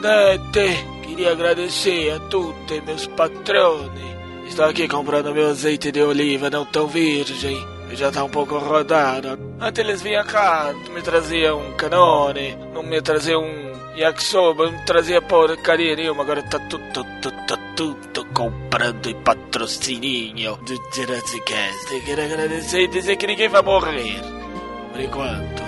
Presidente, queria agradecer a tutti meus patroni. Estou aqui comprando meu azeite de oliva não tão virgem. Já tá um pouco rodado. Antes eles vinham cá, me traziam um canone, não me traziam um yakisoba, não trazia porcaria nenhuma. Agora tá tudo, tudo, tá tudo comprando e patrocininho do Jurassic. Quero agradecer e dizer que ninguém vai morrer. Por enquanto.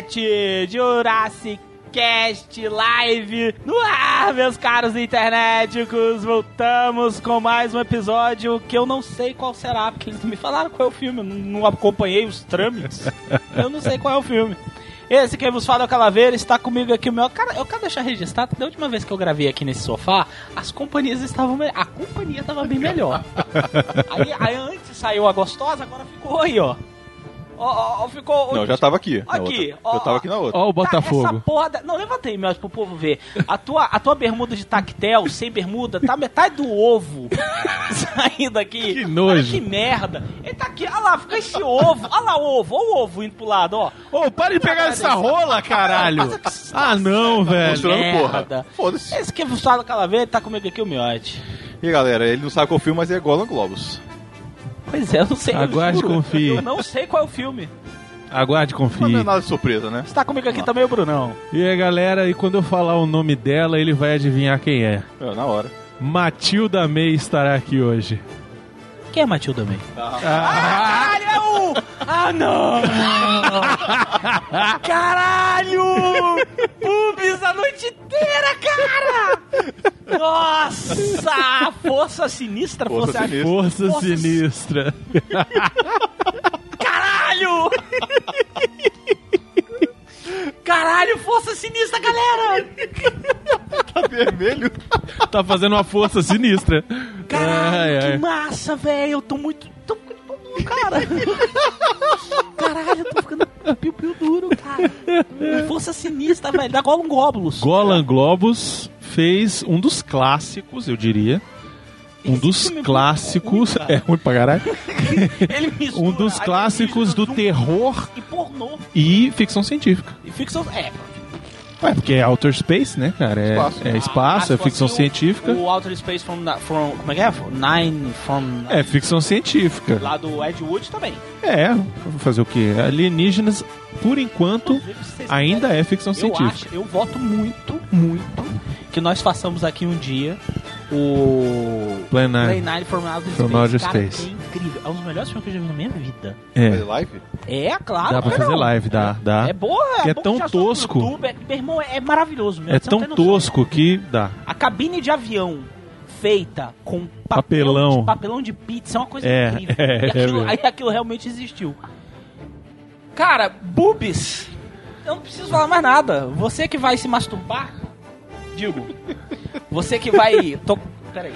7, Jurassic Cast Live no ar, meus caros internéticos. Voltamos com mais um episódio que eu não sei qual será, porque eles me falaram qual é o filme, eu não acompanhei os trâmites. eu não sei qual é o filme. Esse quem vos fala é o Calaveira, está comigo aqui o meu. Cara, eu quero deixar registrado que da última vez que eu gravei aqui nesse sofá, as companhias estavam. A companhia estava bem melhor. aí, aí antes saiu a gostosa, agora ficou aí, ó. Ó, ó, ficou. Não, eu já tava aqui. Aqui, ó, eu tava aqui na outra. Ó o Tá, Botafogo. essa porra da... Não, levantei, meu, pro povo ver. A tua, a tua bermuda de tactel, sem bermuda, tá metade do ovo saindo aqui. Que nojo. Olha que merda. Ele tá aqui, olha lá, fica esse ovo. Olha lá o ovo, olha o ovo indo pro lado, ó. Ô, para de pegar essa rola, caralho! Ah, não, velho. Mostrando porra. merda. Foda-se. Esse que vos fala calaveira, tá comigo aqui o miote. E aí, galera, ele não sabe qual filme, mas é Golan Globus. Pois é, eu não sei. eu Aguarde e juro. confie. Eu não sei qual é o filme. Aguarde e Mas não é confie. nada de surpresa, né? Está comigo aqui também o Brunão. E aí, galera, e quando eu falar o nome dela, ele vai adivinhar quem é. É, na hora. Matilda May estará aqui hoje. Quem é Matilda também? Ah, caralho! é Ah, não! Caralho! Pubis a noite inteira, cara! Nossa! Força sinistra, Força força, sinistra. Força, Força sinistra. Caralho! Caralho, força sinistra, galera! Tá vermelho? tá fazendo uma força sinistra. Caralho, Ai, que ai. massa, velho! Eu tô muito. tô muito bom, cara! Caralho, eu tô ficando piu-piu duro, cara! Força sinistra, velho! Da Gollum Goblus! Golan Globus fez um dos clássicos, eu diria. Um dos é muito clássicos. é ruim pra caralho. Um dos clássicos do terror E pornô. e ficção científica. E ficção. É, Ué, porque é outer space, né, cara? É Espaço. é, espaço, Ah, é ficção assim, o- científica. O Outer Space from, from. Como é que é? Nine from. É ficção científica. Lá do Ed Wood também. É, fazer o quê? Alienígenas, por enquanto, ainda é ficção Eu científica. acho, eu voto muito, muito que nós façamos aqui um dia o Plan nine. Play 9 from Outer From Space. Cara, Space. é incrível. É um dos melhores filmes que eu já vi na minha vida. Fazer É, live? É, claro. dá pra não. fazer live, dá, dá. É boa, é bom tão tosco. YouTube, é, meu irmão, é, é maravilhoso mesmo. É você não tão tosco que dá. A cabine de avião feita com papel Papelão. De, papelão de pizza é uma coisa É, incrível. é, e é aquilo, aí aquilo realmente existiu. Cara, boobies. Eu não preciso falar mais nada. Você que vai se masturbar, digo. Você que vai. Tô, peraí.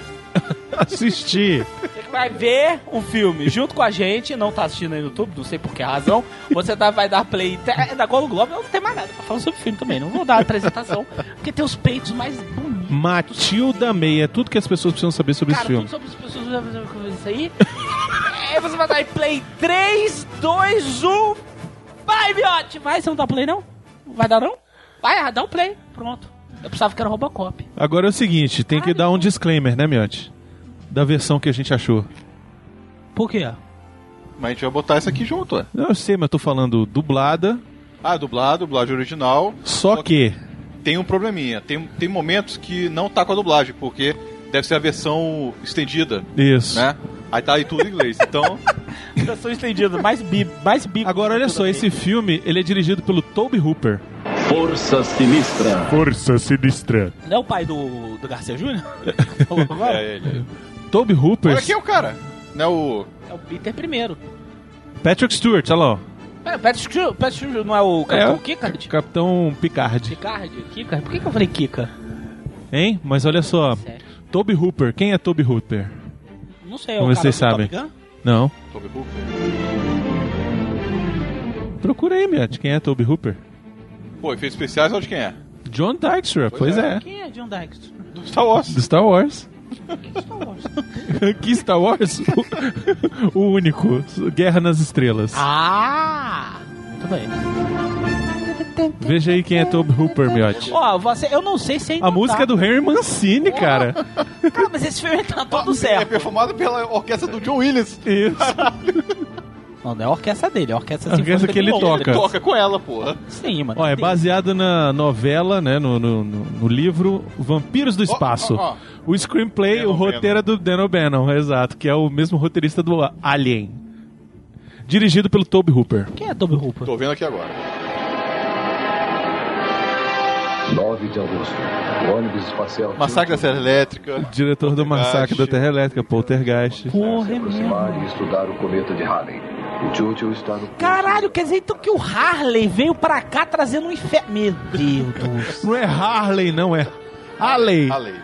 Assistir. Você que vai ver um filme junto com a gente, não tá assistindo aí no YouTube, não sei por que razão. Você tá- vai dar play é, da Golo Globo. Eu não tenho mais nada pra falar sobre o filme também. Não vou dar a apresentação, porque tem os peitos mais bonitos. Matilda May, é tudo que as pessoas precisam saber sobre Cara, esse filme. tudo sobre as pessoas sobre isso aí. Aí você vai dar em play 3, 2, 1. Vai, Miote! Vai, você não dá play não? Vai dar não? Vai, dá um play. Pronto. Eu precisava que era Robocop. Agora é o seguinte, tem que dar um disclaimer, né, Miotti? Da versão que a gente achou. Por quê? Mas a gente vai botar isso aqui junto, ué. Não, eu sei, mas eu tô falando dublada, Ah, dublado, dublagem original. só que... Tem um probleminha. Tem, tem momentos que não tá com a dublagem, porque deve ser a versão estendida, Isso. né? Aí tá aí tudo em inglês. Então, Versão estendida, mais bi, mais bi. Agora olha só, esse filme, ele é dirigido pelo Toby Hooper. Força Sinistra. Força Sinistra. Não é o pai do, do Garcia Júnior? É ele. Toby Hooper. Olha aqui é o cara. Não é o. É o Peter primeiro. Patrick Stewart, olha lá. Pera, Patrick Stewart- Patrick Stewart não é o Capitão É. Kikard? Capitão Picard. Picard? Kikard? Por que, que eu falei Kika? Hein? Mas olha só. Sério. Toby Hooper. Quem é Toby Hooper? Não sei, é Vamos o ver cara se do vocês Gun? Não. Toby Hooper. Procura aí, Miat. Quem é Toby Hooper? Pô, efeitos especiais, onde quem é? John Dykstra. Pois, é. Quem é John Dykes? Do Star Wars. Do Star Wars. Star Wars. que Star Wars? o, o único. Guerra nas Estrelas. Ah! Muito bem. Veja aí quem é Toby Hooper, Miotti. Ó, você, eu não sei se ainda A música tá. é do Henry Mancini, cara. Cara, mas esse filme tá todo É certo. perfumado pela orquestra do John Williams. Isso. Não, não é a orquestra dele, é a orquestra A orquestra que ele de Londres. toca. Toca com ela, porra. Sim, mano. Ó, é baseado na novela, né, no, no, no- livro Vampiros do Espaço. ó, ó. O screenplay, Dan o roteiro é do Dan O'Bannon, exato, que é o mesmo roteirista do Alien. Dirigido pelo Toby Hooper. Quem é Toby Hooper? Tô vendo aqui agora. 9 de agosto. O ônibus espacial. Massacre da Serra Elétrica. Diretor do Massacre da Terra Elétrica, Poltergeist. Porra, se é aproximar e estudar o cometa de Halley. O Churchill está no. Caralho, quer dizer então que o Harley veio pra cá trazendo um inferno. Meu Deus. Não é Harley, não, é Harley. Halley.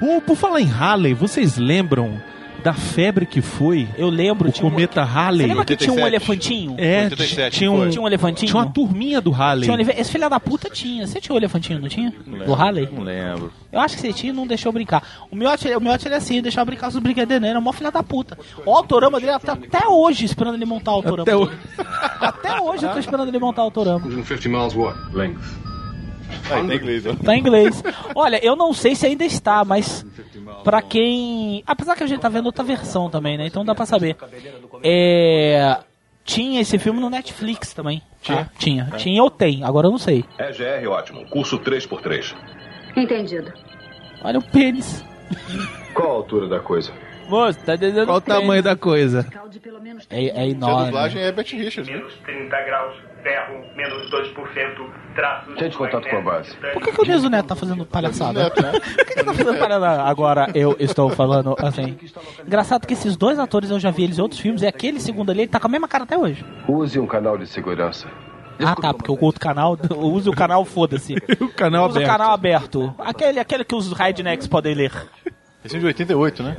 Uh, por falar em Harley, vocês lembram da febre que foi Eu lembro, o tinha um- cometa Você lembra que tinha um 87? elefantinho? É, 87, tinha um. Tinha um elefantinho? tinha uma turminha do. Tinha um elef- Esse filho da puta tinha. Você tinha o elefantinho, não tinha? Do Harley? Não lembro. Eu acho que você tinha e não deixou brincar. O Miotti, o Miotti ele é assim, deixava brincar com os brinquedos dele, era mó filha da puta. O autorama dele tá até hoje esperando ele montar o autorama. Até hoje. Até hoje eu tô esperando ele montar o autorama. 150 miles what? Length. Tá em inglês, ó. Tá em inglês. Olha, eu não sei se ainda está, mas pra quem. Apesar que a gente tá vendo outra versão também, né? Então dá pra saber. É. Tinha esse filme no Netflix também. Tinha? Tinha. Tinha ou tem, agora eu não sei. É GR ótimo. Curso 3x3. Entendido. Olha o pênis. Qual a altura da coisa? Moço, tá dizendo Qual o tamanho da coisa? Calde pelo menos É, é A enorme. dublagem é Betty Richards, né? menos 30 graus, ferro, menos 2%, traços... Tente contato com a base. Por que, que o Neso Neto tá fazendo palhaçada? Neto, né? Por que, que tá fazendo palhaçada? Agora eu estou falando assim. Engraçado que esses dois atores eu já vi eles em outros filmes e aquele segundo ali ele tá com a mesma cara até hoje. Use um canal de segurança. Ah tá, porque o outro canal, use o canal, foda-se. O canal Usa o aberto. canal aberto. Aquele, aquele que os rednecks podem ler. Esse é de 88, né?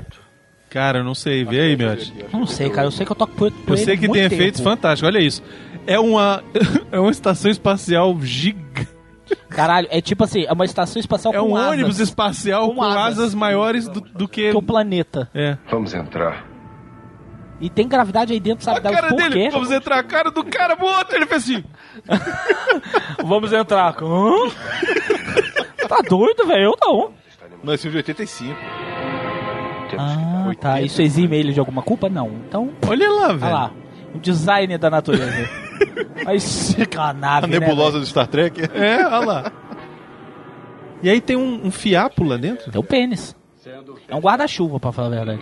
Cara, eu não sei. Vê aí, Miotti. Não sei, cara. Eu sei que eu toco por, Eu sei que tem efeitos fantásticos. Olha isso. É uma, é uma estação espacial gigante. Caralho, é tipo assim, é uma estação espacial É com um asas, ônibus espacial Com com, asas. asas. maiores do, do que. que é o planeta. É. Vamos entrar. E tem gravidade aí dentro, sabe A cara por dele, quê? vamos entrar, a cara do cara, outro, ele fez assim. Vamos entrar. Hã? tá doido, velho? Eu não. Não, esse é de 85. Ah, tá. Isso exime ele de alguma culpa? Não. Então, Olha lá, olha velho. lá. O design da natureza. Mas aquela nave, A né, nebulosa do Star Trek. É, olha lá. E aí tem um, um fiapo lá dentro. É o pênis. É um guarda-chuva, pra falar a verdade.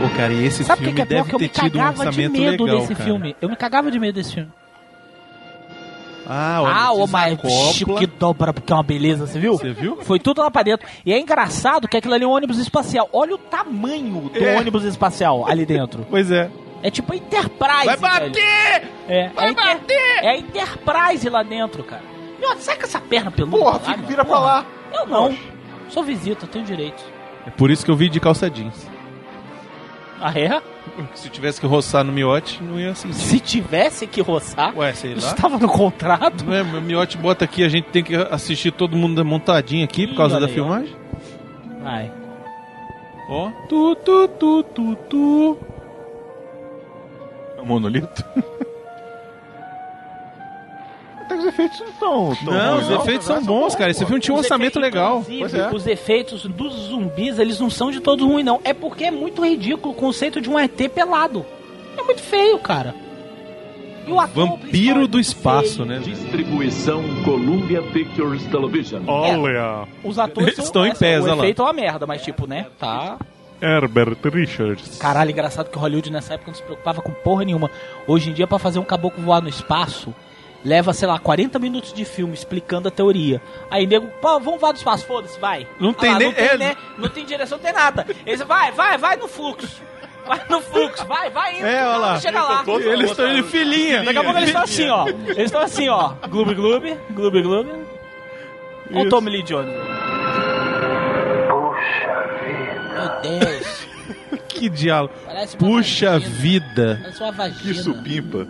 Pô, cara, e esse Sabe o que, filme que é deve Que eu me ter tido um cagava de orçamento medo legal, desse cara. filme. Eu me cagava de medo desse filme. Ah, olha, Ah, vocês mas acopla. que dobra, porque é uma beleza, você viu? Você viu? Foi tudo lá pra dentro. E é engraçado que aquilo ali é um ônibus espacial. Olha o tamanho do É. ônibus espacial ali dentro. Pois é. É tipo a Enterprise. Vai velho. bater! É, Vai é, a Inter- bater! é a Enterprise lá dentro, cara. Ó, sabe que essa perna peluda? Porra, lá, fica- meu? vira pra Porra, lá. Eu não. Sou visita, tenho direito. É por isso que eu vi de calça jeans. Ah, é? Se tivesse que roçar no miote, não ia sentir. Se tivesse que roçar, Ué, sei lá. estava no contrato. Não é, meu miote bota aqui, a gente tem que assistir todo mundo montadinho aqui por Ih, causa olha da aí, filmagem. Ai. Ó. Tu, tu, tu, tu, tu. É um monolito. Até os efeitos não estão tão Não, os efeitos são bons, cara. Esse filme tinha um Os orçamento legal. é. Os efeitos dos zumbis, eles não são de todos ruins, não. É porque é muito ridículo o conceito de um ET pelado. É muito feio, cara. E o ator Vampiro é do espaço, feio. né? Distribuição Columbia Pictures Television. Olha. Os atores são- estão em é, pés, O olha lá. efeito é uma merda, mas tipo, né? Tá. Herbert Richards. Caralho, engraçado que Hollywood nessa época não se preocupava com porra nenhuma. Hoje em dia, pra fazer um caboclo voar no espaço, Leva, sei lá, 40 minutos de filme explicando a teoria. Aí nego, pô, vamos voar do espaço, foda-se, vai. Não Ah tem lá, nem- Não tem, é- né? não tem direção, não tem nada. Eles, vai, vai, vai no fluxo. Vai no fluxo, vai, vai indo. É, olha lá. Chega lá. Eles estão de filinha. Daqui a pouco eles estão assim, ó. Eles estão assim, ó. Gloob, gloob, gloob, gloob. Olha o. Tommy Lee Jones. Puxa. Meu Deus. Que diálogo. Puxa vagina. vida. Parece uma vagina. Que supimpa.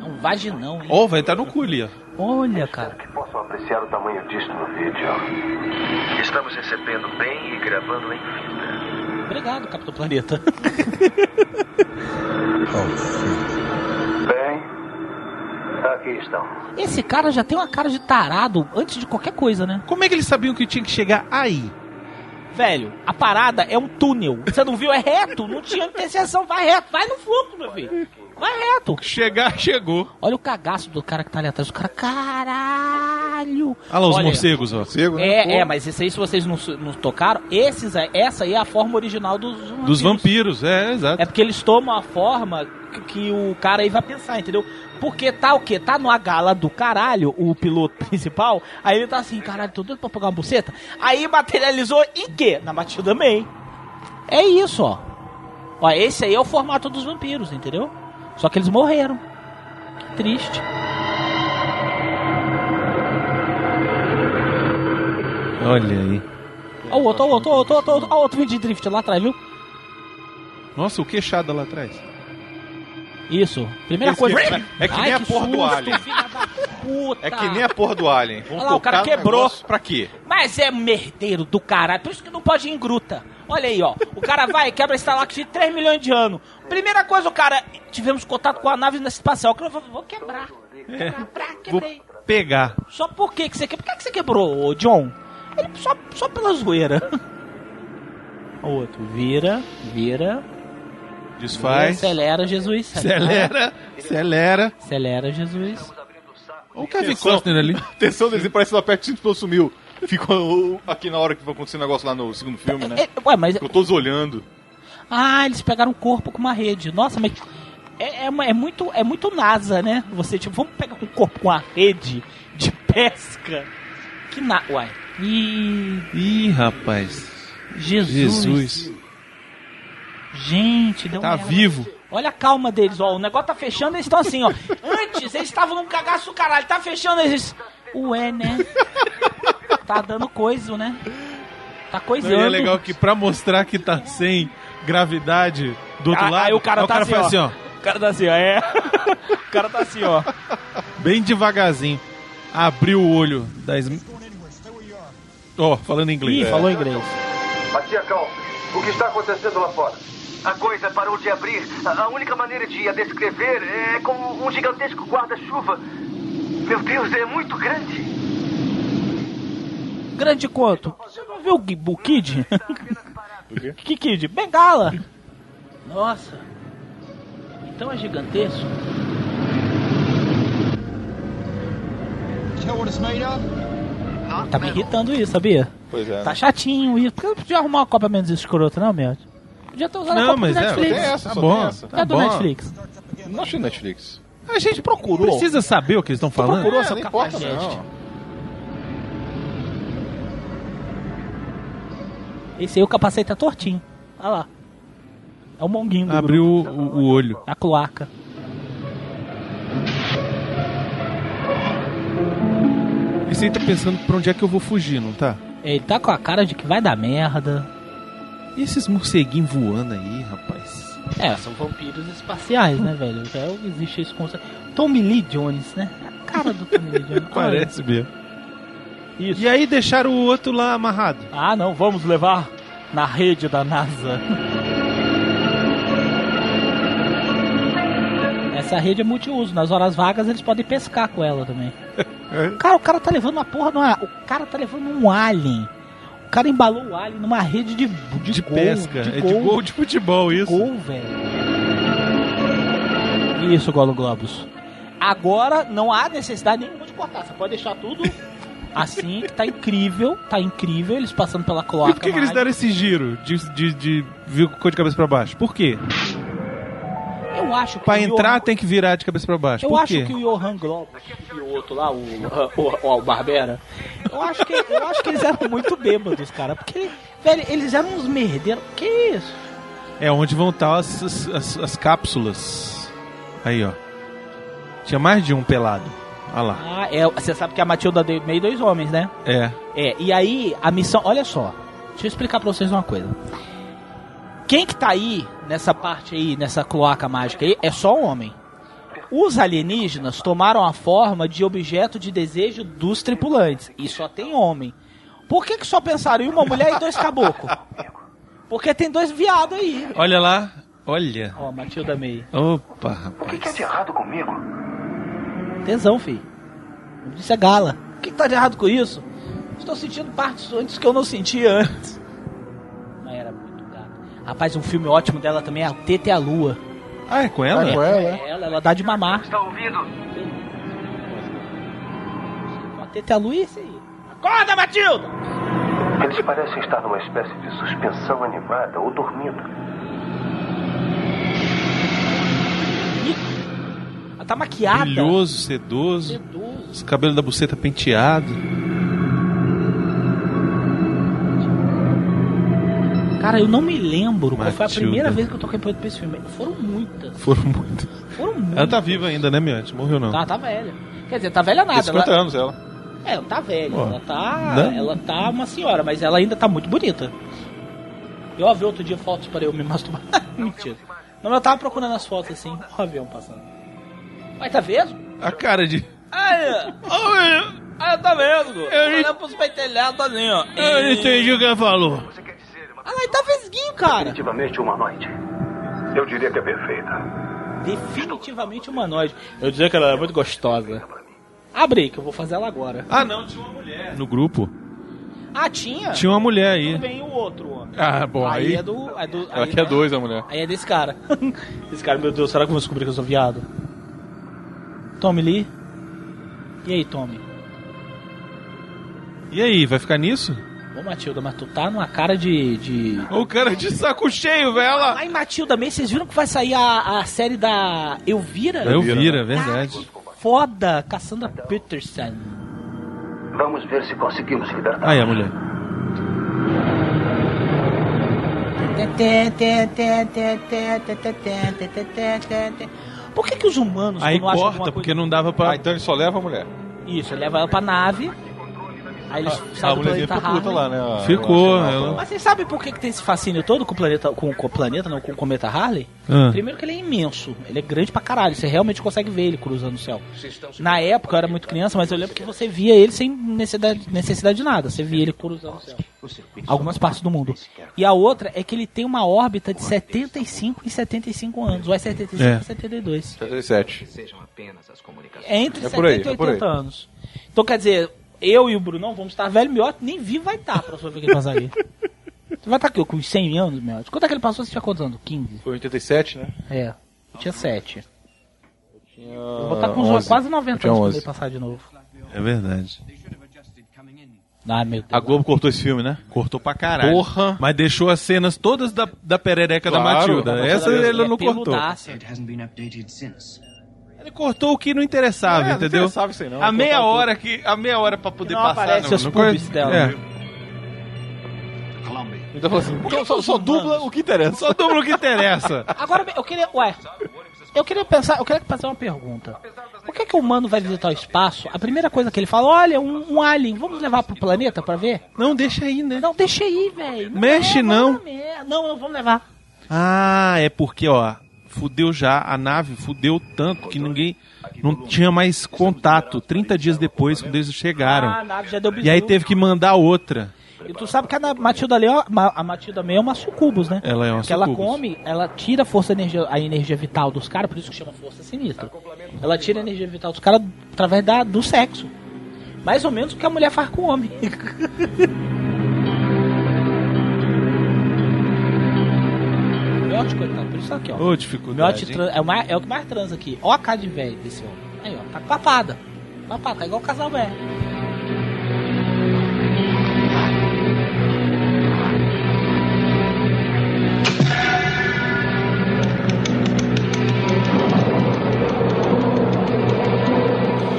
É um vaginão, hein? Ó, vai entrar no cu ali, ó. Olha, cara. Posso apreciar o tamanho disto no vídeo. Estamos recebendo bem e gravando em fita. Obrigado, Capitão Planeta. Bem, aqui estão. Esse cara já tem uma cara de tarado antes de qualquer coisa, né? Como é que eles sabiam que tinha que chegar aí? Velho, a parada é um túnel. Você não viu? É reto. Não tinha interseção. Vai reto. Vai no fluxo, meu filho. Vai reto. Chegar, chegou. Olha o cagaço do cara que tá ali atrás. O cara, caralho. Olha lá os Olha, morcegos, ó. Cego, né? É, é, mas esse aí, se vocês não, não tocaram, esses, aí- essa aí é a forma original dos vampiros. Dos vampiros, é, exato. É porque eles tomam a forma que, que o cara aí vai pensar, entendeu? Porque tá o quê? Tá numa gala do caralho, o piloto principal, aí ele tá assim, caralho, tô doido pra pegar uma buceta. Aí materializou em quê? Na Matilda May. É isso, ó. Ó, esse aí é o formato dos vampiros, entendeu? Só que eles morreram. Que triste. Olha aí. Ó o outro, ó o outro, ó o outro, ó o outro, ó o outro vídeo de drift lá atrás, viu? Nossa, o atrás. Isso. Primeira Esse coisa. que- é que Ai, nem a porra do Alien. É que nem a porra do Alien. Vamos Olha lá, o cara quebrou. negócio Pra quê? Mas é merdeiro do caralho, por isso que não pode ir em gruta. Olha aí, ó. O cara vai e quebra estalactite de 3 milhões de anos. Primeira coisa, o cara. Tivemos contato com a nave espacial. Eu vou, vou quebrar. Quebrar, Vou quebrei. pegar. Só por que que você quebrou? Por que, você quebrou, John? Ele só, só pela zoeira. O outro, vira, vira. Desfaz. Acelera, Jesus. Acelera. Acelera. Acelera, Jesus. Olha o Kevin Atenção. Costner ali. Atenção deles, parece que o aperto cinto sumiu. Ficou aqui na hora que vai acontecer o negócio lá no segundo filme, né? É, ué, mas. Ficou todos olhando. Ah, eles pegaram um corpo com uma rede. Nossa, mas. É, é, é muito, é muito NASA, né? Você, tipo, vamos pegar um corpo com uma rede de pesca. Que na. Uai. Ih, Ih, rapaz. Jesus. Jesus. Gente, deu Tá merda. vivo. Olha a calma deles, ó. O negócio tá fechando, eles estão assim, ó. Antes eles estavam num cagaço do caralho, tá fechando, eles. Ué, né? Tá dando coisa, né? Tá Não, coisando. e é legal que pra mostrar que tá sem gravidade do outro Ah, lado, aí o cara tá assim, faz ó. assim, ó. O cara tá assim, ó. É. O cara tá assim, ó. Bem devagarzinho. Abriu o olho das. Ó, falando inglês. Ih, falou inglês. Matia Cal, o que está acontecendo lá fora? A coisa parou de abrir. A única maneira de a descrever é como um gigantesco guarda-chuva. Meu Deus, é muito grande. Grande quanto? Você não viu o Kid? O quê? que Kid? Bengala. Nossa. Então é gigantesco. Tá me irritando isso, sabia? Pois é. Tá chatinho isso. Por que eu não podia arrumar uma cópia menos escrota, não, meu? Podia ter usado a Não, cópia mas do é, Netflix. tem essa, Tá bom, essa. é do bom. Netflix. Não achei Netflix. A gente procurou. Precisa saber o que eles estão falando? procurou É, seu não importa não. Esse aí o capacete tá tortinho. Olha lá. É o monguinho do Abriu o, o olho. A cloaca. Esse aí tá pensando pra onde é que eu vou fugir, não tá? Ele tá com a cara de que vai dar merda. E esses morceguinhos voando aí, rapaz? É, são vampiros espaciais, né, velho? Já existe esse conceito. Tommy Lee Jones, né? A cara do Tommy Lee Jones. Parece mesmo. Isso. E aí deixaram o outro lá amarrado. Ah, não, vamos levar na rede da NASA. Essa rede é multiuso. Nas horas vagas eles podem pescar com ela também. Cara, o cara tá levando uma porra numa. O cara tá levando um alien. O cara embalou o alien numa rede de, de, De gol, pesca. é de gol de futebol, isso. Gol, velho. Isso, Golo Globos. Agora não há necessidade nenhuma de cortar. Você pode deixar tudo assim, que tá incrível. Tá incrível. Eles passando pela cloaca. E por que, que eles deram esse giro de, de, de cor de cabeça pra baixo? Por quê? Eu acho que Pra entrar Johan- tem que virar de cabeça pra baixo. Eu Por acho quê? que o Johan Globus e o outro lá, o, o, o, o Barbera, eu acho, que, eu acho que eles eram muito bêbados, cara. Porque, velho, eles eram uns merdeiros. Que isso? É onde vão estar as, as, as- as cápsulas. Aí, ó. Tinha mais de um pelado. Olha lá. Ah, é, você sabe que a Matilda deu meio dois homens, né? É. É, e aí a missão. Olha só, deixa eu explicar pra vocês uma coisa. Quem que tá aí, nessa parte aí, nessa cloaca mágica aí, é só um homem. Os alienígenas tomaram a forma de objeto de desejo dos tripulantes. E só tem homem. Por que, que só pensaram em uma mulher e dois caboclos? Porque tem dois viados aí. Olha lá. Olha. Ó, Matilda May. Opa, O que, que é rapaz. de errado comigo? Tesão, filho. Isso é gala. O que, que tá de errado com isso? Estou sentindo partes antes que eu não sentia antes. Rapaz, um filme ótimo dela também é A Teta e a Lua. Ah, é com ela? É com ela, É ela, ela dá de mamar. Está ouvindo? A Teta e a Lua é esse aí. Acorda, Matilda! Eles parecem estar numa espécie de suspensão animada ou dormindo. Ela tá maquiada. Brilhoso, sedoso. Sedoso. Os cabelos da buceta penteado. Cara, eu não me lembro qual foi a Matilda. primeira vez que eu toquei ponto pra esse filme. Foram muitas. Foram muito. Foram muitas. Ela tá viva ainda, né, Miante? Morreu não. Tá, tá velha. Quer dizer, tá velha nada. Tem 50 Ela... anos ela. É, ela tá velha. Ela tá. né? Ela tá uma senhora, mas ela ainda tá muito bonita. Eu vi outro dia fotos para eu me masturbar. Mentira. Não, eu tava procurando as fotos assim, o avião passando. Mas tá vendo? A cara de. Aí, ah, tá vendo? Olhando pros pentelhados assim, ó. Eu não entendi o que ela falou. Ah, lá, tá vesguinho, cara. Definitivamente humanoide. Eu diria que é perfeita. Definitivamente humanoide. Eu dizia que ela era muito gostosa. Abre aí, que eu vou fazer ela agora. Ah, não, tinha uma mulher. No grupo? Ah, tinha? Tinha uma mulher Tudo aí. bem, e o outro, ó. Ah, bom, aí, aí. é do. É do Ela aí quer não- dois, a mulher. Aí é desse cara. Esse cara, meu Deus, será que eu vou descobrir que eu sou viado? Tommy Lee? E aí, Tommy? E aí, vai ficar nisso? Ô, Matilda, mas tu tá numa cara de. de... O cara de saco cheio, velho. Em Matilda May, vocês viram que vai sair a, a série da Elvira? Eu vira, é verdade. Foda, Cassandra Peterson. Vamos ver se conseguimos libertar. Aí a mulher. Por que, que os humanos Aí corta, porque não dava pra. Ah, então ele só leva a mulher. Isso, leva ela pra nave. Aí eles A saem do mulherzinha planeta ficou puta Harley. lá, né? a- Ficou, a- ela- Mas vocês sabem por que, que tem esse fascínio todo com o planeta, com, com o planeta, não, com o cometa Harley? Ah. Primeiro que ele é imenso, ele é grande pra caralho, você realmente consegue ver ele cruzando o céu. Na época eu era muito criança, mas eu lembro que você via ele sem necessidade, necessidade de nada, você via ele cruzando o céu. Algumas partes do mundo. E a outra é que ele tem uma órbita de 75 em 75 anos, ou é 75 É. em 72. 77. É entre É por aí, 70 e é por aí. 80 anos. Então quer dizer, eu e o Brunão vamos estar velho, Miotti nem vivo vai estar pra sua ver que ele passar aqui. Você vai estar aqui, com uns 100 anos, Miotti? Quanto é que ele passou? Você tinha quantos anos? 15? Foi 87, né? É. Eu tinha 7. Tinha Eu vou estar com uns 11. quase 90 Eu tinha anos quando 11. ele passar de novo. É verdade. Ah, meu Deus. A Globo cortou esse filme, né? Cortou pra caralho. Porra. Mas deixou as cenas todas da, da perereca da Claro. Matilda. Essa Ele ele é não cortou. peludaça. Ele cortou o que não interessava, É, não entendeu? interessava isso aí, não. A meia Cortar hora que. A meia hora pra poder não passar. aparece não, os não pubs dela. É. Então falou assim, que só, só, dubla o que interessa. Só dubla o que interessa. Agora, eu queria... Ué, eu queria pensar... Eu queria fazer uma pergunta. Por que que o humano vai visitar o espaço? A primeira coisa que ele fala, olha, um, um alien, vamos levar pro planeta pra ver? Não, deixa aí, né? Não, deixa aí, velho. Mexe, leva, não. Não, não, não, vamos levar. Ah, é porque, ó, fudeu já, a nave fudeu tanto que ninguém não tinha mais contato 30 dias depois, quando eles chegaram. Ah, a nave já deu. E aí teve que mandar outra. E tu sabe que a Matilda ali, a Matilda May é uma sucubus, né? Ela é uma que ela sucubus. come, ela tira a força energia, a energia vital dos caras, por isso que chama força sinistra. Ela tira a energia vital dos caras através da, do sexo. Mais ou menos o que a mulher faz com o homem. Miote, coitado, isso aqui, ó. Ô, dificuldade. Trans, é, o mais, é o que mais transa aqui. Ó a cara de velho desse homem. Aí, ó. Tá papada. Papada, tá igual o casal velho.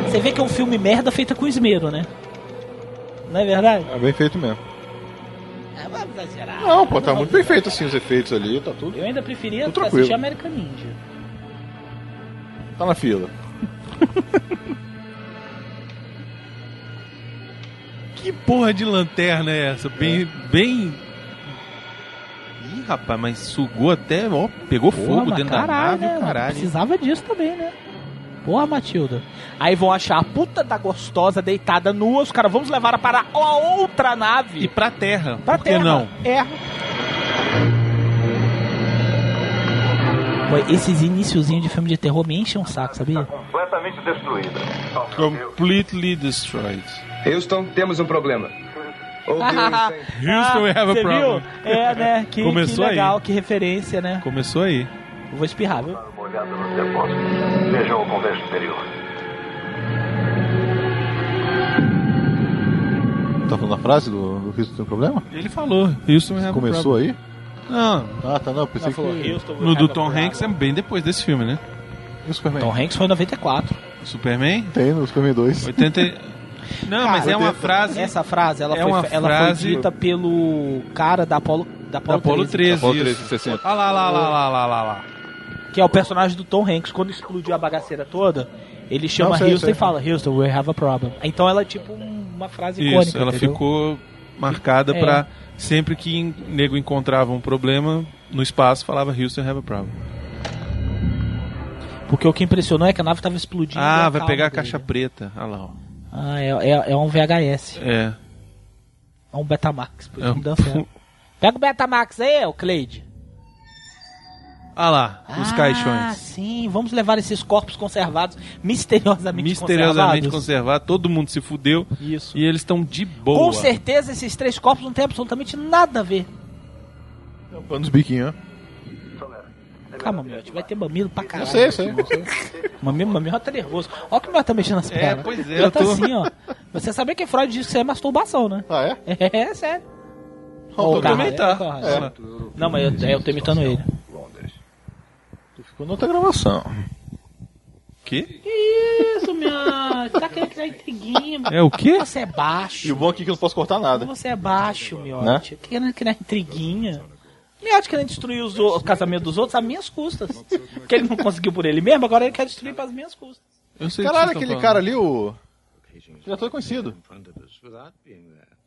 Você vê que é um filme merda feita com esmero, né? Não é verdade? É bem feito mesmo. É, exagerar. Não, pô, tá muito bem feito assim os efeitos ali, tá tudo. Eu ainda preferia Tudo tranquilo. assistir American Ninja. Tá na fila. Que porra de lanterna é essa? Bem. bem... Ih, rapaz, mas sugou até, ó, pegou Porra, fogo dentro da caralho, nave, né, caralho. Precisava disso também, né? Porra, Matilda. Aí vão achar a puta da gostosa deitada nua, os caras vamos levar ela para a outra nave. E pra terra, Pra por que terra. não? É. Esses iniciozinhos de filme de terror me enchem um saco, sabia? Completamente destruída. Completely destroyed. Houston, temos um problema. Houston, we have a problem. viu? É, né? Que, Começou que legal, aí. que referência, né? Começou aí. Eu vou espirrar, viu? Uma olhada nos depósitos. Vejam o convés superior. Tá falando a frase do, do Cristo tem problema? Ele falou, Houston, have a Começou aí? Não, Ah, tá, não, pensei que... no do Tom Hanks é bem depois desse filme, né? E o Superman? Tom Hanks foi em 94. Superman, Tem no Superman 2. 80... e- Não, mas é uma frase Essa frase, ela, É foi, uma ela frase- foi dita pelo cara da Apollo, da da Apollo, Apollo 13, 13. Apollo isso. 13, 60. Ah lá, lá, lá, lá, lá, lá, lá. Que é o personagem do Tom Hanks. Quando explodiu a bagaceira toda, ele chama Não, sei, Houston sei. e fala, Houston, we have a problem. Então ela é tipo um- uma frase icônica. Isso, ela entendeu? ficou marcada É. pra sempre que o nego encontrava um problema no espaço, falava Houston have a problem. Porque o que impressionou é que a nave tava explodindo. Ah, vai pegar a dele. caixa preta. Ah lá, ó. Ah, é, é, é um VHS. É. É um Betamax. É um-. Pega o Betamax aí, ô Cleide. Ah lá, os ah, caixões. sim. Vamos levar esses corpos conservados, misteriosamente, Misteriosamente conservados. conservado, todo mundo se fudeu Isso. e eles estão de boa. Com certeza esses três corpos não têm absolutamente nada a ver. Pano dos biquinhos, né? Calma, meu, vai ter mamilo pra caralho. Eu sei, sei. Mamilo, mamilo tá nervoso. Olha que o meu tá mexendo nas É, pernas. pois é, Eu eu tô tô- assim, ó. Você sabia que Freud disse que isso é masturbação, né? Ah, é? É, é sério. Ô, tu também cara, tá. é. É. Não, mas eu, eu tô imitando ele. Na outra gravação. quê? Isso, minha. Tá querendo criar intriguinha. É o quê? Você é baixo. E o bom aqui é que eu não posso cortar nada. Você é baixo, miote. Né? Querendo criar intriguinha. Miote querendo destruir os, o casamento dos outros às minhas custas. Porque ele não conseguiu por ele mesmo, agora ele quer destruir para as minhas custas. Eu sei que Caralho, aquele tão cara falando. ali, o. Já tô conhecido.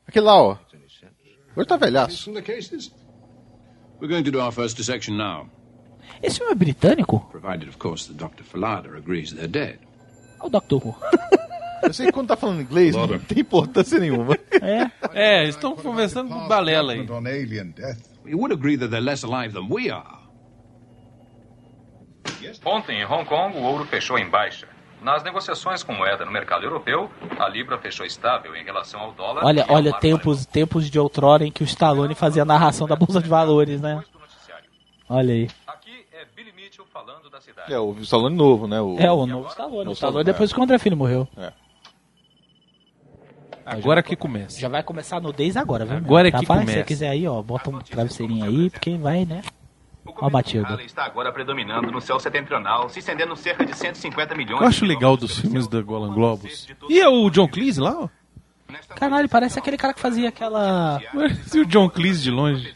Aquele lá, ó. Ele tá velhaço. We're going to do our first dissection now, Esse filme é britânico? provided, of course, that Dr. Falada agrees they're dead. Olha o Doctor Who. Eu sei que quando tá falando inglês, não tem importância nenhuma. É. É, eles estão conversando com balela aí. You would agree that they're less alive than we are. Ontem, em Hong Kong, o ouro fechou em baixa. Nas negociações com moeda no mercado europeu, a libra fechou estável em relação ao dólar. Olha, olha, tempos, tempos de outrora em que o Stallone fazia a narração da Bolsa de Valores, né? Olha aí. Aqui é Billy Mitchell falando da cidade. É, o salão novo, né? O... É o novo Stallone. O O Stallone Stallone, depois que o André Filho morreu. Agora que começa. Já vai começar a nudez agora, viu? Agora é Tá que fácil, Se começa. você quiser aí, ó, bota um travesseirinho aí, porque vai, né? O Ó, Matilda. Está agora predominando no céu setentrional, se estendendo cerca de 150 milhões Eu acho legal dos filmes da Golan Globus. E é o John Cleese lá, ó? Caralho, parece aquele cara que fazia aquela. Parece o John Cleese de longe.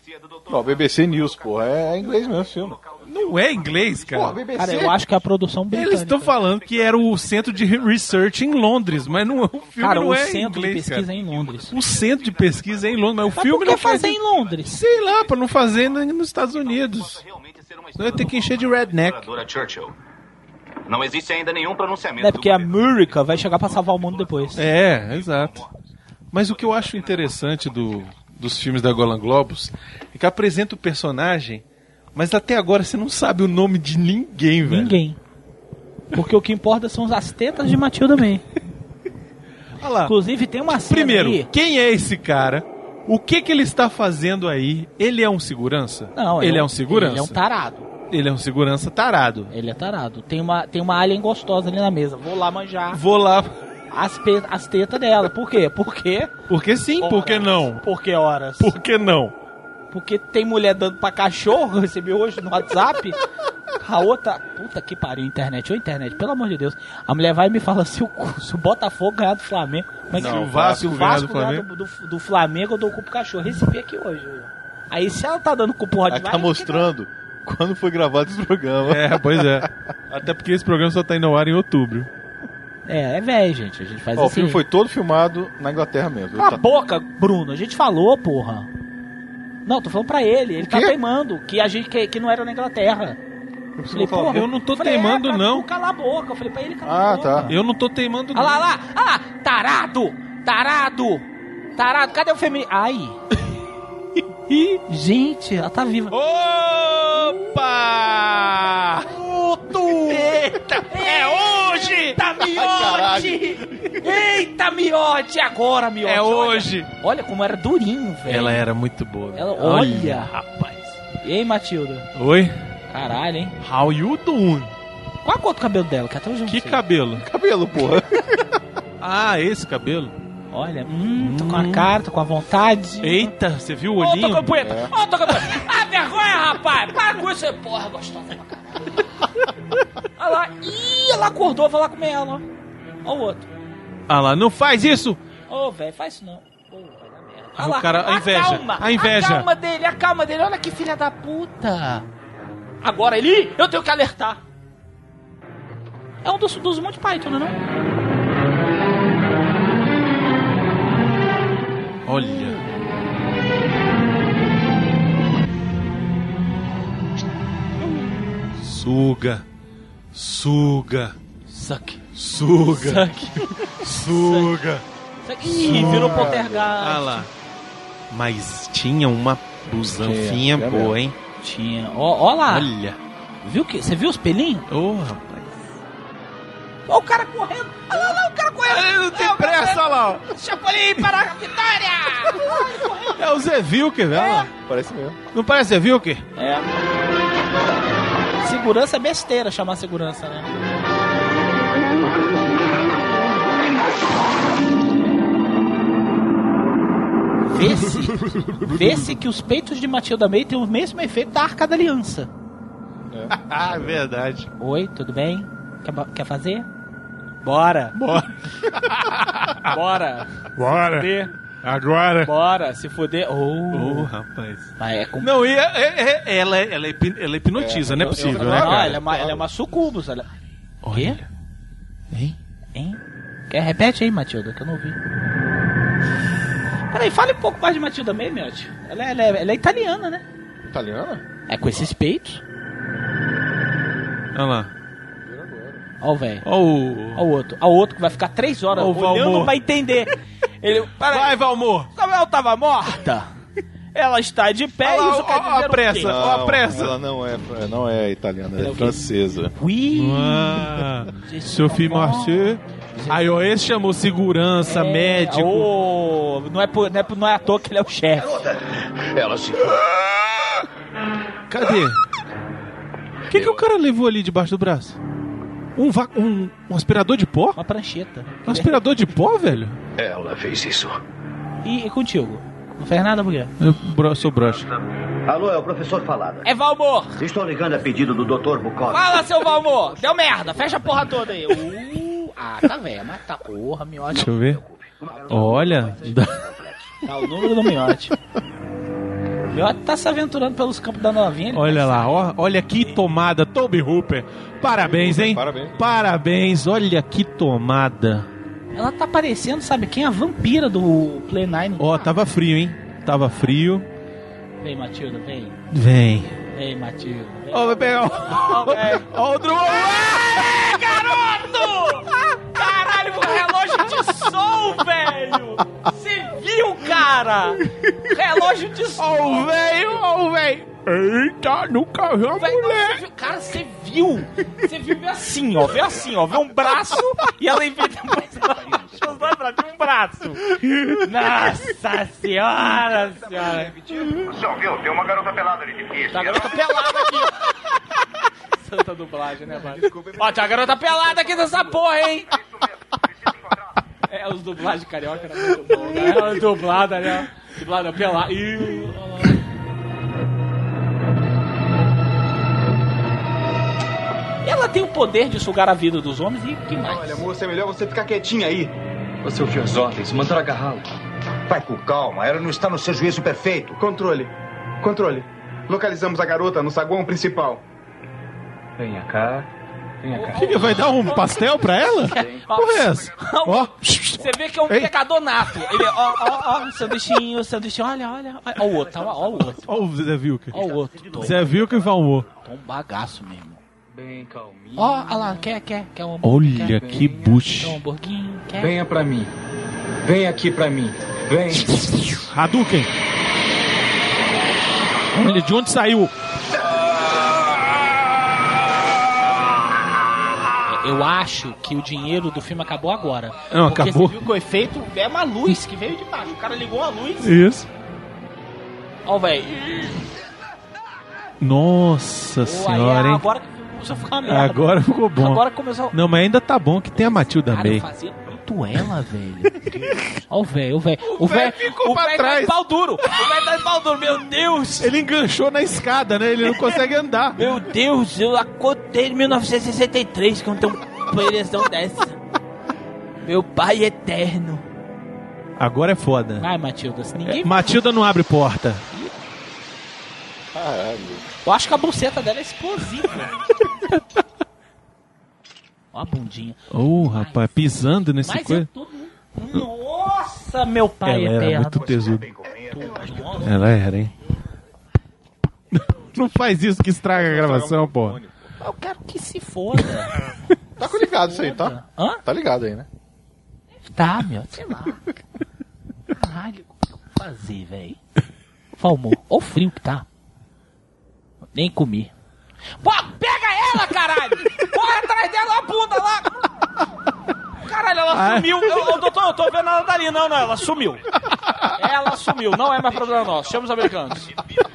Ó, BBC News, porra. É, é inglês mesmo o filme. Não é inglês, cara. BBC. Cara, eu acho que é a produção britânica. Eles estão falando que era o centro de research em Londres, mas não, o filme Cara, não o é centro inglês, de pesquisa cara. é em Londres. O centro de pesquisa é em Londres, mas o Mas filme por que não faz fazer em Londres? Sei lá, pra não fazer nos Estados Unidos. Realmente ser uma Não ia ter que encher de redneck. Não existe ainda nenhum pronunciamento. É porque a. Murica vai chegar pra salvar o mundo depois. É, exato. Mas o que eu acho interessante do, dos filmes da Golan Globus é que apresenta o personagem, mas até agora você não sabe o nome de ninguém, velho. Ninguém. Porque o que importa são as tetas de Matilda May. Olha lá. Inclusive tem uma cena Primeiro, aí... quem é esse cara? O que que ele está fazendo aí? Ele é um segurança? Não, ele é um segurança. Ele é um tarado. Ele é um segurança tarado. Ele é tarado. Tem uma, tem uma alien gostosa ali na mesa. Vou lá manjar Vou lá. as, pe- as tetas dela. Por quê? Porque... Porque sim, por que não? Por que horas? Por que não? Porque tem mulher dando pra cachorro, eu recebi hoje no WhatsApp. A outra, puta que pariu, internet, ô internet, pelo amor de Deus. A mulher vai e me fala se o, se o Botafogo ganhar do Flamengo. Como é que Não, se o Vasco se o Vasco do ganhar Flamengo. do, do, do Flamengo, eu dou o cu pro cachorro. Recebi aqui hoje. Aí se ela tá dando cu pro Aí Rottweiler. tá mostrando quando foi gravado esse programa. É, pois é. Até porque esse programa só tá indo ao ar em outubro. É, é velho, gente. A gente faz Ó, o assim. filme foi todo filmado na Inglaterra mesmo. Cala a boca, Bruno. A gente falou, porra. Não, tô falando pra ele. Ele tá teimando que a gente que, que não era na Inglaterra. Eu falei, falar, porra, eu não tô falei, teimando, é, pra não. tu calar a boca. Eu falei pra ele calar Ah, a boca. tá. Eu não tô teimando Olha lá, olha lá, olha lá. Tarado! Tarado! Tarado, cadê o feminino? Ai! Gente, ela tá viva. Opa! Puto! Eita! É hoje! Eita, miote! Eita, miote! Agora, miote! É olha. hoje. Olha como era durinho, velho. Ela era muito boa. velho. Ela- olha, rapaz. E aí, Matilda? Oi? Caralho, hein? How you doing? Qual a cor do cabelo dela? Que até hoje Que cabelo? Cabelo, porra. Ah, esse cabelo. Olha, hum, tô com a cara, tô com a vontade. Eita, você viu o Ô, olhinho? tô com punheta! É. Ô, tô com punheta! Ah, vergonha, rapaz! Para com isso, porra, gostosa pra caralho. Olha lá, ih, ela acordou, vai lá comer ela, ó. Ó o outro. Ah lá, não faz isso! Ô, velho, faz isso não. Pô, vai dar merda. Olha o lá, cara- a inveja, calma, a inveja. A calma dele, a calma dele. Olha que filha da puta. Agora ele, eu tenho que alertar. É um dos, dos Monty Python, não é Olha. Suga. Suga. Suck. Suga. Suck. Suga. Ih, virou poltergeist. Ah lá. Mas tinha uma busanfinha Tinha, tinha boa, mesmo. hein? Tinha. Ó, ó lá. Olha. Viu que? Você viu os pelinhos? Ô, rapaz. Ó o cara correndo. Olha lá, lá, o cara correndo. Ele não tem É, pressa, olha lá. Chapolin para a vitória. É o Zé Vilker, velho. olha lá. Parece mesmo. Não parece Zé Vilker? É. Segurança é besteira chamar segurança, né? Vê-se vê-se que os peitos de Matilda May têm o mesmo efeito da Arca da Aliança. Ah, é verdade. Oi, tudo bem? Quer, quer fazer? Bora! Bora. Bora! Bora. Fuder. Agora. Bora! Se fuder. Ô, Oh. rapaz. Mas é com... Não, e é- é- é- ela, ela, hipno- ela hipnotiza, não é possível, não, né, cara? ela é uma, ela é uma sucubus. Ela... Olha. Quê? Hein? Hein? Quer, repete aí, Matilda, que eu não ouvi. Peraí, fale um pouco mais de Matilda May. Ela, é- ela, é, ela é italiana, né? Italiana? É com esses peitos. Olha lá. Ó o velho. Ó o... Ó o outro. Ó o outro que vai ficar três horas Ó o olhando Valmor. pra entender. Ele, peraí, Vai, Valmor. como ela tava morta? Ela está de pé Olha lá, isso ó, quer ó, dizer a o quê? pressa. Ó a pressa. Ela não é, não é italiana, ela é é o francesa. Ui. Ah, Sophie Marché. Aí, ó, esse chamou segurança, médico. Ô, não, é por, não, é por- não é à toa que ele é o chefe. Ela se Cadê? O que, que o cara levou ali debaixo do braço? Um, um, um aspirador de pó? Uma prancheta. Um aspirador de pó, velho? Ela fez isso. E, e contigo? Não fez nada por quê? Eu bro- sou broxa. Alô, é o professor Falada. É Valmor! Estou ligando a pedido do Dr. Bukov. Fala, seu Valmor! Deu merda, fecha a porra toda aí. Uh, ah, tá velho, mas tá porra, miote. Deixa eu ver. Olha. Tá o número do miote. O miote tá se aventurando pelos campos da novinha. Olha lá, ó, olha que tomada, Toby Hooper. Parabéns, hein? Parabéns. Parabéns, olha que tomada. Ela tá parecendo, sabe quem? A vampira do Play 9. Ó, tava frio, hein? Tava frio. Vem, Matilda, vem. Vem. Vem, Matilda. Vem. Ó, vai pegar. Velho. Ó, o garoto! Caralho, o relógio de sol, velho! Você viu, cara? Relógio de sol. Ó, o velho, ó, o velho. Eita, nunca vi uma você mulher. viu- Cara, você viu? Você viu veio assim, ó. Veio assim, ó. Veio um braço e ela inventa puxou os dois braços. Um braço. Nossa senhora, senhora. Você ouviu? Tem uma garota pelada ali de pista. Tá garota pelada aqui. Santa dublagem, né, mano? Ó, tem uma garota pelada aqui nessa porra, hein? É, os dublagens carioca era muito bom, né? Era dublada, né? Dublada. Ih, lá. ela tem o poder de sugar a vida dos homens e que mais? Olha, moça, é melhor você ficar quietinha aí. Você ouviu as ordens, mandaram agarrá-la. Vai com calma, ela não está no seu juízo perfeito. Controle. Controle. Localizamos a garota no saguão principal. Venha cá. Cá. Que que vai dar um pastel pra ela? Porra é essa? Ó. Você vê que é um Ei. pecador nato. Ele, ó, ó, ó, sanduichinho, sanduichinho, olha, olha. Ó o outro, ó, ó o outro. Ó o Zé Vilker. Ó o outro. Tô, Zé Vilker e Valmor. tô um bagaço mesmo. Bem calminho. Ó, olha lá, quer, quer, quer um hambúrguer? Olha quer, que bucho. quer um hamburguinho? Quer? Venha pra mim. Vem aqui pra mim. Vem. Hadouken. Olha, de onde saiu? Eu acho que o dinheiro do filme acabou agora. Não, Porque acabou. você viu que o efeito é uma luz que veio de baixo. O cara ligou a luz. Isso. Ó, velho. Nossa Pô, senhora, aí, hein? Agora começou a ficar merda. Agora ficou bom. Agora começou. Não, mas ainda tá bom que tem a Matilda Cara, May. fazia muito ela, velho. Ó o velho, o velho. O velho ficou o pra tá trás. de pau duro. O velho tá de pau duro, meu Deus. Ele enganchou na escada, né? Ele não consegue andar. Meu Deus, eu acordei em 1963 que eu tenho uma ereção dessa. Meu pai eterno. Agora é foda. Ai, Matilda, se ninguém... Matilda não abre porta. Eu acho que a buceta dela é explosiva. Ó a bundinha. Ô, rapaz, pisando nesse Mas coisa. tô... Nossa, meu pai Ela era eterno. muito tesuda. Ela era, hein? Não faz isso que estraga a gravação, pô. Eu quero que se foda. Tá ligado isso aí, tá? Hã? Tá ligado aí, né? Tá, meu, sei lá. Caralho, o que eu vou fazer, velho? Valmor, ó o frio que tá. Nem comi. Pô, pega ela, caralho! Corre atrás dela, a bunda lá! Caralho, ela Ah. sumiu. Ô, ô, doutor, eu tô vendo ela dali. Não, não, ela sumiu. Ela sumiu, não é mais problema nosso. Chama os americanos.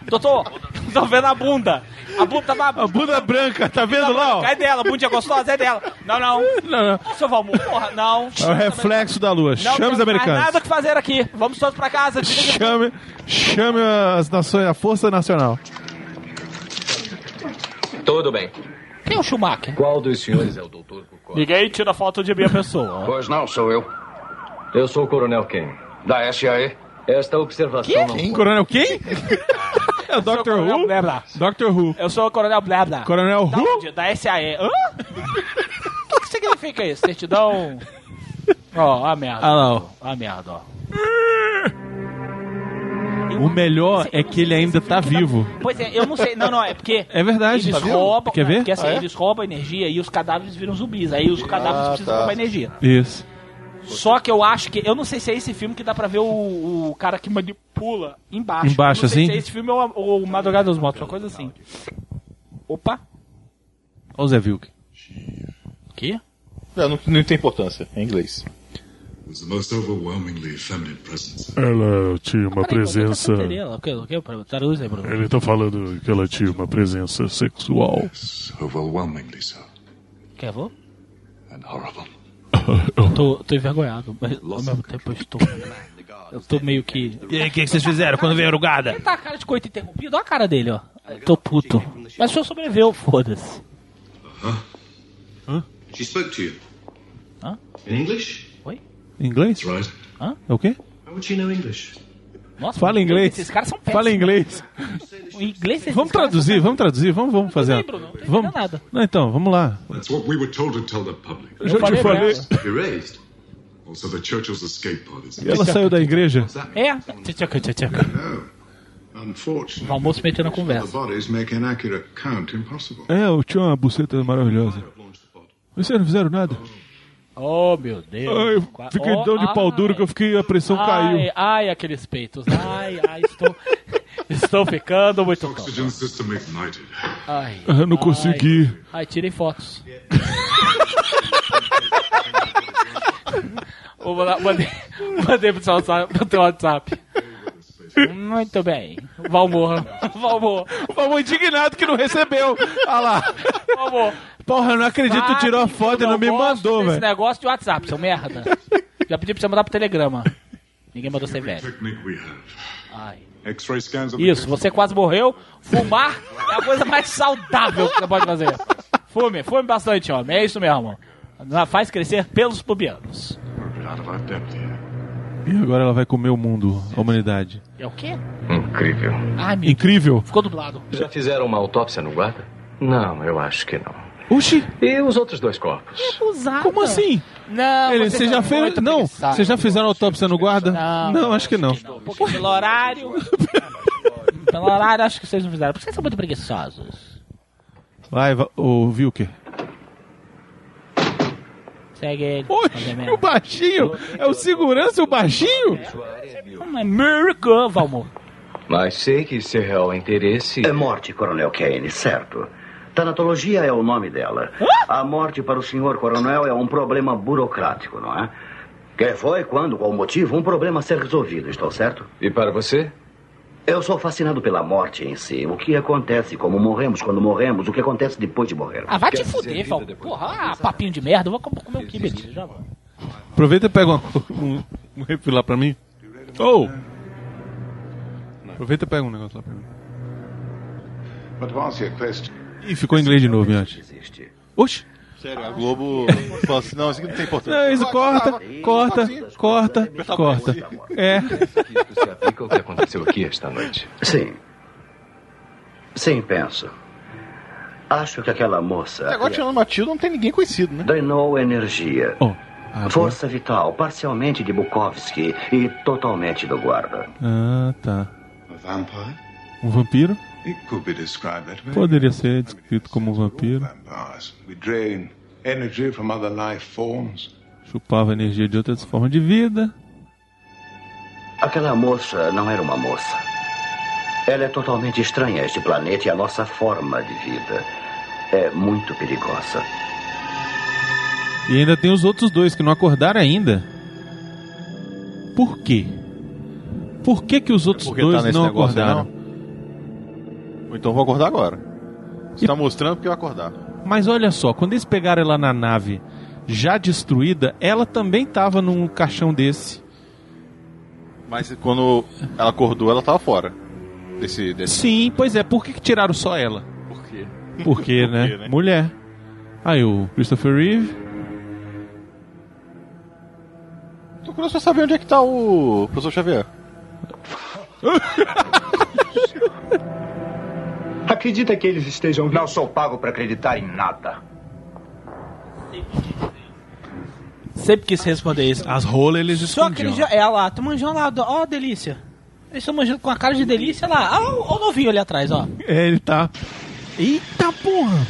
Doutor, tô vendo a bunda. A bunda tava. A bunda branca, tá vendo lá, ó? É dela, a bunda é gostosa, é dela. Não, não. Não, não. Seu Valmor, porra, não. É o reflexo da lua. Não Chame os americanos. nada o que fazer aqui. Vamos todos pra casa. Chame, chame as nações, a Força Nacional. Tudo bem. Quem é o Schumacher? Qual dos senhores é o doutor Cucó? Ninguém tira foto de minha pessoa. Pois não, sou eu. Eu sou o Coronel Ken. Da SAE. Esta observação não Quem? Coronel quem? É o Dr. Who? Blá Blá. Dr. Who. Eu sou o Coronel Blá Blá. Coronel Da Who? onde? Da SAE. Hã? O que, que significa isso? Certidão... Ó, a merda. Ah, ó. A merda, ó. O melhor é que ele ainda tá vivo. Pois é, eu não sei. Não, não, é porque... É verdade. Eles Tá roubam... Quer ver? Porque assim, Ah, é? eles roubam energia e os cadáveres viram zumbis. Aí os cadáveres Ah, precisam tá. roubar energia. Isso. Só que eu acho que. Eu não sei se é esse filme que dá pra ver o, o cara que manipula embaixo. Embaixo, eu não sei assim? Se é esse filme ou, ou Madrugada dos Mortos, uma coisa assim. Opa! Olha o Zé Vilk. O quê? Não, não, não tem importância. É em inglês. Ela tinha uma presença. Traduz aí, Bruno. Ele tá falando que ela tinha uma presença sexual. Quer vou? Horrible. Tô, tô envergonhado, mas ao mesmo tempo eu estou. Eu tô meio que. E aí, o que, que vocês fizeram quando veio a Urugada? Ele tá a cara de coito interrompido, olha a cara dele, ó. Eu tô puto. Mas o senhor sobreviveu, foda-se. She spoke to you. Huh? In English? Inglês? Right. É o quê? How would she know English? Nossa, Fala inglês. Esses caras são péssimos. Fala inglês. O inglês Vamos traduzir, vamos traduzir, vamos, vamos fazer. Não, Bruno, não Vamos. nada. Não, então, vamos lá. That's what we were told to tell the public. Eu já te falei. Erased. Also, the Churchill's escape parties. E ela saiu da igreja? É. Tchaca, tchaca. O almoço metendo na the conversa. bodies make an accurate count impossible. É, eu tinha uma buceta maravilhosa. Vocês não fizeram nada? Oh, meu Deus. Ai, fiquei oh, tão de pau ai. duro que eu fiquei, a pressão ai, caiu. Ai, aqueles peitos. Ai, ai, estou, estou ficando muito tonto. Oxygen system ignited. Ai, Eu não ai. consegui. Ai, tirem fotos. Vou mandar, mandei, mandei pro seu WhatsApp. Pro teu WhatsApp. Muito bem. Valmor. Valmor. Vamos indignado que não recebeu. Olha lá. Valmor. Porra, eu não acredito, tu tirou a Sabe foto e não me mandou, velho. negócio de WhatsApp, seu merda. Já pedi pra você mandar pro Telegrama. Ninguém mandou ser velho. Ai. Isso, você quase morreu. Fumar é a coisa mais saudável que você pode fazer. Fume, fume bastante, homem. É isso mesmo. Faz crescer pelos pubianos. E agora ela vai comer o mundo, a humanidade. É o quê? Incrível. Ai, meu Incrível. Ficou dublado. Já fizeram uma autópsia no guarda? Não, eu acho que não. Oxi! E os outros dois corpos? Usada. Como assim? Não, Ele, vocês você já são fez. Não, vocês já fizeram autópsia no guarda? Não, acho que não. Pouquinho pelo horário. pelo horário, acho que vocês não fizeram. Porque vocês são muito preguiçosos. Vai, va- o Vilker. Segue ele. Oxi, o baixinho? É o segurança, o baixinho? É Miracle, Valmor. Mas sei que seu real interesse. É morte, Coronel Kane, certo. Tanatologia é o nome dela. A morte para o senhor coronel é um problema burocrático, não é? Quem foi, quando, qual motivo, um problema a ser resolvido, estou certo? E para você? Eu sou fascinado pela morte em si. O que acontece, como morremos quando morremos, o que acontece depois de morrer. Ah, vai te fuder, Val. Porra, ah, papinho de merda. Eu vou com- comer o que, beleza? Já vou. Aproveita e pega um, um, um refil lá pra mim. Oh! Aproveita e pega um negócio lá pra mim. But to answer your question, Ih, ficou em inglês de novo, Miotti. Oxi! Sério, a Globo falou assim, não, isso aqui não tem importância. Não, isso corta, corta, corta, corta. É. Isso se aplica ao que aconteceu aqui esta noite. Sim. Sim, penso. Acho que aquela moça. Até agora, tirando Matilda, não tem ninguém conhecido, né? Drenou energia. agora- Força vital, parcialmente de Bukowski e totalmente do guarda. Ah, tá. Um vampiro? It could be described that way. Poderia ser descrito como um vampiro. Vampires. We drain energy from other life forms. Chupava energia de outras formas de vida. Aquela moça não era uma moça. Ela é totalmente estranha a este planeta e a nossa forma de vida. É muito perigosa. E ainda tem os outros dois que não acordaram ainda. Por quê? Por que, que os outros Porque dois tá não negócio aí, acordaram? Ou então vou acordar agora. Você tá mostrando porque eu acordar. Mas olha só, quando eles pegaram ela na nave já destruída, ela também tava num caixão desse. Mas quando ela acordou, ela tava fora. Desse. desse... Sim, pois é. Por que, que tiraram só ela? Por quê? Porque, Por né? quê, né? Mulher. Aí o Christopher Reeve. Tô curioso pra saber onde é que tá o professor Xavier. Acredita que eles estejam. Não sou pago para acreditar em nada. Sempre quis responder isso. As rolas eles Só que ele já. É lá, tá manjando lá. Ó, delícia. Eles estão manjando com a cara de delícia lá. Ó, ó o novinho ali atrás, ó. É, ele tá. Eita porra!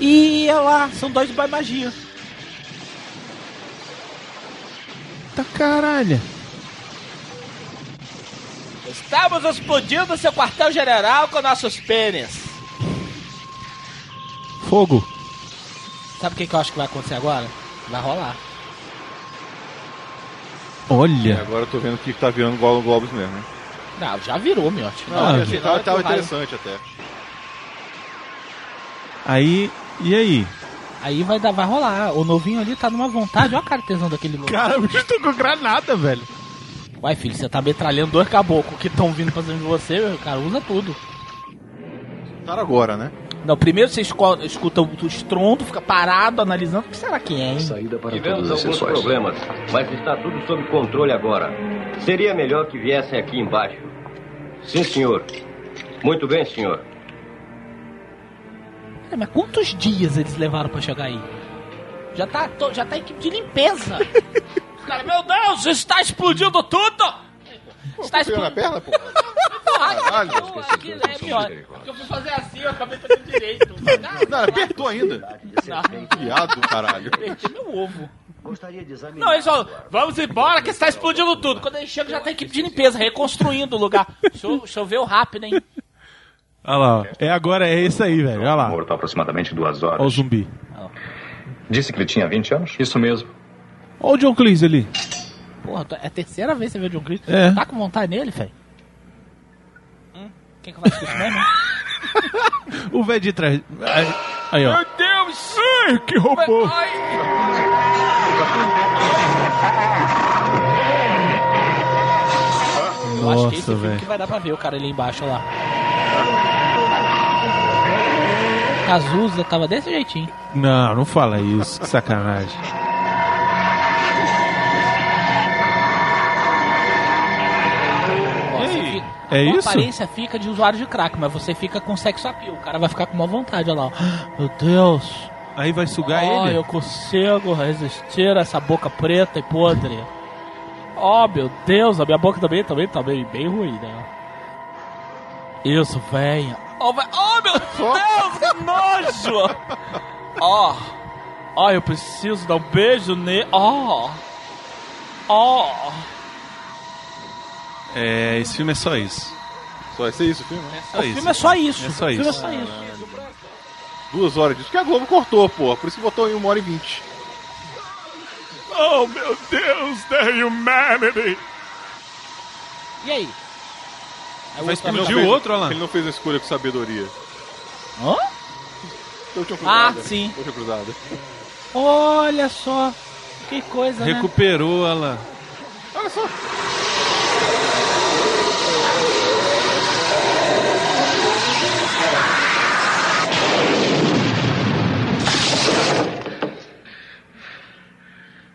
E olha lá, são dois boy magia. Tá caralho. Estamos explodindo seu quartel-general com nossos pênis. Fogo. Sabe o que, que eu acho que vai acontecer agora? Vai rolar. E Olha. agora eu tô vendo que tá virando Gollum Globos mesmo. né? Não, já virou, meu. Não, Ah, assim, tava, tava interessante até. Aí. E aí? Aí vai, dar, vai rolar. O novinho ali tá numa vontade. Olha a cara tesão daquele novo. Cara, o bicho tô com granada, velho. Uai, filho, você tá metralhando dois caboclos que estão vindo pra cima de você, meu, cara. Usa tudo. Tá agora, né? Não, primeiro você esco- escuta o estrondo, fica parado, analisando. O que será que é, hein? Saída para Tivemos alguns sessões. problemas, mas está tudo sob controle agora. Seria melhor que viessem aqui embaixo. Sim, senhor. Muito bem, senhor. É, mas quantos dias eles levaram pra chegar aí? Já tá, to- já tá a equipe de limpeza. Cara, meu Deus, está explodindo tudo! Está Pegando na explodindo. perna, pô. Caralho, aqui, pior. Porque eu fui fazer assim, eu acabei fazendo direito. Não, apertou ainda. Viado, caralho. Apertei meu ovo. Gostaria de examinar. Não, eles falam, vamos embora que está explodindo tudo. Quando eles chegam, já a equipe de limpeza, reconstruindo o lugar. Cho- Choveu rápido, hein? Olha lá, ó. É agora, é isso aí, velho. Olha lá. Morto aproximadamente duas horas. Olha o zumbi. Disse que ele tinha 20 anos? Isso mesmo. Olha o John Cleese ali. Porra, é a terceira vez que você vê o John Chris. É. Tá com vontade nele, velho? Hum? Quem que vai discutir mesmo? O velho de trás. Aí, aí, ó. Deus! Ai, que robô! Eu acho que esse Nossa, filme velho. que vai dar pra ver o cara ali embaixo, olha lá. Cazuza tava desse jeitinho. Não, não fala isso. Que sacanagem. É a isso? aparência fica de usuário de crack, mas você fica com sexo appeal. O cara vai ficar com uma vontade, olha lá. Meu Deus. Aí vai sugar Ó, ele? eu consigo resistir a essa boca preta e podre. Oh, meu Deus, a minha boca também, também tá bem, bem ruim, né? Isso, venha. Oh, vai- oh, meu Deus, que nojo! Ó, ó, eu preciso dar um beijo nele. Ó, ó. É, esse filme é só isso. Só vai ser isso o filme? né? Só O isso. filme é só isso. É só o filme isso. é só isso. Duas horas disso. Que a Globo cortou, pô. Por isso que botou em uma hora e vinte. Oh, meu Deus, the humanity! E aí? Aí Vai o outro- explodir o outro, lá. Ele não fez a escolha com sabedoria. Hã? Última Ah, sim. Última cruzada. Olha só. Que coisa, né? Recuperou ela. Olha só.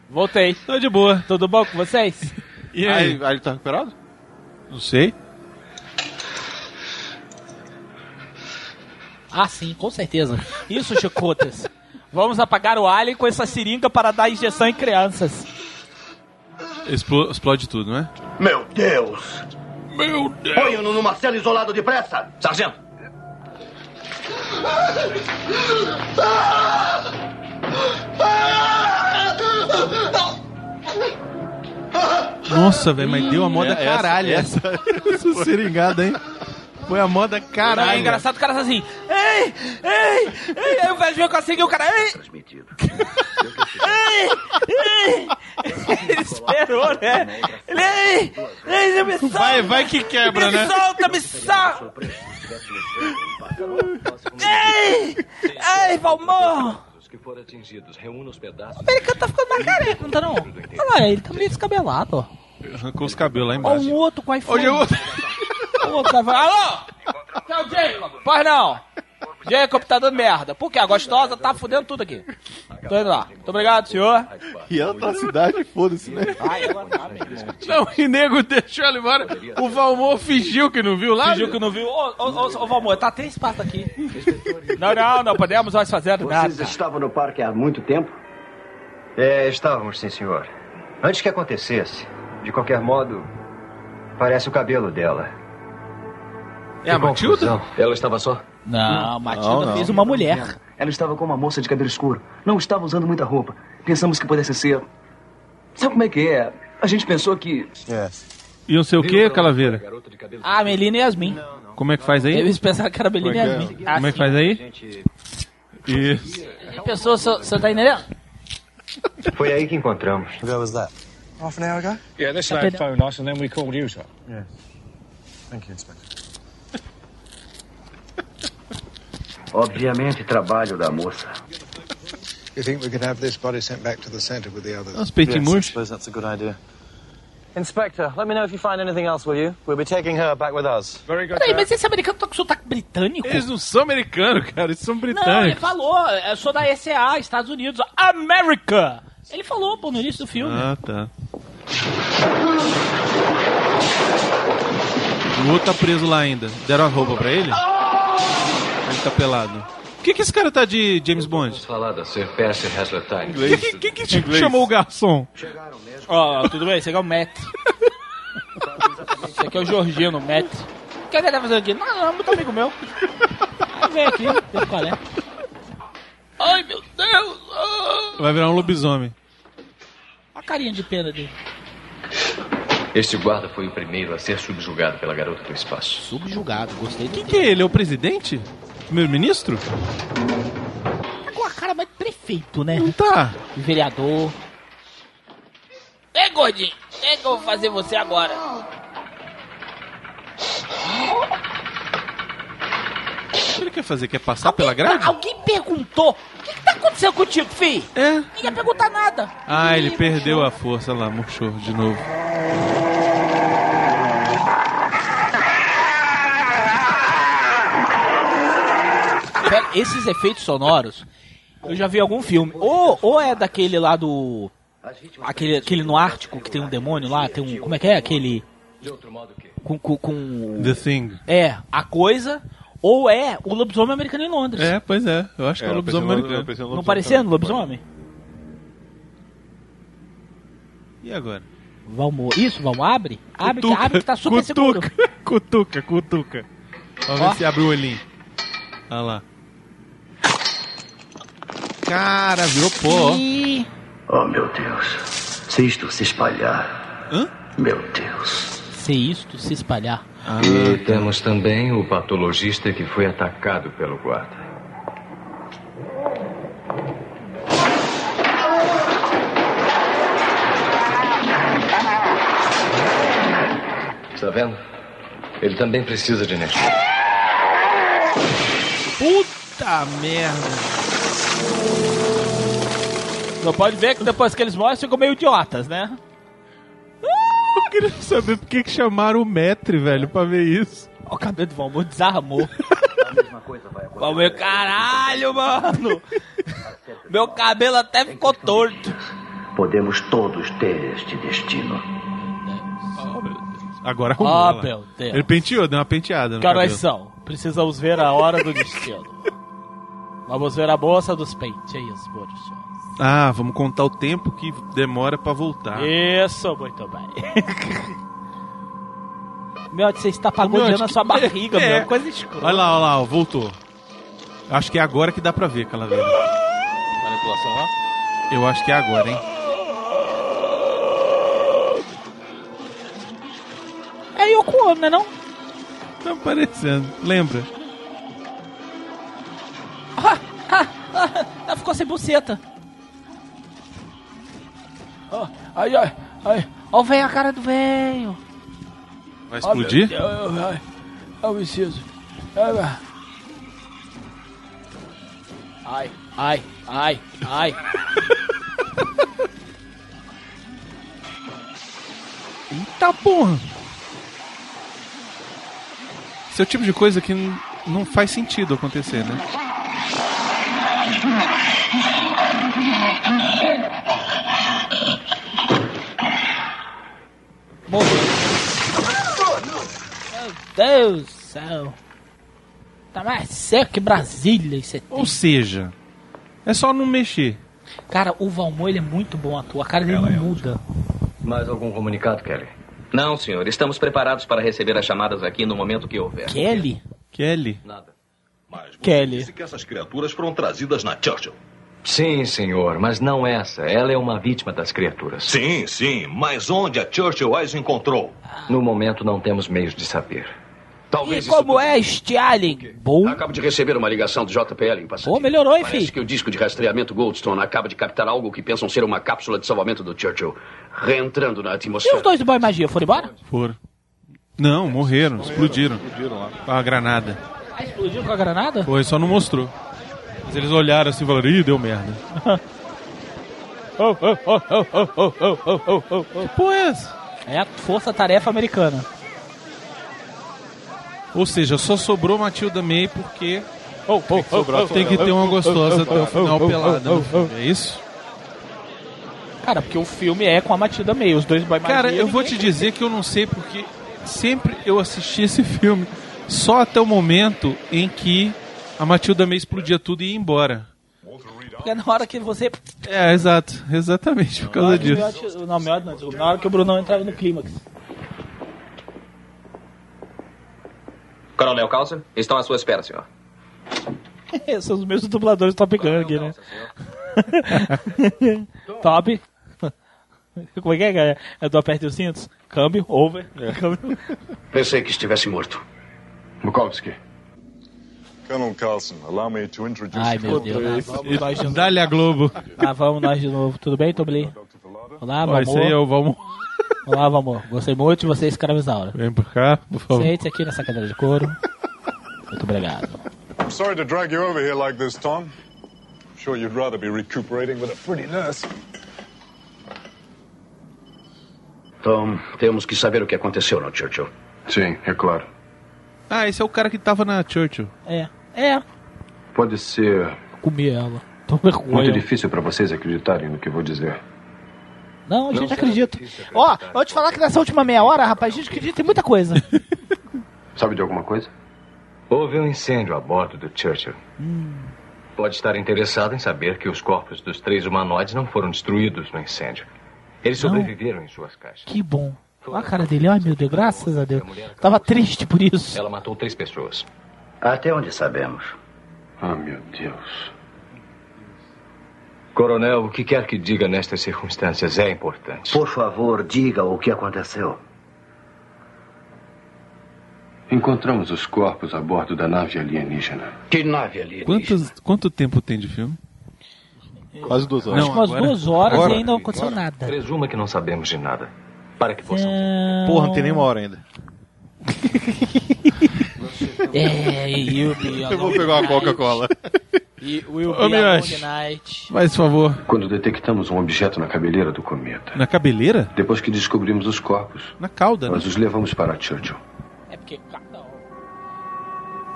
Voltei. Tô de boa. Tudo bom com vocês? E aí? Aí, aí ele tá recuperado? Não sei. Ah, sim, com certeza. Isso, chicotas. Vamos apagar o alien com essa seringa para dar injeção em crianças. Explo- explode tudo, não é? Meu Deus! Meu Deus! Ponham-no numa cela isolado depressa! Sargento! Nossa, velho, mas deu a moda É, essa- caralho. essa- essa seringada, hein? Foi a moda Não, caralho. é engraçado o cara tá assim. Ei, ei, ei. Aí o velho veio conseguir e o cara. Ei, ei, ei. Ele esperou, né? Ele, ei, ei, me solta. Vai, vai que quebra, me né? solta, me solta. Ei, ei, Valmor. Os que foram atingidos, reúna os pedaços. O americano tá ficando mais careca, não tá não? Olha lá, ele tá meio descabelado, ó. Arrancou os cabelos lá embaixo. um outro com iPhone. Hoje eu... O outro cara fala, alô? O Jacob? Pois não. Jacob tá dando merda. Por quê? A gostosa tá fudendo tudo aqui. Tô indo lá. Muito obrigado, senhor. E ela tá na cidade, foda-se, né? Não, e nego deixou ela embora. O Valmor fingiu que não viu lá. Fingiu que não viu. Ô, ô, ô, ô, Valmor, tá até espaço aqui. Não, não, não podemos mais fazer Vocês nada. estavam no parque há muito tempo? É, estávamos, sim, senhor. Antes que acontecesse, de qualquer modo, parece o cabelo dela. É a Matilda? Ela estava só? Não, Matilda Não, não. fez uma mulher. Ela estava com uma moça de cabelo escuro. Não estava usando muita roupa. Pensamos que pudesse ser. Sabe como é que é? A gente pensou que. E não sei o que, Calaveira? Ah, Melina e Yasmin. Como é que faz aí? Eles pensaram que era Melina e Como é que é? Yasmin. Como é que faz aí? Isso. Ele pensou, você tá entendendo? Foi aí que encontramos. Half an hour ago? Yeah, this lad phoned us and then we called you, sir. Yes. Thank you, Inspector. Obviamente, trabalho da moça. You think we could have this body sent back to the center with the others? Uns peitinhos yes, I murchos. suppose that's a good idea. Inspector, let me know if you find anything else, will you? We'll be taking her back with us. Very good. Peraí, mas esse americano tá com sotaque britânico? Eles não são americanos, cara. Eles são Não, ele britânicos. falou, eu sou da SA, Estados Unidos, America! Ele falou, pô, no início do filme. Ah, tá. O outro tá preso lá ainda. Deram a roupa pra ele? Ele tá pelado. Por que, que esse cara tá de James Bond? Vamos falar da Sir Percy Hasler Time. Quem que, que, que te chamou o garçom? Ó, tudo bem, esse aqui é o Matt. esse aqui é o Georgino, o Matt. O que ele tá fazendo aqui? Não, não, é muito amigo meu. Aí vem aqui, vê qual é. Ai, meu Deus! ah. Vai virar um lobisomem. Olha a carinha de pena dele. Este guarda foi o primeiro a ser subjugado pela garota do espaço. Subjugado, gostei do Quem que é ele? É o presidente? Primeiro-ministro? Tá com a cara mais de prefeito, né? Não tá. Vereador. Ei, gordinho, o que, que eu vou fazer você agora? O que ele quer fazer? Quer passar pela grade? Alguém perguntou: o que, que tá acontecendo contigo, fi? É. Ninguém pergunta nada. Ah, ele perdeu a força lá, murchou de novo. Pera, esses efeitos sonoros, eu já vi em algum filme. Ou, ou é daquele lá do. Aquele, aquele no Ártico que tem um demônio lá, tem um. Como é que é? Aquele. Com. com, com The Thing. é, a coisa. Ou é o lobisomem americano em Londres. É, pois é. Eu acho que é, o lobisomem americano. Não parecia no lobisomem? E agora? Vamos. Isso, vamos, abre? Abre, que, abre que tá super seguro. cutuca, cutuca, cutuca. Vamos Ó. ver se abre o olhinho. Olha lá. Cara, virou pó. Oh, meu Deus. Se isto se espalhar. Hã? Meu Deus. Se isto se espalhar. E temos também o patologista que foi atacado pelo guarda. Está vendo? Ele também precisa de energia. Puta merda. Não pode ver que depois que eles morrem ficam meio idiotas, né? Eu queria saber por que que chamaram o Metre, velho, pra ver isso. O cabelo do Valmor desarmou. Valmor, caralho, mano! Meu cabelo até ficou torto. Podemos todos ter este destino. Agora arrumou. Ah, lá. meu Deus. Ele penteou, deu uma penteada Que horas são? Precisamos ver a hora do destino. Vamos ver a bolsa dos peitinhos, Burcho. Ah, vamos contar o tempo que demora pra voltar. Isso, muito bem. meu, você está pagodeando Meu, a sua barriga, é. meu. Coisa escura. Olha lá, olha lá, ó, voltou. Acho que é agora que dá pra ver, Calaveira. Manipulação, ó. Eu acho que é agora, hein? É Yoko Ono, né não? Tá parecendo. Lembra? Ah, ah, ah, ela ficou sem buceta. Ai, ai, ai. Ó o velho, a cara do velho. Vai explodir? Ai, ai, eu preciso. Ai, Ai, ai, ai, ai. Eita porra! Esse é o tipo de coisa que não faz sentido acontecer, né? Morreu. Meu Deus do céu. Tá mais seco que Brasília isso aqui. Ou seja, é só não mexer. Cara, o Valmor ele é muito bom ator. A cara dele não muda. Mais algum comunicado, Kelly? Não, senhor. Estamos preparados para receber as chamadas aqui no momento que houver. Kelly? Kelly? Nada. Kelly. Disse que essas criaturas foram trazidas na Churchill. Sim, senhor, mas não essa. Ela é uma vítima das criaturas. Sim, sim, mas onde a Churchill as encontrou? No momento não temos meios de saber. Talvez E como é este alien? Bom. Acabo de receber uma ligação do JPL em passagem. Pô, melhorou, hein, Parece filho? que o disco de rastreamento Goldstone acaba de captar algo que pensam ser uma cápsula de salvamento do Churchill, reentrando na E atmosfera. os dois do Boy Magia foram embora? Foram. Não, morreram, explodiram. Com a granada. Ah, explodiu com a granada? Foi, só não mostrou. Mas eles olharam assim e falaram, ih, deu merda. Oh, oh, oh, oh, oh, oh, oh, oh, oh, oh. Que porra é essa? É a força-tarefa americana. Ou seja, só sobrou Matilda May porque Oh, oh, oh, oh, tem que ter uma gostosa até o final pelada no filme, é isso? Cara, porque o filme é com a Matilda May, os dois Magia. Cara, eu vou te dizer que eu não sei porque sempre eu assisti esse filme só até o momento em que a Matilda May explodia tudo e ia embora. Porque é na hora que você. É, exato, exatamente por causa disso. Não, não, na hora que o Brunão entrava no clímax. Coronel Carlson, estão à sua espera, senhor. Esses são os mesmos dubladores do Top Gun aqui, né? Top. Como é que é, cara? É do aperte os cintos? Câmbio, over. Câmbio. Pensei que estivesse morto. Bukowski. Colonel Carlson, allow me to introduce Ai, meu you. Deus. Lá vamos nós de novo. Dá-lhe a Globo. Lá vamos nós de novo. Tudo bem, Tobli? Olá, Ó, Valmor. esse aí é o Valmor. Olá, Valmor. Gostei muito de você escravizaura. Vem por cá, por favor. Sente aqui nessa cadeira de couro. Muito obrigado. I'm sorry to drag you over here like this, Tom. Sure you'd rather be recuperating with a pretty nurse. Tom, temos que saber o que aconteceu no Churchill. Sim, é claro. Ah, esse é o cara que tava na Churchill. É. É. Pode ser Comer ela. Tô vergonha. muito difícil para vocês acreditarem no que vou dizer. Não, a gente acredita. Ó, eu vou te falar que nessa última meia hora, rapaz, a gente acredita em muita coisa. Sabe de alguma coisa? Houve um incêndio a bordo do Churchill. Pode estar interessado em saber que os corpos dos três humanoides não foram destruídos no incêndio. Eles Não. sobreviveram em suas caixas. Que bom. Olha a cara dele, ai meu Deus, graças a Deus. Tava triste por isso. Ela matou três pessoas. Até onde sabemos. Ah, meu Deus. Coronel, o que quer que diga nestas circunstâncias é importante. Por favor, diga o que aconteceu. Encontramos os corpos a bordo da nave alienígena. Que nave ali? Quantos, quanto tempo tem de filme? Quase duas Acho que umas duas horas e ainda não aconteceu nada. Presuma que não sabemos de nada. Para que possamos. Porra, não tem nem uma hora ainda. É, you'll be Eu vou pegar uma Coca-Cola. Will Ô, be a long night. Faz favor. Quando detectamos um objeto na cabeleira do cometa. Na cabeleira? Depois que descobrimos os corpos, Na cauda, né? nós os levamos para Churchill. É porque.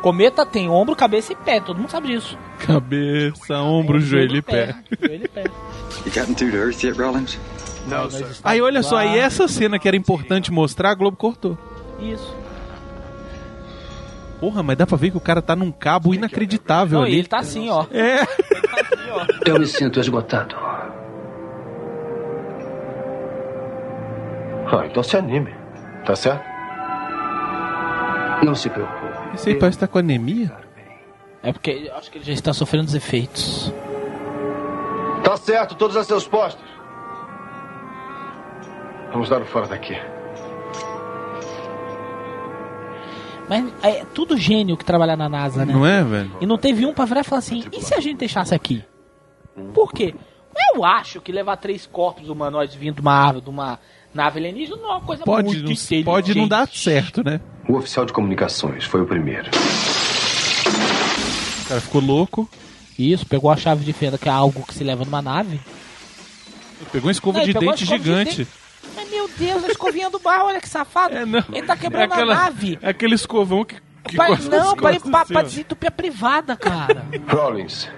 Cometa tem ombro, cabeça e pé, todo mundo sabe disso. Cabeça, ombro, joelho e pé. Joelho e pé. You gotten through to Earth yet, Rollins? No, sir. Aí olha só, e essa cena que era importante mostrar, a Globo cortou. Isso. Porra, mas dá pra ver que o cara tá num cabo inacreditável Não, ali. ele tá assim, ó. É. Eu me sinto esgotado. Ah, então se anime. Tá certo? Não se preocupe. Esse aí parece que tá com anemia. É porque acho que ele já está sofrendo os efeitos. Tá certo, todos a seus postos. Vamos dar o fora daqui. Mas é tudo gênio que trabalha na NASA, né? Não é, velho? E não teve um pra virar e falar assim: e se a gente deixasse aqui? Por quê? Eu acho que levar três corpos humanoides vindo de uma árvore, de uma nave alienígena, não é uma coisa Pode, muito não, inteligente. pode não dar certo, né? O oficial de comunicações foi o primeiro. O cara ficou louco. Isso, pegou a chave de fenda, que é algo que se leva numa nave. Pegou uma escova Não, de dente escova de gigante. dente. Meu Deus, a escovinha do bar, olha que safado. Ele tá quebrando aquela- a nave. É aquele escovão que. que Pai, corta as não, pra, costas pra, assim, pra desentupir a privada, cara. Rollins.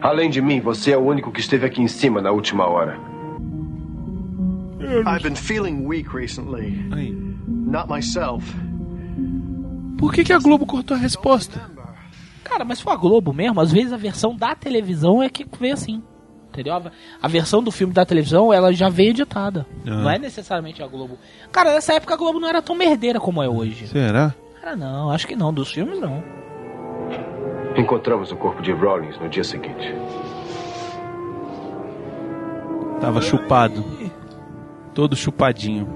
Além de mim, você é o único que esteve aqui em cima na última hora. I've been feeling weak recently. Not myself. Por que, que a Globo cortou a resposta? Cara, mas for a Globo mesmo, às vezes a versão da televisão é que vem assim. Entendeu? A- A versão do filme da televisão, ela já veio editada. Ah. Não é necessariamente a Globo. Cara, nessa época a Globo não era tão merdeira como é hoje. Será? Cara, não, acho que não. Dos filmes, não. Encontramos o corpo de Rollins no dia seguinte. Tava chupado. Todo chupadinho.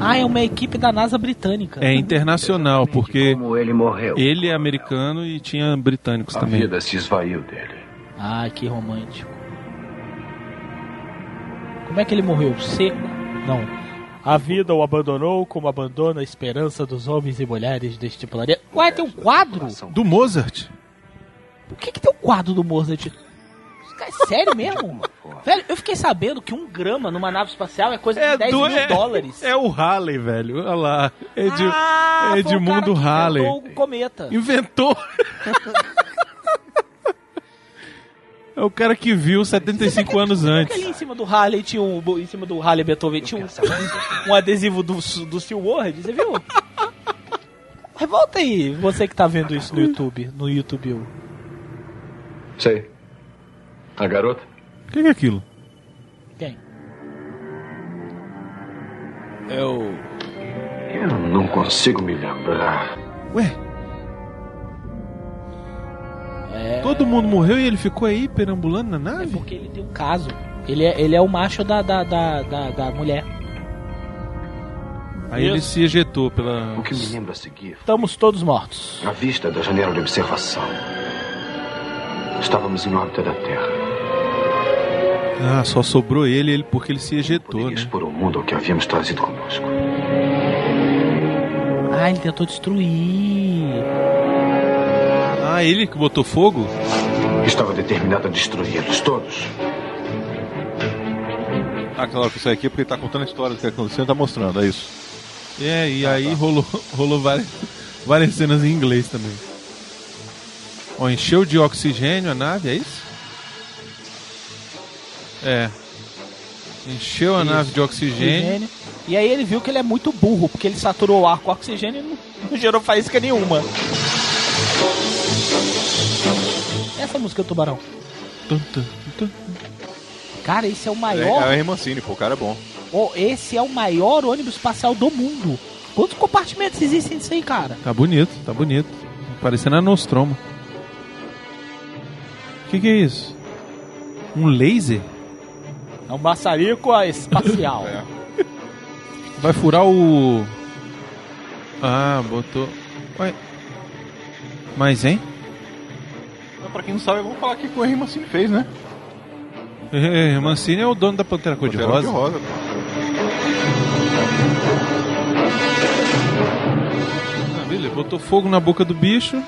Ah, é uma equipe da NASA britânica. É internacional, porque Como ele morreu. ele é americano e tinha britânicos A também. vida se esvaiu dele. Ah, que romântico. Como é que ele morreu? Seco? Não. A vida o abandonou como abandona a esperança dos homens e mulheres deste planeta. Ué, tem um quadro? Do Mozart? Por que, que tem um quadro do Mozart? Cara, É sério mesmo? Velho, eu fiquei sabendo que um grama numa nave espacial é coisa de 10 do- mil é- dólares. É o Halley, velho. Olha lá. Ed, Ah, o cara Edmundo que Halley. inventou o cometa. Inventou. É o cara que viu 75 anos antes. Ali em cima do Harley tinha um. Em cima do Harley Beethoven tinha um, um adesivo do, do Steel World, você viu? Mas volta aí, você que tá vendo isso no YouTube. No YouTube. Sei. A garota? O que, que é aquilo? Quem? Eu. Eu não consigo me lembrar. Ué? É. Todo mundo morreu e ele ficou aí perambulando na nave? Porque ele tem um caso. Ele é, ele é o macho da, da, da, da, da mulher. Aí ele se ejetou pela. O que me lembra a seguir Estamos todos mortos. a vista da janela de observação. Estávamos em órbita da Terra. Ah, só sobrou ele, ele porque ele se ejetou, né? Expor ao mundo o que havíamos trazido conosco. Ah, ele tentou destruir. Ah, ele que botou fogo? Estava determinado a destruí-los todos. Ah, claro que isso aqui é porque ele tá contando a história do que aconteceu e tá mostrando, é isso. É, e aí rolou, rolou várias, Várias cenas em inglês também. Ó, encheu de oxigênio a nave, é isso? É. Encheu a Isso. nave de oxigênio. Oxigênio. E aí ele viu que ele é muito burro, porque ele saturou o ar com oxigênio e não, não gerou faísca nenhuma. Essa música do Tubarão. Tum, tum, tum. Cara, esse é o É, maior. é o Hermancini, pô, o cara é bom. Ó, esse é o maior ônibus espacial do mundo. Quantos compartimentos existem disso aí, cara? Tá bonito, tá bonito. Parecendo a Nostromo. O que, que é isso? Um laser? É um maçarico espacial. Vai furar o. Ah, botou. Ué. Mas, hein? Mas Pra quem não sabe, vamos falar o que o Hermancini fez, né? É, Mancini é o dono da Pantera Cor-de-Rosa. Cor-de-Rosa, Ah, beleza, botou fogo na boca do bicho.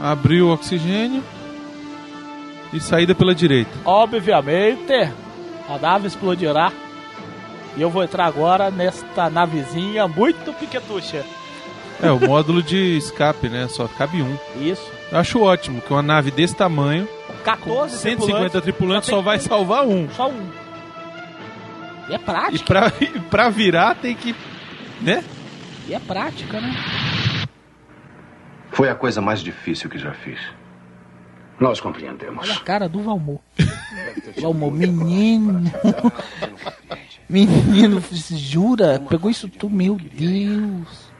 Abriu o oxigênio. E saída pela direita. Obviamente, a nave explodirá. E eu vou entrar agora nesta navezinha muito piquetucha. É, o módulo de escape, né? Só cabe um. Isso. Eu acho ótimo que uma nave desse tamanho, 14 150 tripulantes, só vai salvar um. Só um. E é prática. E pra, e pra virar tem que. Né? E é prática, né? Foi a coisa mais difícil que já fiz. Nós compreendemos. Olha a cara do Valmor. Valmor, menino. Menino, jura? Pegou isso tudo? Meu Deus.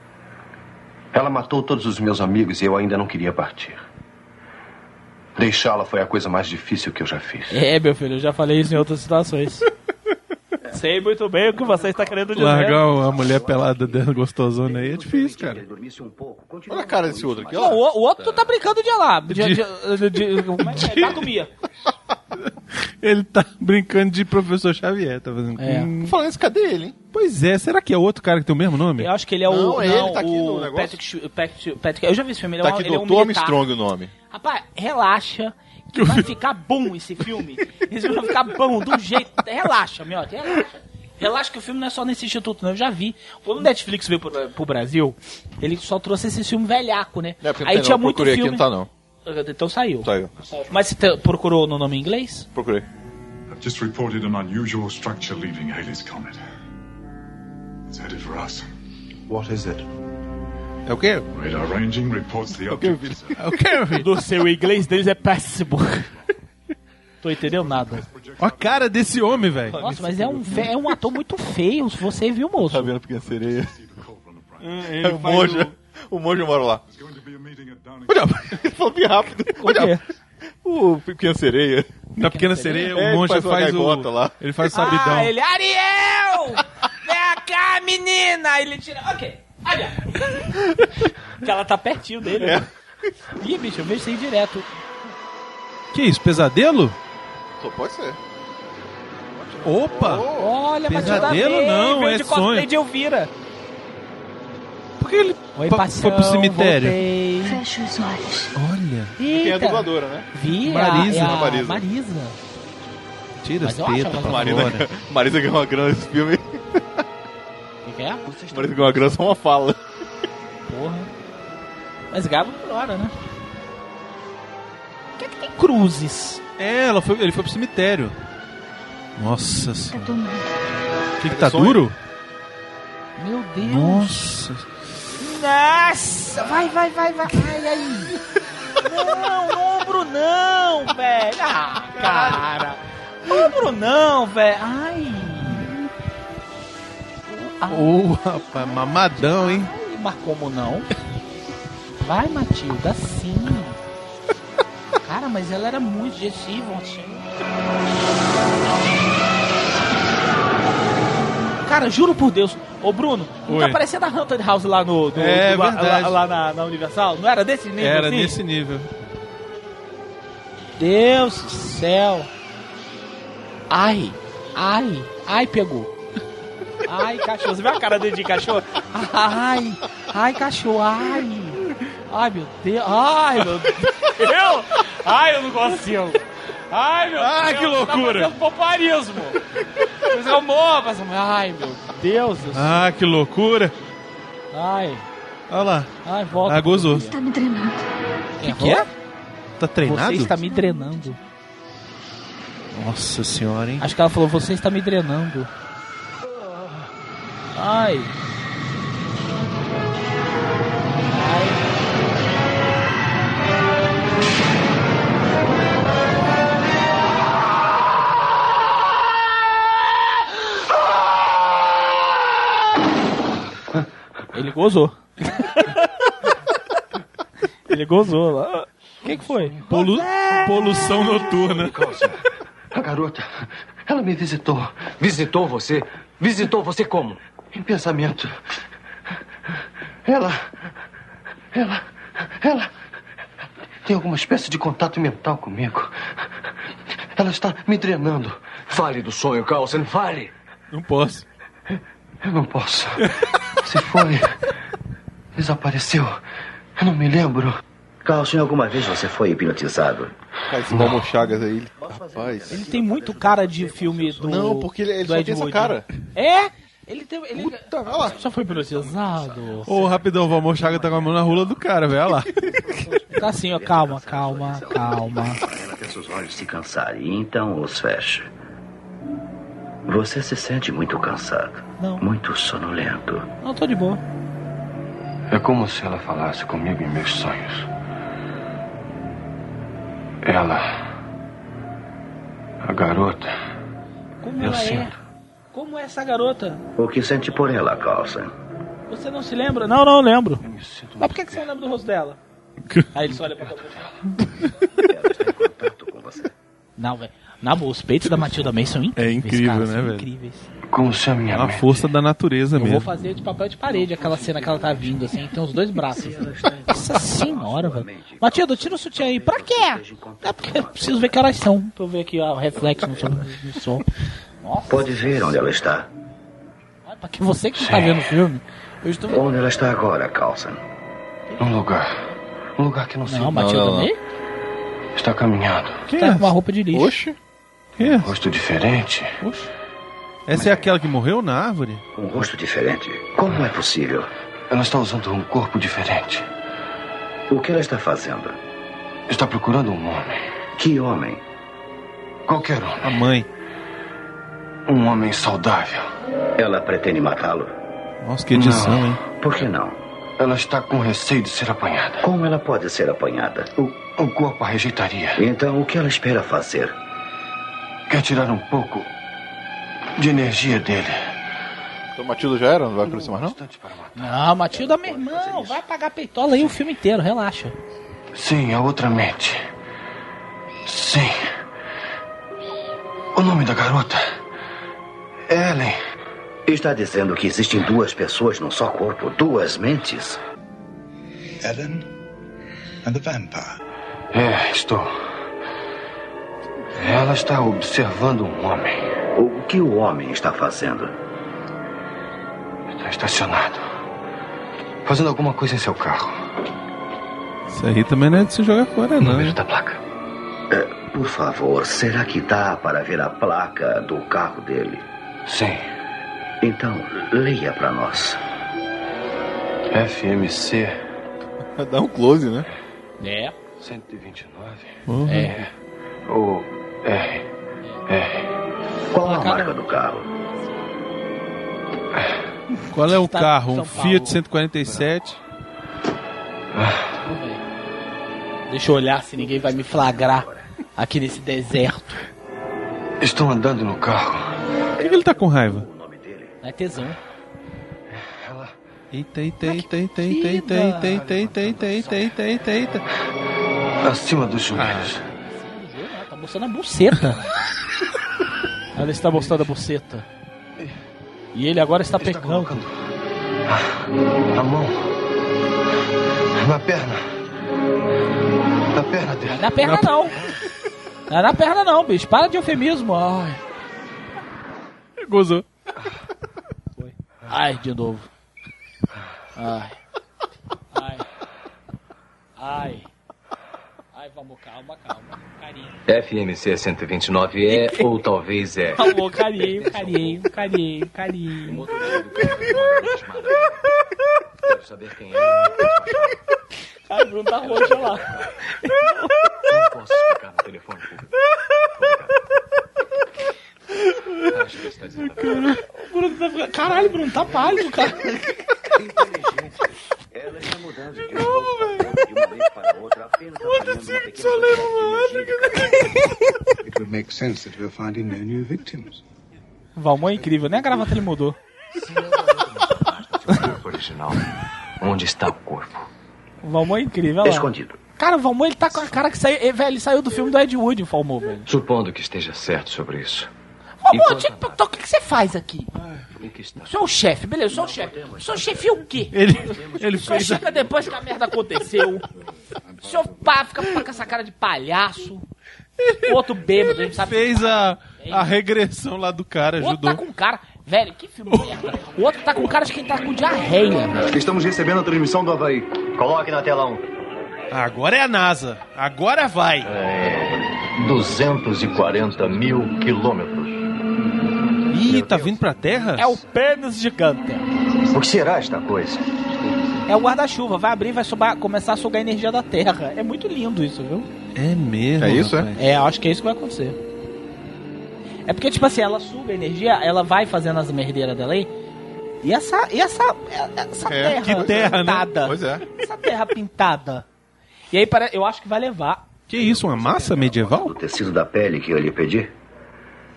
Ela matou todos os meus amigos e eu ainda não queria partir. Deixá-la foi a coisa mais difícil que eu já fiz. É, meu filho, eu já falei isso em outras situações. Sei muito bem o que você está querendo dizer. Largar a mulher pelada dentro gostosona aí é difícil, cara. Olha a cara desse outro aqui, ó. o, o outro tá brincando de lá. De, de, de, de- como é que é? Ele tá brincando de professor Xavier, tá fazendo. É. Hum. Falando isso, cadê ele, hein? Pois é, será que é outro cara que tem o mesmo nome? Eu acho que ele é o. Não, ele tá aqui o no negócio. Patrick, Patrick, Patrick- eu já vi esse filme, ele Tá é um, aqui ele é um militar. Armstrong o nome. Rapaz, relaxa. Que vai ficar bom esse filme. Esse filme vai ficar bom do jeito. Relaxa, meu. Relaxa. Relaxa que o filme não é só nesse instituto, não. Eu já vi. Quando o Netflix veio pro, pro Brasil, ele só trouxe esse filme velhaco, né? É, não Aí tem tinha não, muito procurei filme. aqui, não tá não. Então saiu. Saiu. Mas você procurou no nome em inglês? Procurei. I've just reported an unusual structure leaving Halley's Comet. It's headed for us. What is it? É o quê? Radar ranging reports the object. É o quê, filho? Do seu inglês deles é péssimo. Tô entendendo nada. Olha a cara desse homem, velho. Nossa, mas é um, fe- é um ator muito feio, se você viu, moço. Tá vendo a pequena sereia? Ele É o faz. O monge mora lá. Olha, ele falou bem rápido. Olha, o pequena sereia. Na Pequena Sereia, É, o ele monge faz faz, gaivota o... lá. Ele faz o sabidão. Ah, ele... Ariel! Vem cá, menina! Aí ele tira... Ok, olha. que ela tá pertinho dele. É. né? Ih, bicho, eu vejo isso aí direto. Que isso, pesadelo? Só pode ser. Opa! Olha, Pesadelo May, não, é de sonho. de Elvira. Por que ele Oi, pa- paixão, foi pro cemitério? voltei. Feche os olhos. Olha. Eita. Quem é a dubladora, né? Vi, Marisa. a, a Marisa. Marisa. Tira as tetas pra Marisa. Marisa ganhou uma grana nesse filme. Que, que é? Marisa ganhou uma grana só uma fala. Porra. Mas Gabo hora, né? Por que, que tem cruzes? É, ela foi, ele foi pro cemitério. Nossa senhora. do nada. O que, que tá Sonho. duro? Meu Deus. Nossa. Nossa, vai, vai, vai, vai. Ai, aí. Não, ombro não, velho. Ah, cara. Ombro não, velho. Ai. Ô, rapaz, mamadão, hein? Ai, mas como não? Vai, Matilda, sim. Cara, mas ela era muito digestivo, assim. Cara, juro por Deus. Ô, Bruno, não Oi. tá parecendo a Haunted House lá no... no- É, no- lá, verdade. lá- lá na, na Universal? Não era desse nível Era assim? nesse nível. Deus do céu. Ai, ai, ai, pegou. Ai, cachorro. Você viu a cara dele de cachorro? Ai, ai, cachorro, ai. Ai, meu Deus. Ai, meu Deus. Ai, eu não consigo. Ai, meu Ah, Deus. que loucura. Tá fazendo poparismo. Mas eu morro, mas... Ai, meu Deus do céu. Ah, que loucura. Ai. Olha lá. Ai, volta. Ah, gozou. Está me drenando. O que, é? Tá treinado? Você está me drenando. Nossa senhora, hein? Acho que ela falou, você está me drenando. Ai. Ele gozou. Ele gozou lá. O que, que foi? Polu- Poluição noturna. A garota, ela me visitou. Visitou você? Visitou você como? Em pensamento. Ela. Ela. Ela. Tem alguma espécie de contato mental comigo. Ela está me drenando. Fale do sonho, Carlson, fale. Não posso. Eu não posso. Se foi. Desapareceu. Eu não me lembro. Carlson, alguma vez você foi hipnotizado? Cara, esse Chagas aí, ele- rapaz. Ele tem muito cara de filme do. Não, porque ele- ele do só Ed tem essa Wood. cara. É? Ele tem. Ele já foi hipnotizado. Ô, rapidão, o Valmor Chaga tá com a mão na rola do cara, velho. Olha lá. Tá assim, ó, calma, calma, calma. Quer seus olhos se cansarem, então os feche. Você se sente muito cansado. Não. Muito sonolento. Não, tô de boa. É como se ela falasse comigo em meus sonhos. Ela. A garota. Como Eu ela é? Como é essa garota? O que sente por ela, Carlson? Você não se lembra? Não, não, eu lembro. Mas por que, que você não lembra do rosto dela? Aí ele só olha pra tua Não, velho. Na boa, os peitos da Matilda May são incríveis. É incrível, cara, né, velho? incríveis. Como se a minha É uma mente- força da natureza Eu vou mesmo. fazer de papel de parede aquela cena que ela tá vindo, assim, tem os dois braços. Nossa senhora, velho. Matilda, tira o sutiã aí. Pra quê? É porque eu preciso ver que horas são. Pra eu ver aqui ó, o reflexo no, som- Pode ver onde ela está. pra que você que não tá vendo o filme. Eu estou Onde ela está agora, Carlson? Um lugar. Um lugar que não sei. Não, Matilda May? Está caminhando. Tá com uma roupa de lixo. Oxe. Que? Rosto diferente. Essa é aquela que morreu na árvore? Um rosto diferente? Como é possível? Ela está usando um corpo diferente. O que ela está fazendo? Está procurando um homem. Que homem? Qualquer homem. A mãe. Um homem saudável. Ela pretende matá-lo? Nossa, que edição, Não. hein? Por que não? Ela está com receio de ser apanhada. Como ela pode ser apanhada? O, o corpo a rejeitaria. Então, o que ela espera fazer? Quer tirar um pouco de energia dele. Então Matilda já era? Não vai aparecer mais não? Não, Matilda, meu irmão, vai pagar peitola aí o filme inteiro, relaxa. Sim, a outra mente. Sim. O nome da garota. Ellen. Está dizendo que existem duas pessoas num só corpo, duas mentes? Ellen and the vampire. É, estou. Ela está observando um homem. O que o homem está fazendo? Está estacionado. Fazendo alguma coisa em seu carro. Isso aí também não é de se jogar fora, não. Número da placa. É, por favor, será que dá para ver a placa do carro dele? Sim. Então, leia para nós. FMC Dá um close, né? É. 129. Uhum. É. O R. R. Qual a marca do carro? Qual é o Tá- carro? Um. Fiat 147. Deixa eu olhar se ninguém vai me flagrar aqui nesse deserto. Estão andando no carro. Por que, que ele tá com raiva? É tesão. Eita, eita, eita, eita, eita, eita, eita, eita, eita, eita, eita, eita, eita, eita. Acima dos joelhos. Tá mostrando a buceta. Ela está mostrando a buceta. E ele agora está pecando. A mão. Na perna. Na perna dele. Na perna não. Não é na perna não, bicho. Para de eufemismo. Ai. Gozou. Ai, de novo. Ai. Ai. Ai. Ai, vamos, calma, calma. Carinho. FMC 129 é ou talvez é. Amor, carinho, carinho, carinho, carinho. Quero saber quem é. Ai, Bruno tá roxo lá. Não posso explicar no telefone público. Acho que está dizendo a verdade. O Bruno tá Caralho, Bruno, tá pálido, cara. Ela está mudando de para outro, apenas apanhando uma pequena It would make sense that we're finding no new victims. Valmor é incrível, nem a gravata ele mudou. Original. Onde está o corpo? O Valmor é incrível, olha lá. Escondido. Cara, o Valmor ele tá com a cara que saiu. eh, Velho, ele saiu do filme do Ed Wood, o Valmor, velho. Supondo que esteja certo sobre isso. Te perguntar, o que, que você faz aqui? O que está? O é chefe, beleza, é o chefe. O senhor chefia o quê? Ele, ele O senhor fez. a- chega depois que a merda aconteceu. O senhor pá, fica com essa cara de palhaço. O outro bêbado, a gente sabe. Fez a, a regressão lá do cara, O outro ajudou. tá com cara. Velho, que filme merda. O outro tá com cara de quem tá com diarreia. Estamos recebendo a transmissão do Havaí. Coloque na tela 1. Agora é a NASA. Agora vai. É, 240 mil quilômetros. Ih, tá vindo pra Terra? É o pênis gigante. O que será esta coisa? É o guarda-chuva, vai abrir e vai subar- começar a sugar a energia da Terra. É muito lindo isso, viu? É mesmo. É isso, é? rapaz. É, acho que é isso que vai acontecer. É porque, tipo assim, ela suga a energia, ela vai fazendo as merdeiras dela aí. E essa. E essa. Essa É, terra. que terra, né? pintada. Pois é. Essa terra pintada. E aí eu acho que vai levar. Que isso, uma massa medieval? Do tecido da pele que eu lhe pedi?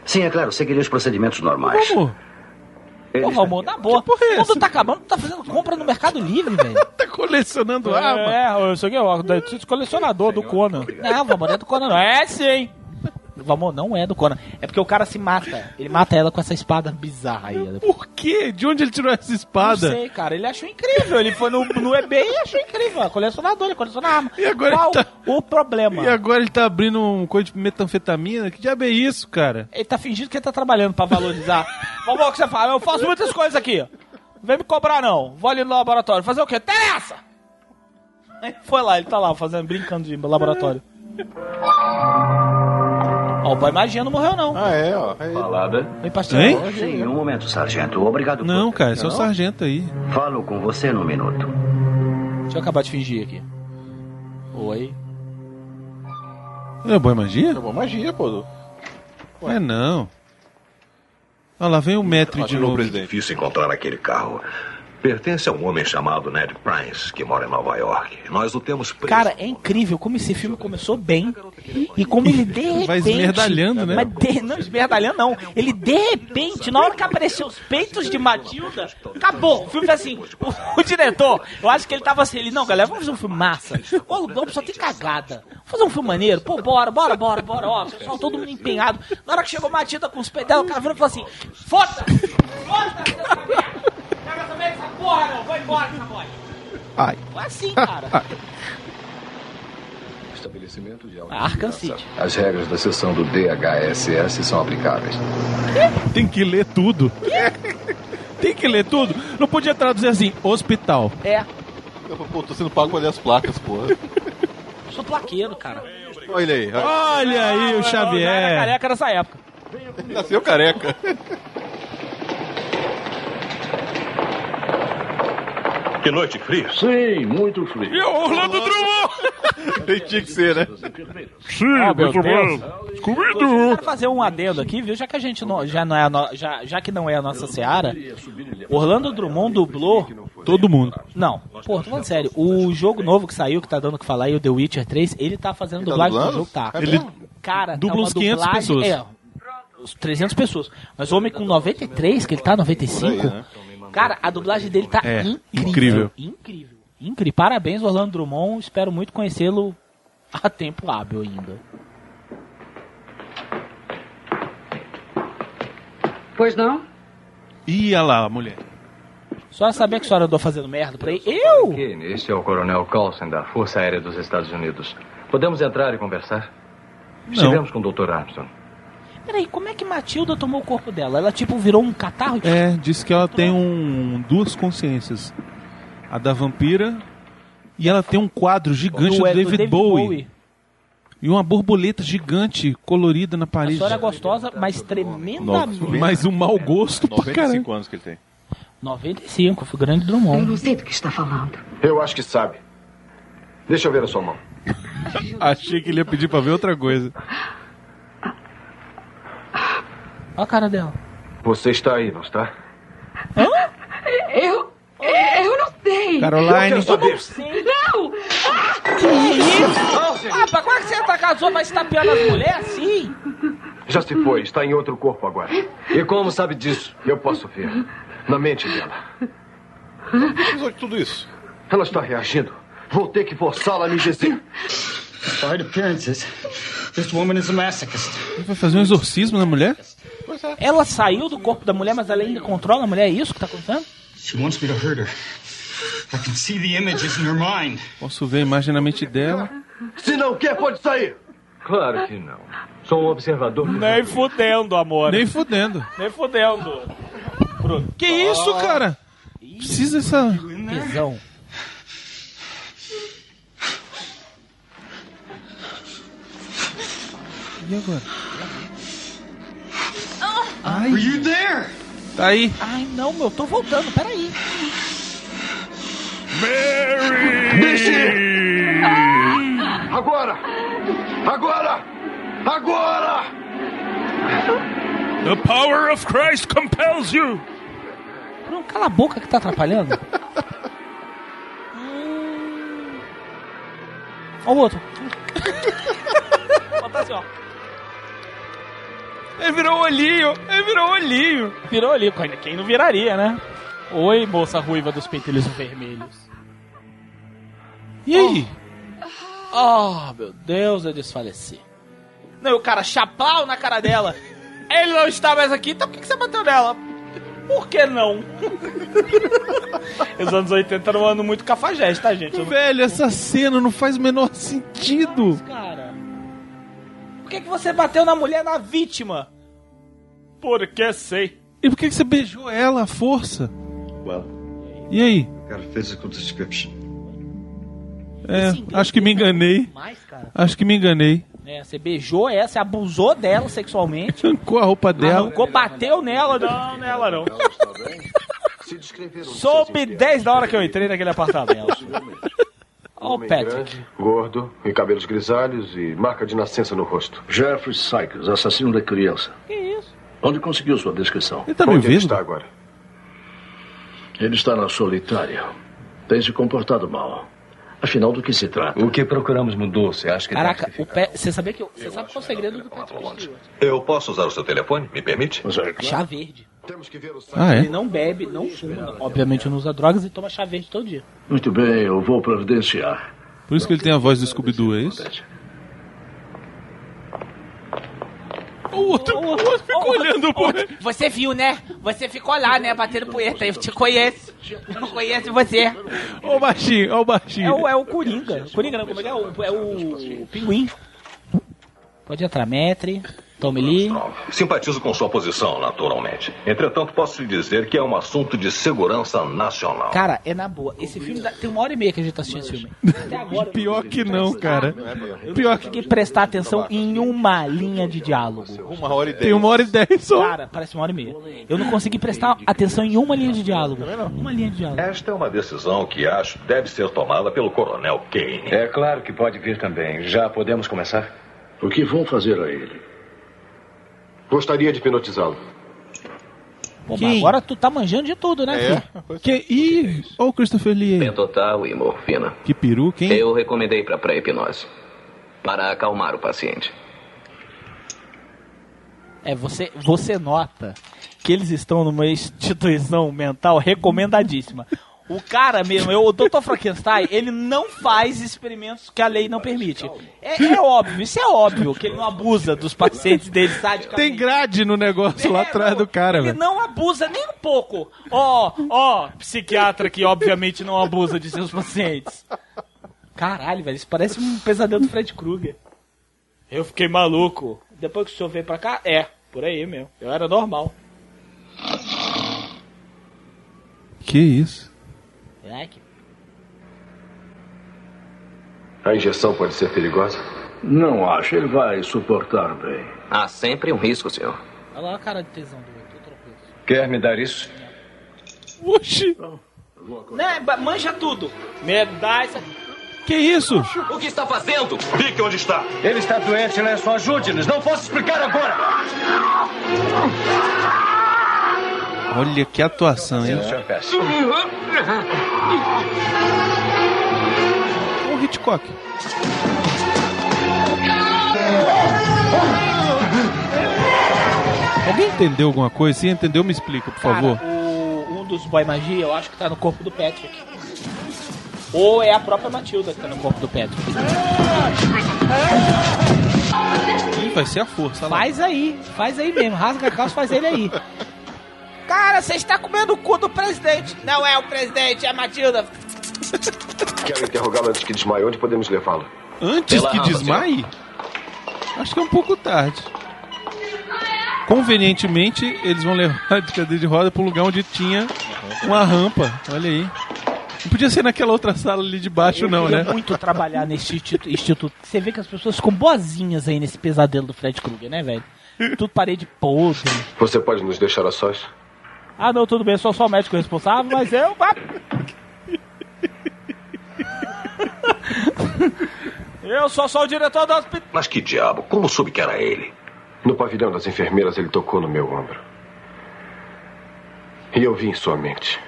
Sim, é claro, seguiria os procedimentos normais. Como? Ele Pô, Valmor, na boa. porra é o mundo essa? tá acabando, tu tá fazendo compra no Mercado Livre, velho. Tá colecionando arma. É, isso aqui é o colecionador do Conan. Não, Valmor, não é do Conan, não. É sim. Valmor não é do Conan. É porque o cara se mata. Ele mata ela com essa espada bizarra aí. Por quê? De onde ele tirou essa espada? Não sei, cara. Ele achou incrível. Ele foi no, no eBay e achou incrível. É Colecionador, ele coleciona arma. E agora Qual tá- o problema? E agora ele tá abrindo um coisa de metanfetamina? Que diabo é isso, cara? Ele tá fingindo que ele tá trabalhando pra valorizar. Valmor, o que você fala? Eu faço muitas coisas aqui. Vem me cobrar, não. Vou ali no laboratório. Fazer o quê? Interessa! Aí foi lá, ele tá lá, fazendo, brincando de laboratório. Ó, o boy magia não morreu, não. Ah, é, ó. Aí- Balada. Vem pastor. Hein? Sim, um momento, sargento. Obrigado. Não, por- cara, esse é o sargento aí. Falo com você no minuto. Deixa eu acabar de fingir aqui. Oi. É boa magia? É boa magia, pô. É não. Olha lá, vem o metro de novo. presidente. Difícil encontrar aquele carro. Pertence a um homem chamado Ned Prince, que mora em Nova York. Nós o temos preso. Cara, é incrível como esse filme começou bem e como ele de repente... Vai esmerdalhando, né? Mas de, não, esmerdalhando não. Ele de repente, na hora que apareceu os peitos de Matilda, acabou. O filme foi assim. O, o diretor, eu acho que ele tava assim, ele, não, galera, vamos fazer um filme massa. Ô, o Globo só tem cagada. Vamos fazer um filme maneiro? Pô, bora, bora, bora, bora. Ó, pessoal, todo mundo empenhado. Na hora que chegou Matilda com os peitos dela, o cara virou e falou assim, foda-se, foda-se essa saber dessa porra, não. Vai embora essa boy. Ai. Foi assim, cara. Estabelecimento de Arkham City. As regras da seção do DHSS são aplicáveis. Tem que ler tudo. Tem que ler tudo. Não podia traduzir assim, hospital. É, Pô, tô sendo pago pra ler as placas, porra. sou plaqueiro, cara. Olha aí. olha. Olha aí o Eu era Xavier. careca nessa época. Nasceu careca. Que noite fria. Sim, muito frio. E o Orlando Drummond! Ele tinha que ser, né? Sim, Ah, meu muito bem. Scooby-Doo. Quero fazer um adendo aqui, viu? Já que a gente não, já não é a no- já, já que não é a nossa seara, Orlando Drummond dublou. Todo mundo. Não, pô, tô falando sério. O jogo novo que saiu, que tá dando o que falar aí, o The Witcher 3, ele tá fazendo Ele tá dublagem do jogo, tá. Ele? Cara, dubla tá uns 500 dublagem, pessoas. É, uns 300 pessoas. Mas o homem com 93, que ele tá, 95, Por aí, né? Cara, a dublagem dele tá É, incrível. incrível. Incrível. Incrível. Parabéns, Orlando Drummond. Espero muito conhecê-lo a tempo hábil ainda. Pois não? Ih, olha lá, a mulher. Só saber que a senhora andou fazendo merda por aí. Eu? Kane, este é o Coronel Carlson da Força Aérea dos Estados Unidos. Podemos entrar e conversar? Não. Estivemos com o Dr. Armstrong. Peraí, como é que Matilda tomou o corpo dela? Ela tipo virou um catarro? É, disse que ela tem um, duas consciências. A da vampira e ela tem um quadro gigante do, é David, Bowie. E uma borboleta gigante colorida na A parede. senhora é gostosa, mas tremendamente. Mas um mau gosto pra caralho. 95 anos que ele tem. 95, foi grande Eu Drummond. não sei do que está falando. Eu acho que sabe. Deixa eu ver a sua mão. Achei que ele ia pedir pra ver outra coisa. Olha a cara dela. Você está aí, não está? Eu. Eu não sei. Caroline. Eu quero saber. Não! Que isso? Ah, pra como é que você tá casou, vai estapeando as mulheres assim? Já se foi, está em outro corpo agora. E como sabe disso? Eu posso ver. Na mente dela. Precisou de tudo isso. Ela está reagindo. Vou ter que forçá-la a me dizer. Despite appearances, this woman is a masochist. Ele vai fazer um exorcismo na mulher? Ela saiu do corpo da mulher, mas ela ainda controla a mulher, é isso que tá acontecendo? She wants me to hurt her. I can see the images in her mind. Posso ver a imagem na mente dela. Se não quer, pode sair. Claro que não. Sou um observador. Nem fudendo, amor. Nem fudendo. Nem fudendo. Bruno. Que isso, cara? Precisa essa. Tesão. E agora? Are you there? Tá aí. Ai, não, meu, tô voltando, peraí. Deixe! Agora! Agora! Agora! The power of Christ compels you. Bruno, cala a boca que tá atrapalhando. Hum. Ó o outro. Botar assim, ó. Ele virou olhinho. Ele virou olhinho. Virou ali, quem não viraria, né? Oi, moça ruiva dos pentelhos vermelhos. E aí? Oh, meu Deus, eu desfaleci. Não, e o cara chapau na cara dela. Ele não está mais aqui, então por que você bateu nela? Por que não? Os anos 80 eram um ano muito cafajeste, tá, gente? Eu não- Velho, essa cena não faz o menor sentido. Cara. Que, que você bateu na mulher, na vítima? Porque sei. E por que que você beijou ela à força? Well, E aí? É, acho que me enganei. Mais, cara. Acho que me enganei. É, você beijou ela, você abusou dela sexualmente. Arrancou a roupa dela. Arrancou, bateu nela. Não, nela não. Soube 10 da hora que eu entrei naquele apartamento. Ó o Patrick. grande, gordo, e cabelos grisalhos e marca de nascença no rosto. Jeffrey Sykes, assassino da criança. Que isso? Onde conseguiu sua descrição? Ele tá me Onde ele está agora? Ele está na solitária. Tem se comportado mal. Afinal, do que se trata? O que procuramos mudou, você acha que Caraca, o Pe... você sabia que eu... Você sabe qual é o segredo do Patrick Stewart? Eu posso usar o seu telefone? Me permite? Chá verde. O Ah, Ele é? não bebe, não fuma, obviamente não usa drogas e toma chá verde todo dia. Muito bem, eu vou providenciar. Por isso que ele tem a voz do Scooby-Doo, é isso? O outro, o outro ficou olhando pro... Você viu, né? Você ficou lá, né? Batendo punheta. Eu te conheço. Eu conheço você. Ó o baixinho, ó o É baixinho. o, é o Coringa. Coringa não, como é que é? O, é o Pinguim. Pode entrar, Metre. Tome Lee. Simpatizo com sua posição, naturalmente. Entretanto, posso lhe dizer que é um assunto de segurança nacional. Cara, é na boa. Esse filme dá- tem uma hora e meia que a gente tá assistindo esse filme. Até agora. Pior que não, cara. Pior que consegui prestar atenção em uma linha de diálogo. Uma hora e dez. tem uma hora e dez só. Cara, parece uma hora e meia. Eu não consegui prestar atenção em uma linha de diálogo. Uma linha de diálogo. Esta é uma decisão que acho deve ser tomada pelo Coronel Kane. É claro que pode vir também. Já podemos começar? O que vão fazer a ele? Gostaria de hipnotizá-lo. Pô, mas agora tu tá manjando de tudo, né, filho? Que... Ih, ó o Christopher Lee. Pentotal e morfina. Que peruca, hein? Eu recomendei para pré-hipnose. Para acalmar o paciente. É, você, você nota que eles estão numa instituição mental recomendadíssima. O cara mesmo, o Dr. Frankenstein, ele não faz experimentos que a lei não permite. É, é óbvio, isso é óbvio, que ele não abusa dos pacientes dele sadicamente. Tem grade no negócio lá É, atrás não, do cara, Ele velho. não abusa nem um pouco. Ó, ó, psiquiatra que obviamente não abusa de seus pacientes. Caralho, velho, isso parece um pesadelo do Fred Krueger. Eu fiquei maluco. Depois que o senhor veio pra cá, é, por aí mesmo. Eu era normal. Que isso? A injeção pode ser perigosa? Não acho, ele vai suportar bem. Há sempre um risco, senhor. Olha lá a cara de tesão do outro. Quer me dar isso? Oxi. Né? Manja tudo. Me dá essa. Que isso? O que está fazendo? Fique onde está. Ele está doente, Lenço. Ajude-nos. Não posso explicar agora. Olha que atuação, hein? O Hitchcock. Alguém entendeu alguma coisa? Se entendeu, me explica, por favor. Cara, o, um dos boy magia, eu acho que tá no corpo do Patrick. Ou é a própria Matilda que tá no corpo do Patrick. Ih, vai ser a força. lá. Faz aí, faz aí mesmo. Rasga a calça, faz ele aí. Cara, você está comendo o cu do presidente. Não é o presidente, é a Matilda. Quero interrogá-lo antes que desmaie. Onde podemos levá-lo? Antes Pela que rampa, desmaie? Acho que é um pouco tarde. Convenientemente, eles vão levar de cadeira de roda para um lugar onde tinha uma rampa. Olha aí. Não podia ser naquela outra sala ali de baixo, Eu não, né? muito trabalhar nesse instituto, instituto. Você vê que as pessoas ficam boazinhas aí nesse pesadelo do Fred Krueger, né, velho? Tudo parede podre. Você pode nos deixar a sós? Ah, não, tudo bem, eu sou só o médico responsável, mas eu. Eu sou só o diretor do hospital. Mas que diabo? Como soube que era ele? No pavilhão das enfermeiras, ele tocou no meu ombro. E eu vi em sua mente.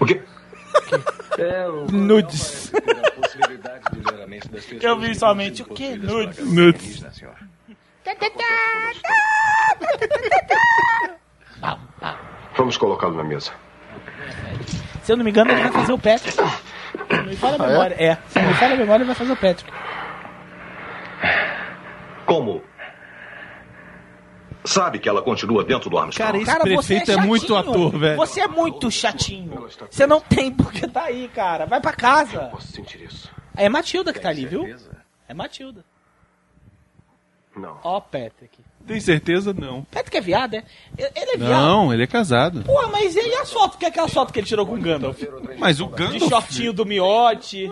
O quê? Nudes. Eu vi somente o quê? Nudes. Nudes. Vamos colocá-lo na mesa. Se eu não me engano, ele vai fazer o Patrick. Se não me falha a Ah, é? memória. É, se não me falha a memória, ele vai fazer o Patrick. Como? Sabe que ela continua dentro do Armstrong? Cara, esse Cara, você prefeito é, chatinho. muito ator, velho. Você é muito chatinho. Você não tem porque tá aí, cara. Vai pra casa. Posso sentir isso? É Matilda que tá ali, viu? É Matilda. Não. Ó, Patrick. Tem certeza? Não. Patrick é viado, é? Ele é viado. Não, ele é casado. Pô, mas e as fotos? Que é aquela foto que ele tirou com o Gandalf? Mas o De Gandalf... shortinho do miote.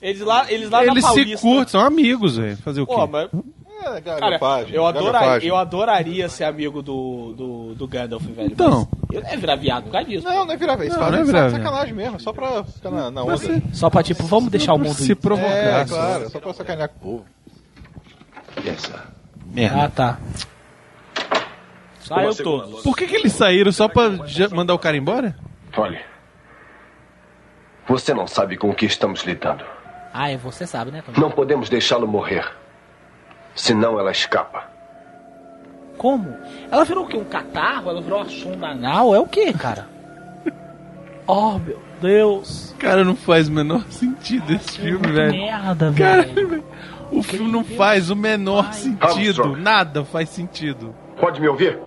Eles lá, eles lá na Eles se Paulista. curtem, são amigos, velho. Fazer o quê? Pô, mas... É, Cara, eu, adoraria, eu adoraria ser amigo do, do, do Gandalf, velho. Então. Eu não ia virar viado por causa disso. Não, não é virar vez. Não, não é é virar sacanagem mesmo, só pra ficar na, na onda. Só pra, tipo, vamos deixar o mundo... Se provocar. É, só. claro, só pra sacanear com o povo. Merda. Ah, tá. Saiu todos. Por que, que eles saíram só pra mandar o cara embora? Olhe. Você não sabe com o que estamos lidando. Ah, é, você sabe, né, Tom? Não podemos deixá-lo morrer. Senão ela escapa. Como? Ela virou o quê? Um catarro? Ela virou uma sonda anal? É o quê, cara? Oh, meu Deus. Cara, não faz o menor sentido esse filme, velho. merda, Cara, velho. O filme não faz o menor sentido. Armstrong. Nada faz sentido. Pode me ouvir?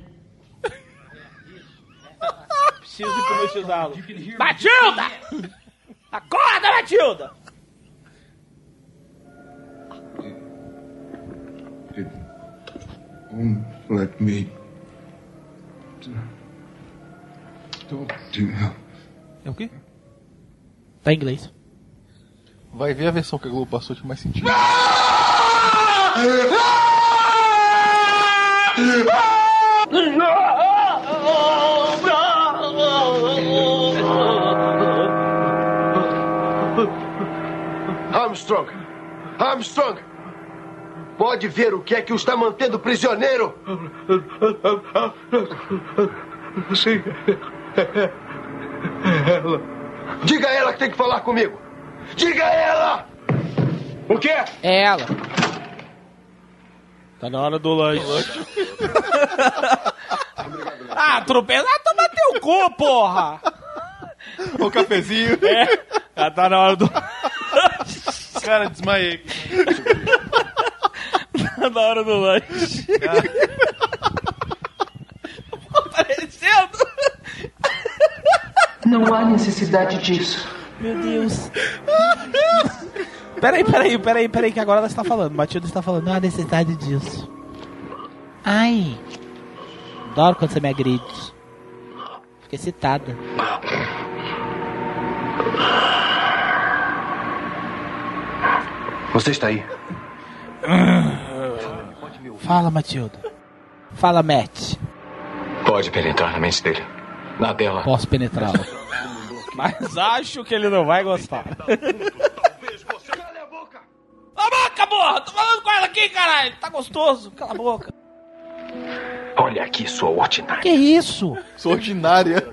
Preciso hipnotizá-lo. Matilda! Acorda, Matilda! Won't let me talk to him. É o quê? Tá em inglês. Vai ver a versão que a Globo passou que mais sentido. Armstrong! Armstrong! Pode ver o que é que o está mantendo prisioneiro? Sim. Ela. Diga a ela que tem que falar comigo! Diga a ela! O quê? É ela. Tá na hora do lanche. ah, atropelado, toma teu cu, porra! O cafezinho. É, já tá na hora do. Cara, desmaiei. tá na hora do lanche. Aparecendo! Não há necessidade disso. Meu Deus. Peraí, peraí, peraí, peraí, que agora ela está falando. Matilda está falando, não há necessidade disso. Ai. Adoro quando você me agride. Fiquei excitada. Você está aí? Fala, Matilda. Fala, Matt. Pode penetrar na mente dele. Na dela. Posso penetrá-lo. Mas acho que ele não vai gostar. Cala a boca! Cala a boca, porra! Tô falando com ela aqui, caralho! Tá gostoso? Cala a boca. Olha aqui, sua ordinária. Que isso? Sou ordinária.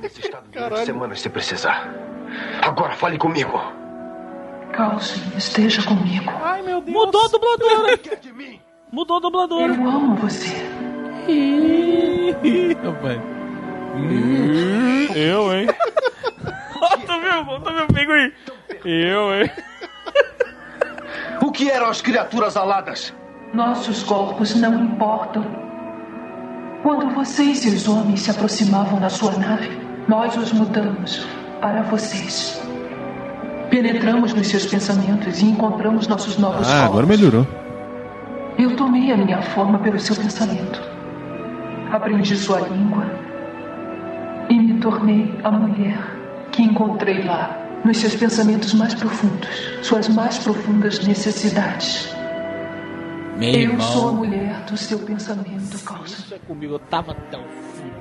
Semanas se precisar. Agora fale comigo. Carlson, esteja comigo. Ai, meu Deus. Mudou a dubladora. Mudou a dubladora. Eu amo você. Rapaz. Eu, hein? Ó, tu viu? Tu viu pinguim? Eu, hein? O que eram as criaturas aladas? Nossos corpos não importam. Quando vocês e os homens se aproximavam da sua nave, nós os mudamos para vocês. Penetramos nos seus pensamentos e encontramos nossos novos Ah, corpos. agora melhorou. Eu tomei a minha forma pelo seu pensamento. Aprendi sua língua. Me tornei a mulher que encontrei lá, nos seus pensamentos mais profundos, suas mais profundas necessidades. Meu eu irmão. sou a mulher do seu pensamento, Carlson. Isso é comigo, eu tava tão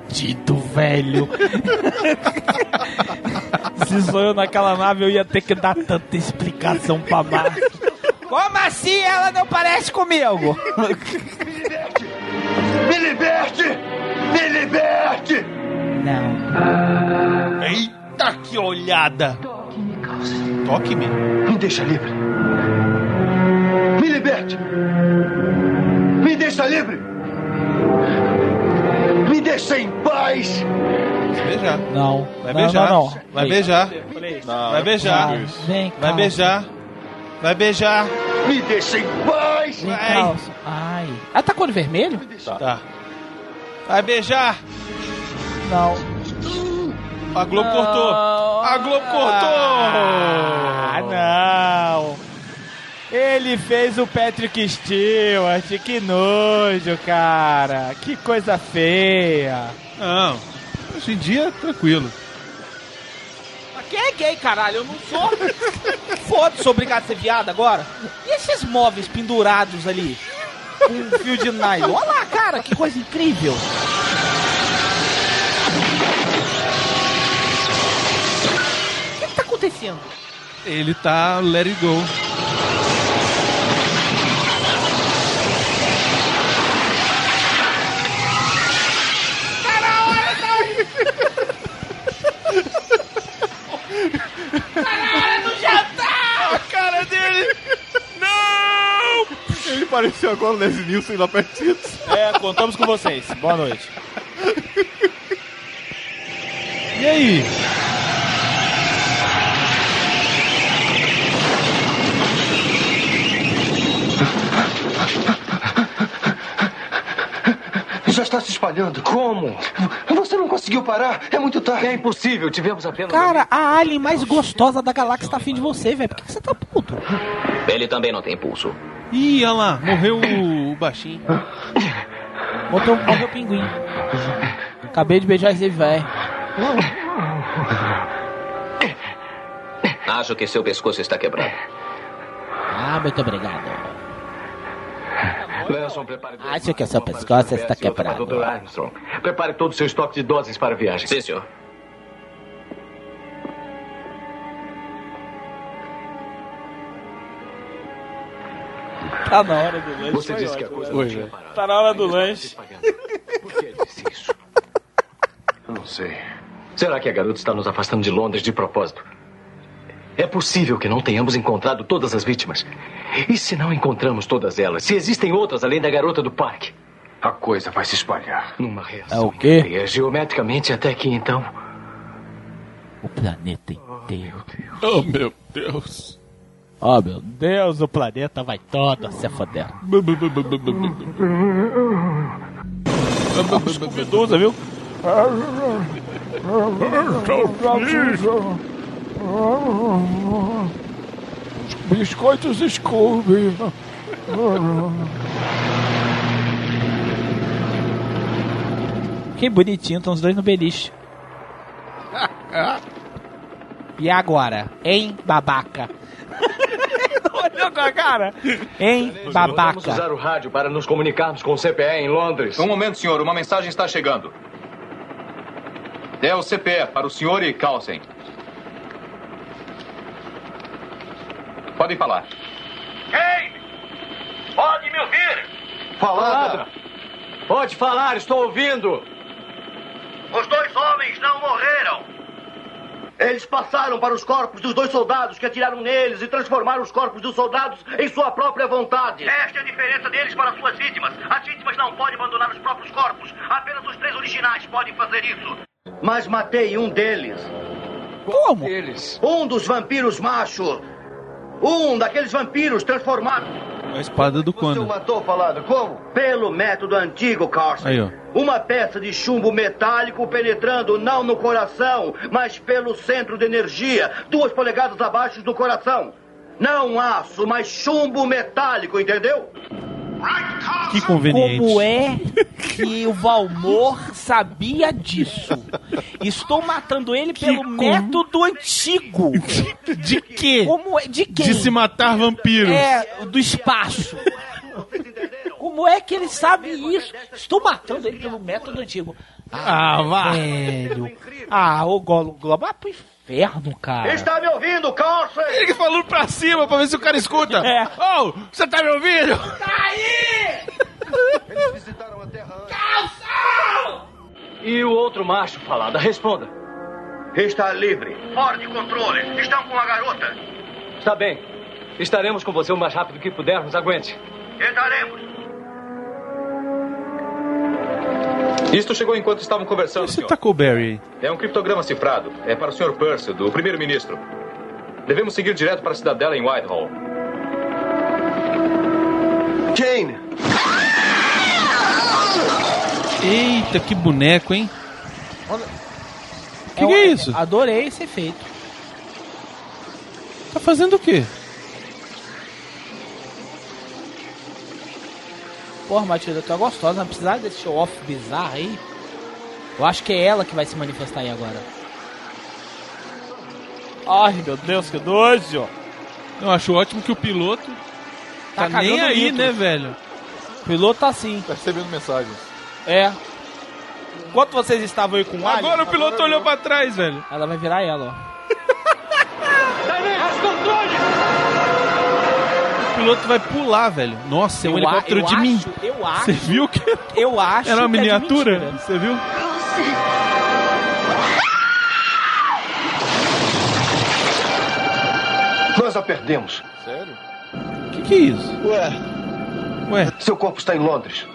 fudido, velho. Se sou eu naquela nave, eu ia ter que dar tanta explicação pra Márcia. Como assim ela não parece comigo? Me liberte! Me liberte! Não. Eita, que olhada! Toque-me, Carlson. Toque-me. Me deixa livre. Me liberte! Me deixa livre! Me deixa em paz! Vai beijar. Não. Vai não, beijar. Não, não. Vai Ei, beijar. Não, Vai beijar. Ah, vem, Vai beijar. Vai beijar. Me deixa em paz! Vem, Vai. Carlson. Ai. Ela tá com olho vermelho? Tá. Vai beijar. Não. A Globo cortou. A Globo Ah, cortou. não. Ele fez o Patrick Stewart. Que nojo, cara. Que coisa feia. Não. Hoje em dia, tranquilo. Mas Quem é gay, caralho? Eu não sou. Foda-se, sou obrigado a ser viado agora. E esses móveis pendurados ali? Com um fio de nylon. Olha lá, cara, que coisa incrível. O que, que tá acontecendo? Ele tá let it go. A cara dele! Não! Ele pareceu agora o Leslie Nielsen lá pertinho. É, contamos com vocês. Boa noite. E aí? Já está se espalhando. Como? Você não conseguiu parar? É muito tarde. É impossível, tivemos apenas. Cara, a alien mais gostosa da galáxia tá afim de você, velho. Por que, você tá puto? Ele também não tem pulso. Ih, olha lá. Morreu o, baixinho. Morreu o pinguim. Acabei de beijar esse velho. Acho que seu pescoço está quebrado. Ah, muito obrigado. Lanson, prepare. Acho que seu pescoço está quebrado. Dr. Armstrong, prepare todo o seu estoque de doses para a viagem. Sim, senhor. Tá na hora do lanche. Você disse que a coisa né? não tinha parado. Tá na hora do lanche. Por que ele disse isso? Eu não sei. Será que a garota está nos afastando de Londres de propósito? É possível que não tenhamos encontrado todas as vítimas. E se não encontramos todas elas? Se existem outras além da garota do parque? A coisa vai se espalhar. Numa É reação o quê? cadeia, geometricamente até que então. O planeta inteiro. Oh, meu Deus. Oh, meu Deus, o planeta vai todo se foder. Medusa, viu? Biscoitos Scooby. Que bonitinho, estão os dois no beliche. E agora? Hein, babaca? Olhou com a cara? Hein, Vamos babaca? usar o rádio para nos comunicarmos com o CPE em Londres. Um momento, senhor. Uma mensagem está chegando. É o CPE para o senhor e Carlsen. Podem falar. Ei! Pode me ouvir? Falando. Pode falar, estou ouvindo. Os dois homens não morreram. Eles passaram para os corpos dos dois soldados que atiraram neles e transformaram os corpos dos soldados em sua própria vontade. Esta é a diferença deles para suas vítimas. As vítimas não podem abandonar os próprios corpos. Apenas os três originais podem fazer isso. Mas matei um deles. Como? Eles. Um dos vampiros macho. Um daqueles vampiros transformados. A espada do Conan. matou falado como? Pelo método antigo, Carson. Aí, ó. Uma peça de chumbo metálico penetrando não no coração, mas pelo centro de energia, duas polegadas abaixo do coração. Não aço, mas chumbo metálico, entendeu? Que conveniente. Como é que o Valmor sabia disso? Estou matando ele pelo método antigo. De quê? Como é? De quem? De se matar vampiros. É, do espaço. Como é que ele sabe isso? Estou matando ele pelo método antigo. Ah, vá. Velho. Ah, o Golo Globo. Ah, inferno, cara. Está me ouvindo, Carson? Ele que falou pra cima pra ver se o cara escuta. É. Oh, você tá me ouvindo? Tá aí! Eles visitaram a Terra. Calção! E o outro macho falada, responda. Está livre. Fora de controle. Estão com a garota. Está bem. Estaremos com você o mais rápido que pudermos. Aguente. Estaremos. Isto chegou enquanto estavam conversando, Você tacou o Barry. É um criptograma cifrado. É para o Sr. Percy, do primeiro-ministro. Devemos seguir direto para a cidadela em Whitehall. Jane! Eita, que boneco, hein? Que É que o- é isso? Adorei esse efeito. Tá fazendo o quê? Porra, Matilda, tu é gostosa, não precisava desse show-off bizarro aí. Eu acho que é ela que vai se manifestar aí agora. Ai, meu Deus, que nojo! Eu acho ótimo que o piloto tá, Tá nem aí, né, velho? O piloto tá assim. Tá recebendo mensagens. É. Enquanto vocês estavam aí com o Agora o piloto olhou pra trás, velho. ela vai virar ela, ó. O piloto vai pular, velho. Nossa, é um Eu a- helicóptero eu de mim. eu acho- Você viu que Eu acho era uma que é miniatura? mentira. Você viu? Nós a perdemos. Sério? O que, que é isso? Ué, Ué, seu corpo está em Londres.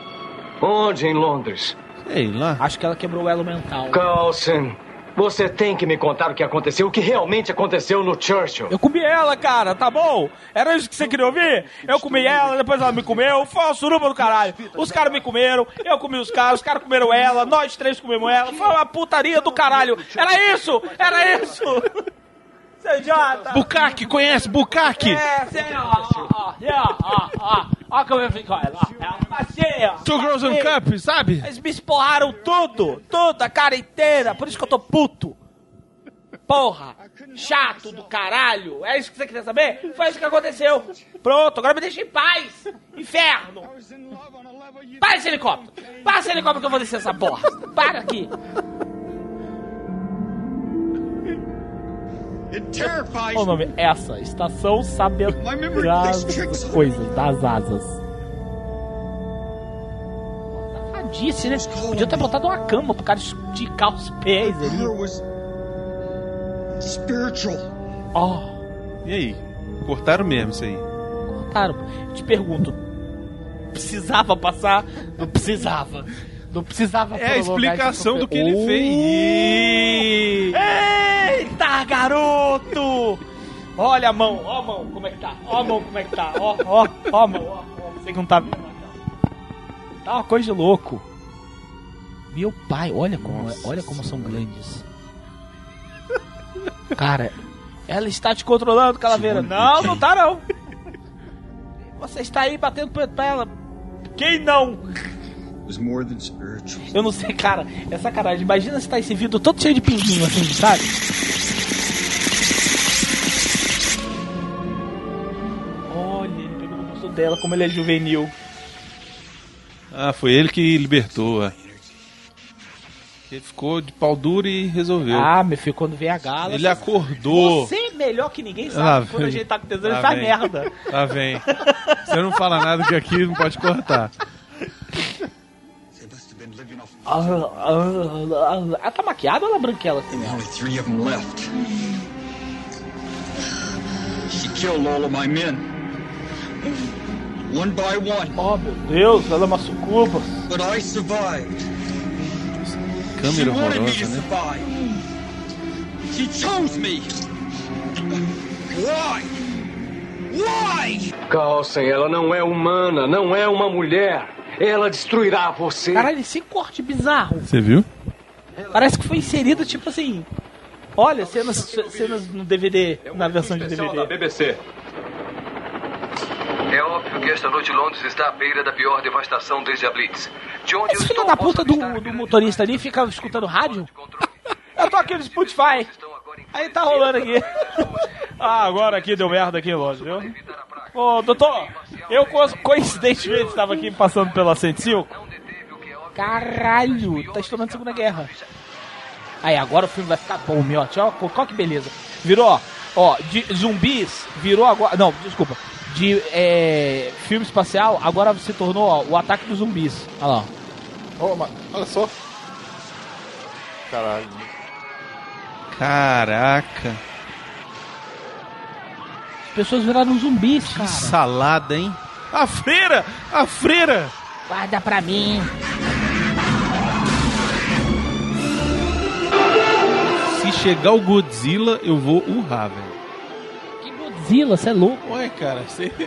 Onde em Londres? sei lá. Acho que ela quebrou o elo mental. Carlson, você tem que me contar o que aconteceu, o que realmente aconteceu no Churchill. Eu comi ela, cara, tá bom? Era isso que você queria ouvir? Eu comi ela, depois ela me comeu, foi uma suruba do caralho. Os caras me comeram, eu comi os caras, os caras comeram ela, nós três comemos ela, foi uma putaria do caralho. Era isso, era isso. Seu idiota. Bucaque, conhece Bucaque? É, sei, ó, ó, ó, ó, ó, ó, como eu fico, ó, ó, assim, ó. Two Girls Assim. Cup, sabe? Eles me esporraram tudo, tudo, a cara inteira, por isso que eu tô puto. Porra, chato do caralho. É isso que você queria saber? Foi isso que aconteceu. Pronto, agora me deixa em paz. Inferno. Para esse helicóptero. Para esse helicóptero que eu vou descer essa porra. Para aqui. Qual o nome? Essa, Estação Sabendo das Coisas, das Asas. Safadice, né? Podia ter botado uma cama pro cara esticar os pés ali. Spiritual. Ó, E aí? Cortaram mesmo isso aí. Claro, eu te pergunto, precisava passar? Não precisava. Não precisava É a explicação do que ele Oh! fez. Eita, garoto! Olha a mão, ó a mão, como é que tá? Ó a mão, como é que tá? Ó, ó, ó a mão, ó. ó, Você que não tá vendo. Tá uma coisa de louco. Meu pai, olha como, olha como são grandes. Cara, ela está te controlando, Calaveira. Não, não tá não. Você está aí batendo punheta pra ela. Quem não? Eu não sei, cara. É sacanagem. Imagina se tá esse vidro todo cheio de pinguinho, assim, sabe? Olha, ele pegou no busto dela, como ele é juvenil. Ah, foi ele que libertou. é. Ele ficou de pau duro e resolveu. Ah, meu filho, quando vem a gala. Ele acordou. Você é melhor que ninguém sabe. Lá quando a vem. gente tá com Lá ele faz vem. merda. Lá vem. Você não fala nada que aqui não pode cortar. Ela tá maquiada ou ela é branquela assim mesmo? Three of them left. She killed all of my men. One by one. Oh, meu Deus, ela é uma sucuba. But I survived. She Câmera wanted me to horrorosa, né? She chose me. Why? Why? Carlsen, ela não é humana, não é uma mulher. Ela destruirá você. Caralho, esse corte bizarro. Você viu? Parece que foi inserido, tipo assim. Olha, cenas, cenas no DVD, na versão de DVD. BBC. É óbvio que esta noite Londres está à beira da pior devastação desde a Blitz. De onde Esse filho da puta do, do motorista ali fica escutando rádio? Eu tô aqui no Spotify. Aí tá rolando aqui. Ah, agora aqui deu merda aqui, lógico, viu? Ô, doutor, eu co- coincidentemente estava aqui passando pela 105. Caralho, tá estourando a Segunda Guerra. Aí, agora o filme vai ficar bom, miote. Ó, qual que beleza. Virou, ó, ó, de zumbis, virou agora... Não, desculpa. De é, filme espacial, agora se tornou, ó, o ataque dos zumbis. Olha lá. Mas olha só. Caralho. Caraca. As pessoas viraram zumbis, Que cara. salada, hein? A freira! A freira! Guarda pra mim. Se chegar o Godzilla, eu vou urrar, velho. Que Godzilla, você é louco. Ué, cara,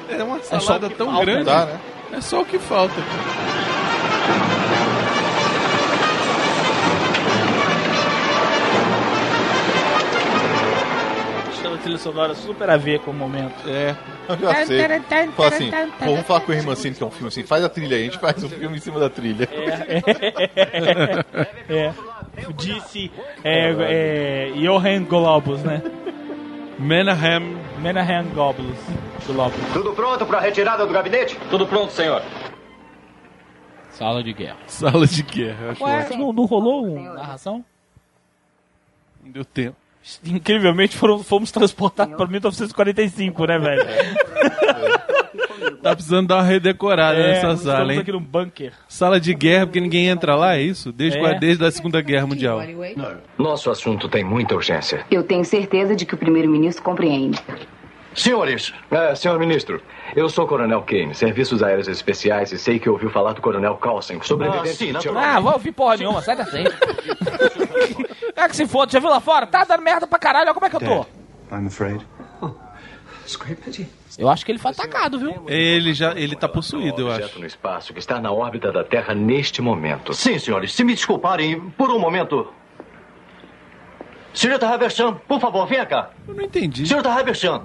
é uma só salada que tão falta, grande. dá, né? É só o que falta. Deixando a trilha sonora super a ver com o momento. É, eu já sei. Fala assim, pô, vamos falar com o Irmancini, que é um filme assim, faz a trilha aí, a gente faz um filme em cima da trilha. É. Disse é, é, Johan Globus, né? Menahem. Menahem Globus. Globus. Tudo pronto para a retirada do gabinete? Tudo pronto, senhor. Sala de guerra. Sala de guerra, eu acho Ué, não, não rolou uma narração? Não deu tempo. Incrivelmente foram, fomos transportados para 1945, né, velho? Tá precisando dar uma redecorada É, nessa sala, hein? aqui num bunker. Sala de guerra, porque ninguém entra lá, é isso? Desde, É. desde a Segunda Guerra Mundial. Nosso assunto tem muita urgência. Eu tenho certeza de que o primeiro-ministro compreende. Senhores, é, senhor ministro, eu sou o Coronel Kane, Serviços Aéreos Especiais, e sei que ouviu falar do Coronel Carlsen, sobrevivente. Ah, sim. Ah, vou ouvir porra nenhuma, sai da frente. é que se foda, já viu lá fora? Tá dando merda pra caralho, olha como é que eu tô. I'm afraid. Eu acho que ele foi atacado, viu? Ele já, ele tá possuído, eu objeto acho. no espaço que está na órbita da Terra neste momento. Sim, senhores, se me desculparem por um momento. Senhorita Haverchan, por favor, venha cá. Eu não entendi. Senhorita Haverchan,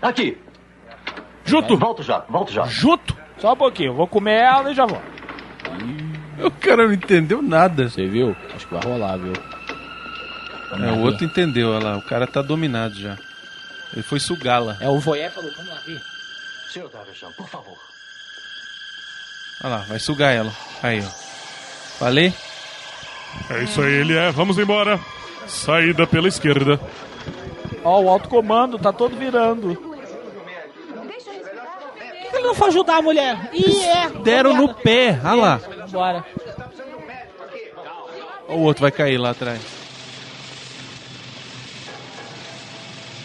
aqui. Junto. Volto já, volto já. Junto? Só um pouquinho, eu vou comer ela e já vou. O cara não entendeu nada. Você viu? Acho que vai rolar, viu? É, o outro entendeu, olha lá. O cara tá dominado já. Ele foi sugá-la. É, o voyeur falou, vamos lá ver. Senhorita Haverchan, por favor. Olha lá, vai sugar ela. Aí, ó. Falei? É isso aí, ele é. Vamos embora. Saída pela esquerda. Ó, o alto comando tá todo virando. Por que ele não foi ajudar a mulher? Ih, é. Deram no pé, olha lá. Bora. Ó, o outro vai cair lá atrás.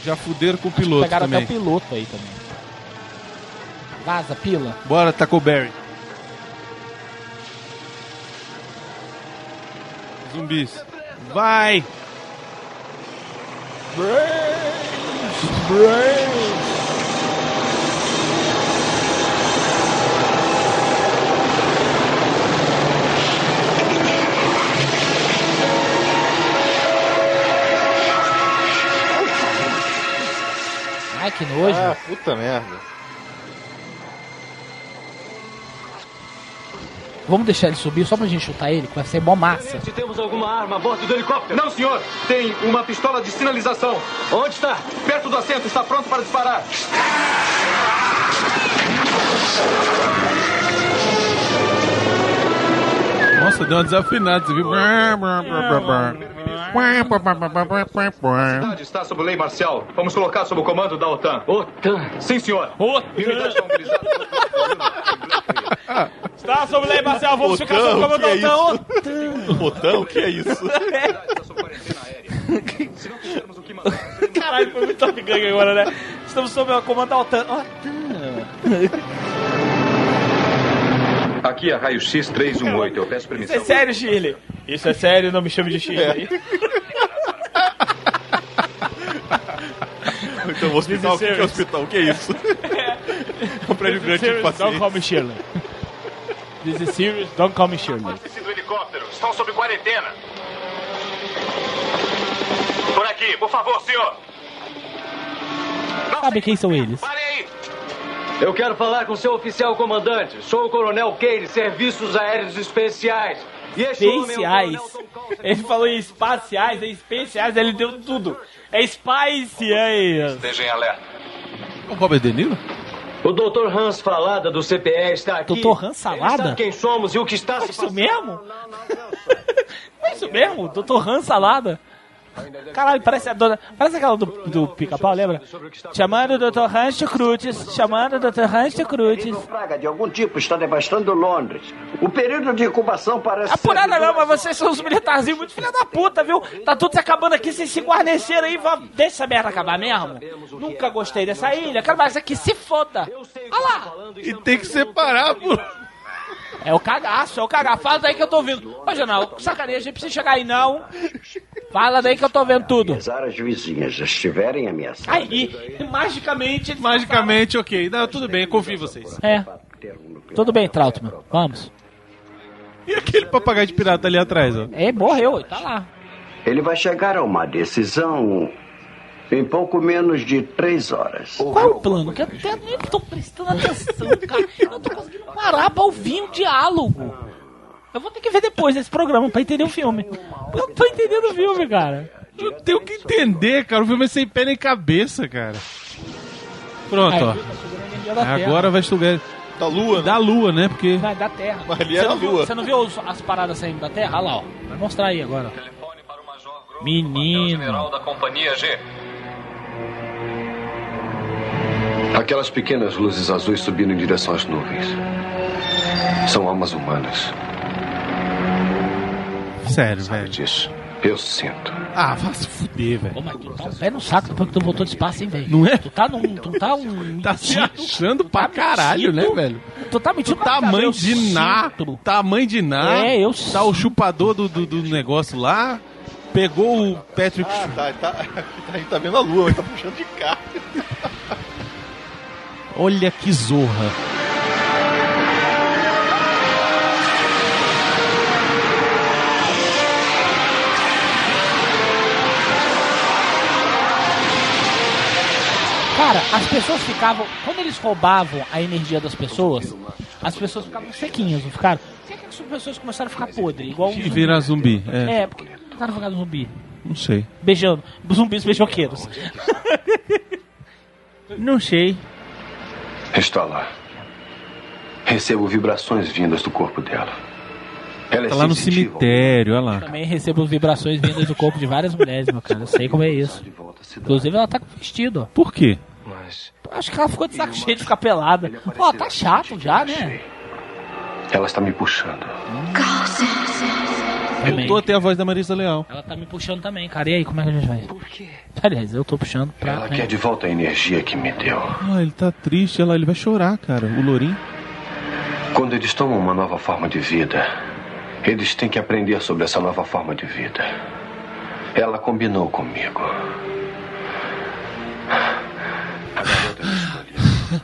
Já fuderam com o piloto Pegaram também. até o piloto aí também. Vaza, pila. Bora, Tacoberry. Zumbis. Vai! Brains! Brains! Ai, que nojo. Ah, puta merda. Vamos deixar ele subir só pra gente chutar ele, que vai ser mó massa. Se temos alguma arma a bordo do helicóptero. Não, senhor. Tem uma pistola de sinalização. Onde está? Perto do assento. Está pronto para disparar. Nossa, deu uma desafinada, você viu? Cidade está sob lei marcial. Vamos colocar sob o comando da OTAN. OTAN? Sim, senhor. OTAN. Está sob lei marcial, vamos ficar sob o comando da é OTAN. Botão, o que é isso? Caralho, foi muito Top Gun agora, né? Estamos sob o comando da OTAN. OTAN. Aqui é raio-x 318. Eu peço Isso permissão. é sério, Shirley. Isso é sério, não me chame de Shirley. Então, o hospital, o que que é hospital? O que é isso? É um prédio grande de Don't paciente. call me Shirley. This is serious, don't call me Shirley. do helicóptero. Estão sob quarentena. Por aqui, por favor, senhor. Sabe quem são eles? Eu quero falar com seu oficial comandante. Sou o Coronel Kane, Serviços Aéreos Especiais. E este homem é o Especiais. Ele falou em espaciais, é especiais, ele deu tudo. É espaciais. Esteja em alerta. O Robert De Niro? O Dr. Hans Falada do CPE está aqui. Dr. Hans Salada? quem somos e o que está É se isso passando. mesmo? É isso mesmo? Dr. Han Salada? Caralho, parece a dona. Parece aquela do, do pica-pau, lembra? Chamando o Dr. Hans Crutes, chamando o Dr. Hans Crutes. Praga de algum tipo está devastando Londres. O período de incubação parece. Apurada não, mas vocês são os militarzinhos muito filha da puta, viu? Tá tudo se acabando aqui, vocês se guarneceram aí, deixa essa merda acabar mesmo. Nunca gostei dessa ilha, quero mais aqui, se foda. Olha lá. E tem que separar, pô. É o cagaço, é o cagaço. Fala daí que eu tô ouvindo. Ô, Jornal, sacaneia, a gente precisa chegar aí, não. Fala daí que eu tô vendo tudo. As áreas vizinhas estiverem ameaçadas. Aí, magicamente... eles Magicamente, ok. Não, tudo bem, eu confio em vocês. É. Tudo bem, Trautmann. Vamos. E aquele papagaio de pirata ali atrás, ó? É, morreu, tá lá. Ele vai chegar a uma decisão em pouco menos de três horas. Qual é o plano? Que eu até nem tô prestando atenção, cara. Eu não tô conseguindo parar pra ouvir um diálogo. Eu vou ter que ver depois esse programa pra entender o filme. Eu não tô entendendo o filme, cara. Eu tenho que entender, cara. O filme é sem pé nem cabeça, cara. Pronto, ó. Energia da Terra. Agora vai sugar. Da lua, né? Da lua, né? Porque. Vai da Terra. Mas ali Você era a viu- lua. Você não viu os- as paradas saindo da Terra? Olha lá, ó. Vai mostrar aí agora. Menino. General da Companhia G. Aquelas pequenas luzes azuis subindo em direção às nuvens. São almas humanas. Sério, Sabe velho. disso. Eu sinto. Ah, vai se fuder, velho. Ô, mas tu tá um pé no saco depois que tu voltou de espaço, hein, velho? Não é? Tu tá num. Tu tá um. Tá se achando pra caralho, né, velho? Tu tá metido pra Tamanho caralho, de Ná. sinto. Tamanho de Ná. É, eu Tá o chupador do, do, do negócio lá. Pegou o Patrick. Ah, tá, tá, a gente tá vendo a lua, mas tá puxando de cá. Olha que zorra. Cara, as pessoas ficavam. Quando eles roubavam a energia das pessoas, as pessoas ficavam sequinhas, não ficaram? Por que que as pessoas começaram a ficar podres? Igual um E virar zumbi. É. É, porque começaram a ficar zumbi. Não sei. Beijando. Zumbis beijoqueiros. não sei. Está lá. Recebo vibrações vindas do corpo dela. Ela é Tá lá no cemitério, olha lá. Também recebo vibrações vindas do corpo de várias mulheres, meu cara. Eu sei como é isso. Inclusive, ela tá com vestido, ó. Por quê? Mas Acho que ela ficou de saco cheio de ficar pelada. Ó, tá chato já, né? ela está me puxando. Eu tô até a voz da Marisa Leal. Ela tá me puxando também, cara. E aí, como é que a gente vai? Por quê? Aliás, eu tô puxando pra. Ela né? quer de volta a energia que me deu. Ah, ele tá triste, olha lá, ele vai chorar, cara. O Lourinho. Quando eles tomam uma nova forma de vida, eles têm que aprender sobre essa nova forma de vida. Ela combinou comigo.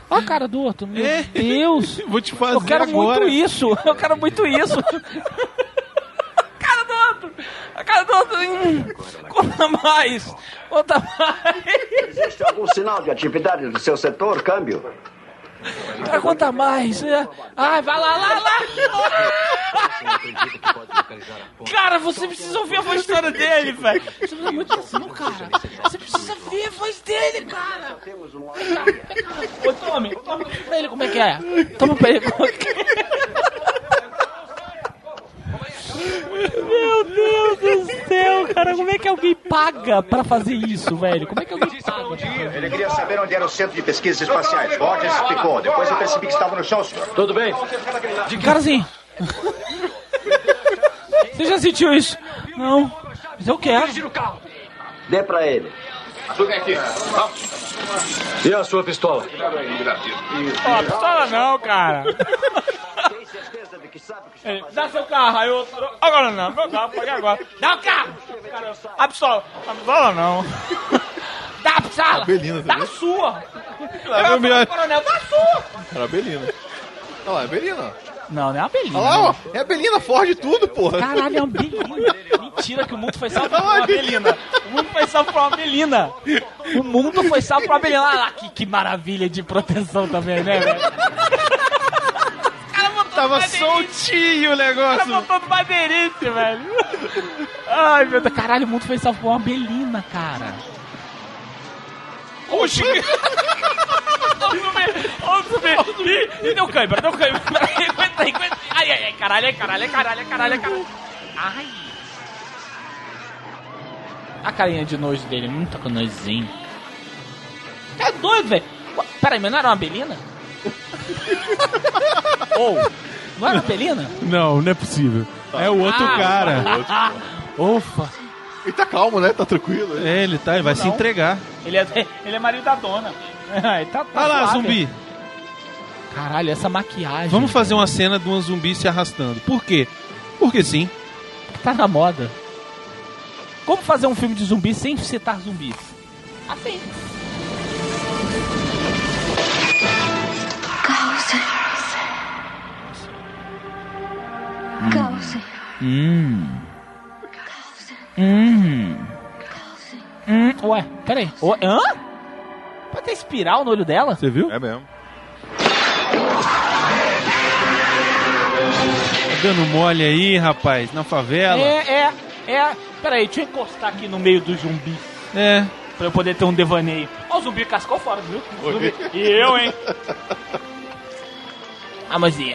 Ó a cara do outro, meu Deus! Vou te fazer Eu quero agora. muito isso! Eu quero muito isso! outro! A cara do outro! Hum, conta mais! Conta mais! Existe algum sinal de atividade do seu setor, câmbio? Cara, conta mais! É. Ai, vai lá, lá, lá! Cara, você precisa ouvir a voz história dele, velho! Você precisa muito assim, cara! Você precisa ver a voz dele, cara! Ô, tome, tome pra ele como é que é! Toma pra ele como é que é! Cara, como é que alguém paga pra fazer isso, velho? Como é que alguém paga? Ele queria saber onde era o centro de pesquisas espaciais. Rogers explicou. Depois eu percebi que estava no chão, senhor. Tudo bem? De carazinho. Você já sentiu isso? Não. Mas eu quero. Dê pra ele. Aqui. E a sua pistola? Ó, pistola não, cara. Ele, Dá seu carro, aí outro. Agora não, meu carro, pode agora. Dá o carro! A pistola. A pistola não. Dá a pistola! A Belina Dá a sua! Lá, Eu melhor- coronel, dá a sua! Era a Belina. Olha lá, é a Belina. Não, não é a Belina. Olha lá, ó. É a Belina, Ford tudo, porra. Caralho, é uma Belina. Mentira que o mundo foi salvo por uma Belina. O mundo foi salvo por uma Belina. O mundo foi salvo por uma Belina. Olha lá, que, que maravilha de proteção também, né, velho? Tava soltinho o negócio. Cara, botou do madeirice, velho. Ai, meu Deus. Caralho, o mundo foi salvo por uma Belina, cara. Oxi! Olha o zumbi! Olha o zumbi! Ih, ih, deu câimbra, deu câimbra. Aguenta aí, aguenta aí. Ai, ai, ai, caralho, ai, caralho, ai, caralho, ai, caralho, ai, caralho. Ai. A carinha de nojo dele, tá com nozinho. É doido, velho. Peraí, mas não era uma Belina? Ou, não uma Belina? Não, não é possível. É o outro Ah, cara. Ufa. Ele tá calmo, né? Tá tranquilo. É, ele tá, ele vai se Não. entregar. Ele é, ele é marido da dona. Ele tá, tá Olha lá, suave. zumbi. Caralho, essa maquiagem. Vamos fazer uma cena de uma zumbi se arrastando. Por quê? Porque sim. Tá na moda. Como fazer um filme de zumbi sem citar zumbis? Assim. Hum. Hum. Hum. Ué, peraí. Ué, hã? Pode ter espiral no olho dela? Você viu? É mesmo. Tá dando mole aí, rapaz, na favela. É, é, é. Peraí, deixa eu encostar aqui no meio dos zumbis. É. Pra eu poder ter um devaneio. Ó, o zumbi cascou fora, viu? Zumbi. E eu, hein? Ah, mas e.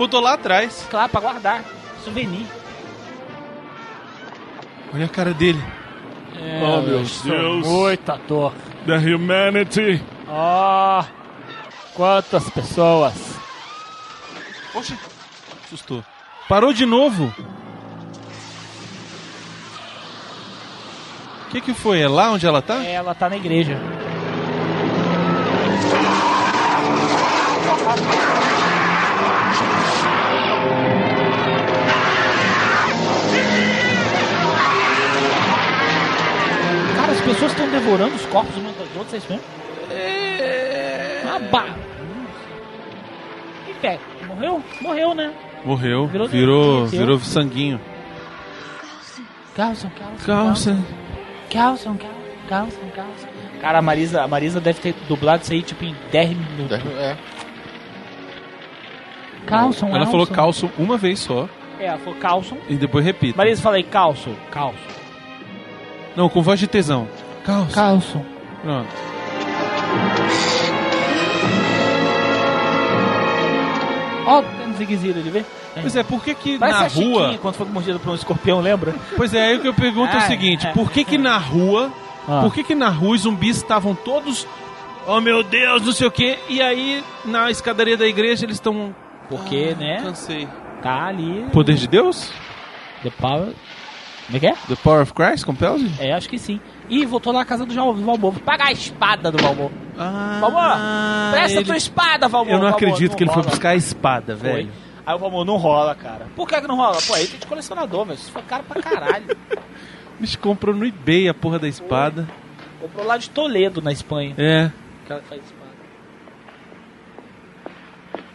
Botou lá atrás. Claro, pra guardar. Souvenir. Olha a cara dele. É, Oh, meu eu sou Deus. Muito ator. The humanity. Ó, quantas pessoas. Poxa, assustou. Parou de novo. O que que foi? É lá onde ela tá? É, ela tá na igreja. Pessoas estão devorando os corpos umas das outras, é isso mesmo? É. Uma bagunça. E pé, morreu? Morreu, né? Morreu. Virou- Virou, virou sanguinho. Calça, calça. Calça. Calça, calça, calça. Cara, a Marisa, a Marisa deve ter dublado isso aí tipo em 10 minutos. É. Calça, Ela falou calço uma vez só É, ela falou calço. e depois repita. Marisa, falei calço, calço. Não, com voz de tesão. Calço. Calço. Pronto. Ó, tem um zigue-zigue ali, vê? Pois é, por que que Parece na Chiquinha rua... quando foi mordido por um escorpião, lembra? Pois é, aí o que eu pergunto é o Ah, seguinte, é. por que que na rua... Ah. Por que que na rua os zumbis estavam todos... Oh meu Deus, não sei o quê. E aí, na escadaria da igreja, eles estão... Porque, né? Cansei. Tá ali. Poder de Deus? The Power. Como é que é? The Power of Christ compels you? É, acho que sim. Ih, voltou na casa do Val- do Valmor. Vou pagar a espada do Valmor. Ah, Valmor, presta ele- tua espada, Valmor. Eu não Valmor, acredito que ele foi rola. buscar a espada, Foi. velho. Aí o Valmor não rola, cara. Por que, que não rola? Pô, aí tem de colecionador, velho. Isso foi caro pra caralho. Bicho comprou no eBay a porra da espada. Comprou lá de Toledo, na Espanha. É. Cara faz espada.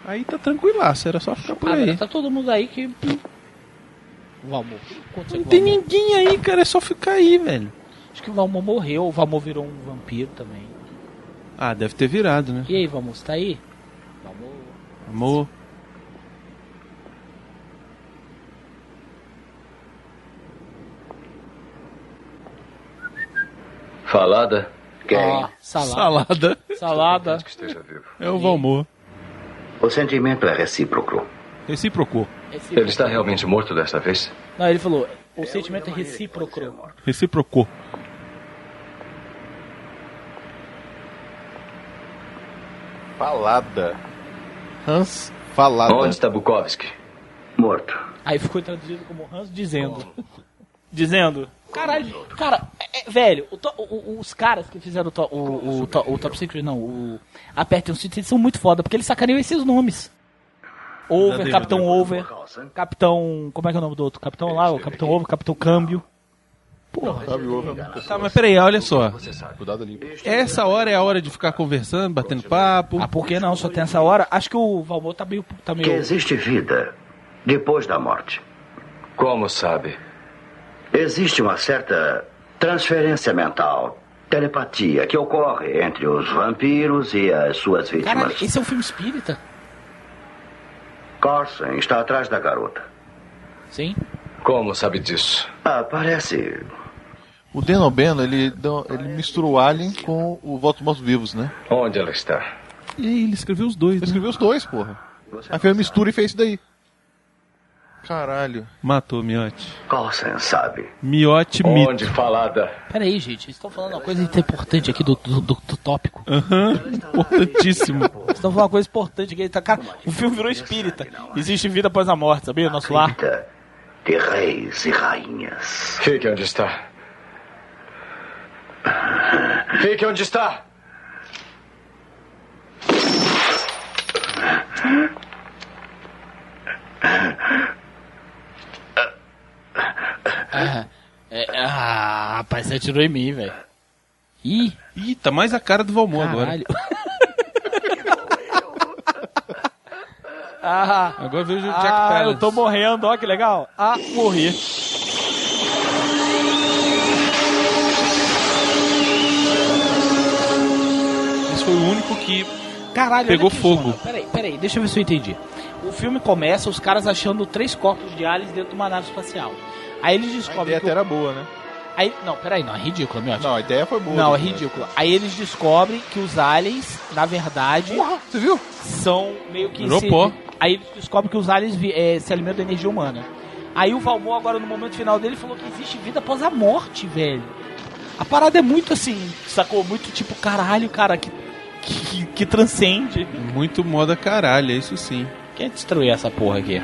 Aí tá tranquilaço, era só ficar por Agora aí. tá todo mundo aí que. Valmor. que Não tem ninguém aí, cara, é só ficar aí, velho. Acho que o Valmor morreu. O Valmor virou um vampiro também. Ah, deve ter virado, né? E aí, Valmor, você tá aí? Valmor. Amor. Falada? Ó, salada. Salada. Salada. Que esteja vivo. É o Valmor. O sentimento é recíproco. Recíproco. Ele está realmente morto desta vez? Não, ele falou, o sentimento é recíproco. Reciprocou. Falada. Hans Falada. Onde está Bukowski? Morto. Aí ficou traduzido como Hans dizendo. dizendo. Caralho, cara, é- é- velho, o to- o- o- os caras que fizeram o, to- o, o, to- o Top Secret, não, o Apertem o Cinto, eles são muito foda, porque eles sacaneiam esses nomes. Over, Capitão? Over, Capitão. Como é que é o nome do outro? Capitão lá, o Capitão Over, Capitão Câmbio. Porra. Tá, mas peraí, olha só. Cuidado ali. Essa hora é a hora de ficar conversando, batendo papo. Ah, por que não? Só tem essa hora. Acho que o Valmor tá meio. Tá meio... Que existe vida depois da morte. Como sabe? Existe uma certa transferência mental, telepatia, que ocorre entre os vampiros e as suas vítimas. Caralho, esse é um filme espírita? Carson está atrás da garota. Sim. Como sabe disso? Ah, parece. O Dan O'Bannon, ele, ele misturou o Alien com o Voto dos Mortos Vivos, né? Onde ela está? E aí, ele escreveu os dois. Ele escreveu os dois, porra. Aí fez a mistura e fez isso daí. Caralho. Matou Miote. Carson sabe. Miote mito. Onde falada? Pera aí, gente, eles estão falando uma coisa importante aqui do, do, do- do tópico. Aham, importantíssimo. Eles estão falando uma coisa importante aqui. Tá, cara, o filme virou espírita. Existe vida após a morte, sabia? Nosso lar. De reis e rainhas. Fique onde está. Fique onde está. Ah, é, ah, rapaz, você atirou em mim, velho. Ih, Ih, tá mais a cara do Valmor agora. ah, Agora vejo o Jack ah, Palance. eu tô morrendo, ó que legal. Ah, morri. Foi o único que Caralho, Pegou aqui, fogo. Peraí, peraí, deixa eu ver se eu entendi. O filme começa os caras achando três corpos de aliens dentro de uma nave espacial. Aí eles A descobrem ideia que até o- era boa, né? Aí, não, peraí, não, é ridículo, meu. Não, a ideia foi boa. Não, é ridículo. Aí eles descobrem que os aliens, na verdade, Você viu? são meio que. Virou se- pó. Aí eles descobrem que os aliens vi- eh, se alimentam da energia humana. Aí o Valmor, agora no momento final dele, falou que existe vida após a morte, velho. A parada é muito assim, sacou? Muito tipo, caralho, cara, que, que, que transcende. Muito moda caralho, é isso sim. Quem destruiu essa porra aqui?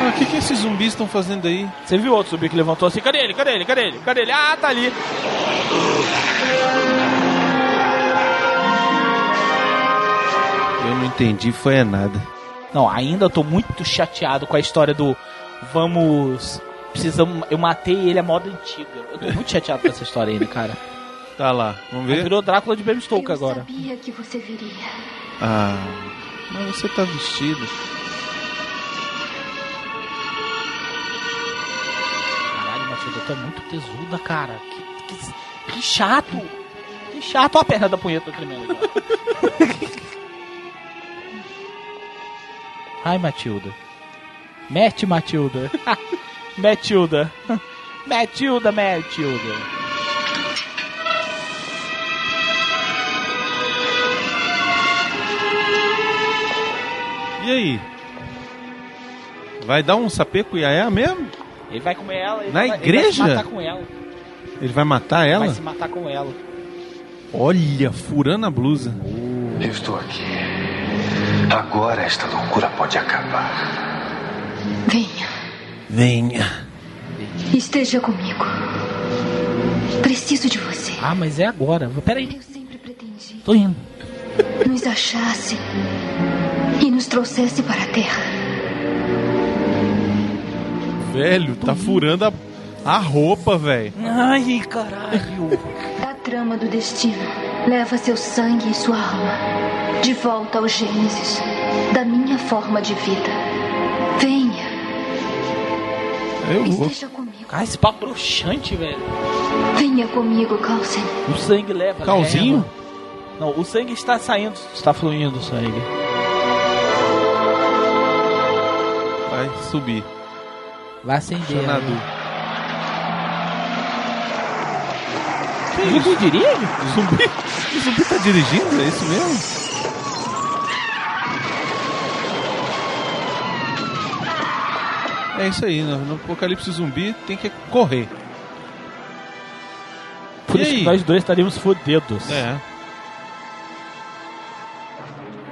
Ah, o que, que esses zumbis estão fazendo aí? Você viu outro zumbi que levantou assim? Cadê ele? Cadê ele? Cadê ele? Cadê ele? Ah, tá ali. Eu não entendi, foi é nada. Não, ainda tô muito chateado com a história do vamos. Precisamos. Eu matei ele a moda antiga. Eu tô muito chateado com essa história ainda, cara. Tá lá, vamos Aí ver? Virou Drácula de Bram Stoker agora. Sabia que você viria. Ah, mas você tá vestido. Caralho, Matilda, tu é muito tesuda, cara. Que, que, que chato. Que chato. Olha a perna da punheta tremendo. aqui, ó. Ai, Matilda. Mete, Matilda. Matilda. Matilda, Matilda. E aí? Vai dar um sapeco Yaya mesmo? Ele vai comer ela. Ele Na vai, igreja? Ele vai se matar com ela. Ele vai matar ela? Vai se matar com ela. Olha, furando a blusa. Eu estou aqui. Agora esta loucura pode acabar. Venha. Venha. Esteja comigo. Preciso de você. Ah, mas é agora. Peraí. Eu sempre pretendi. Tô indo. Nos achasse e nos trouxesse para a Terra. Velho, tá furando a, a roupa, velho. Ai, caralho. A trama do destino leva seu sangue e sua alma de volta ao Gênesis da minha forma de vida. Eu vou. esteja comigo. Cara, esse papo broxante, velho. Venha comigo, Carlsen. O sangue leva. Calzinho? leva. Não, o sangue está saindo. Está fluindo o sangue. Vai subir. Vai acender. Xanadu. né? O zumbi dirige? O zumbi tá dirigindo? É isso mesmo? É isso aí, no, no apocalipse zumbi tem que correr. Por E isso aí? que nós dois estaríamos fodidos. É.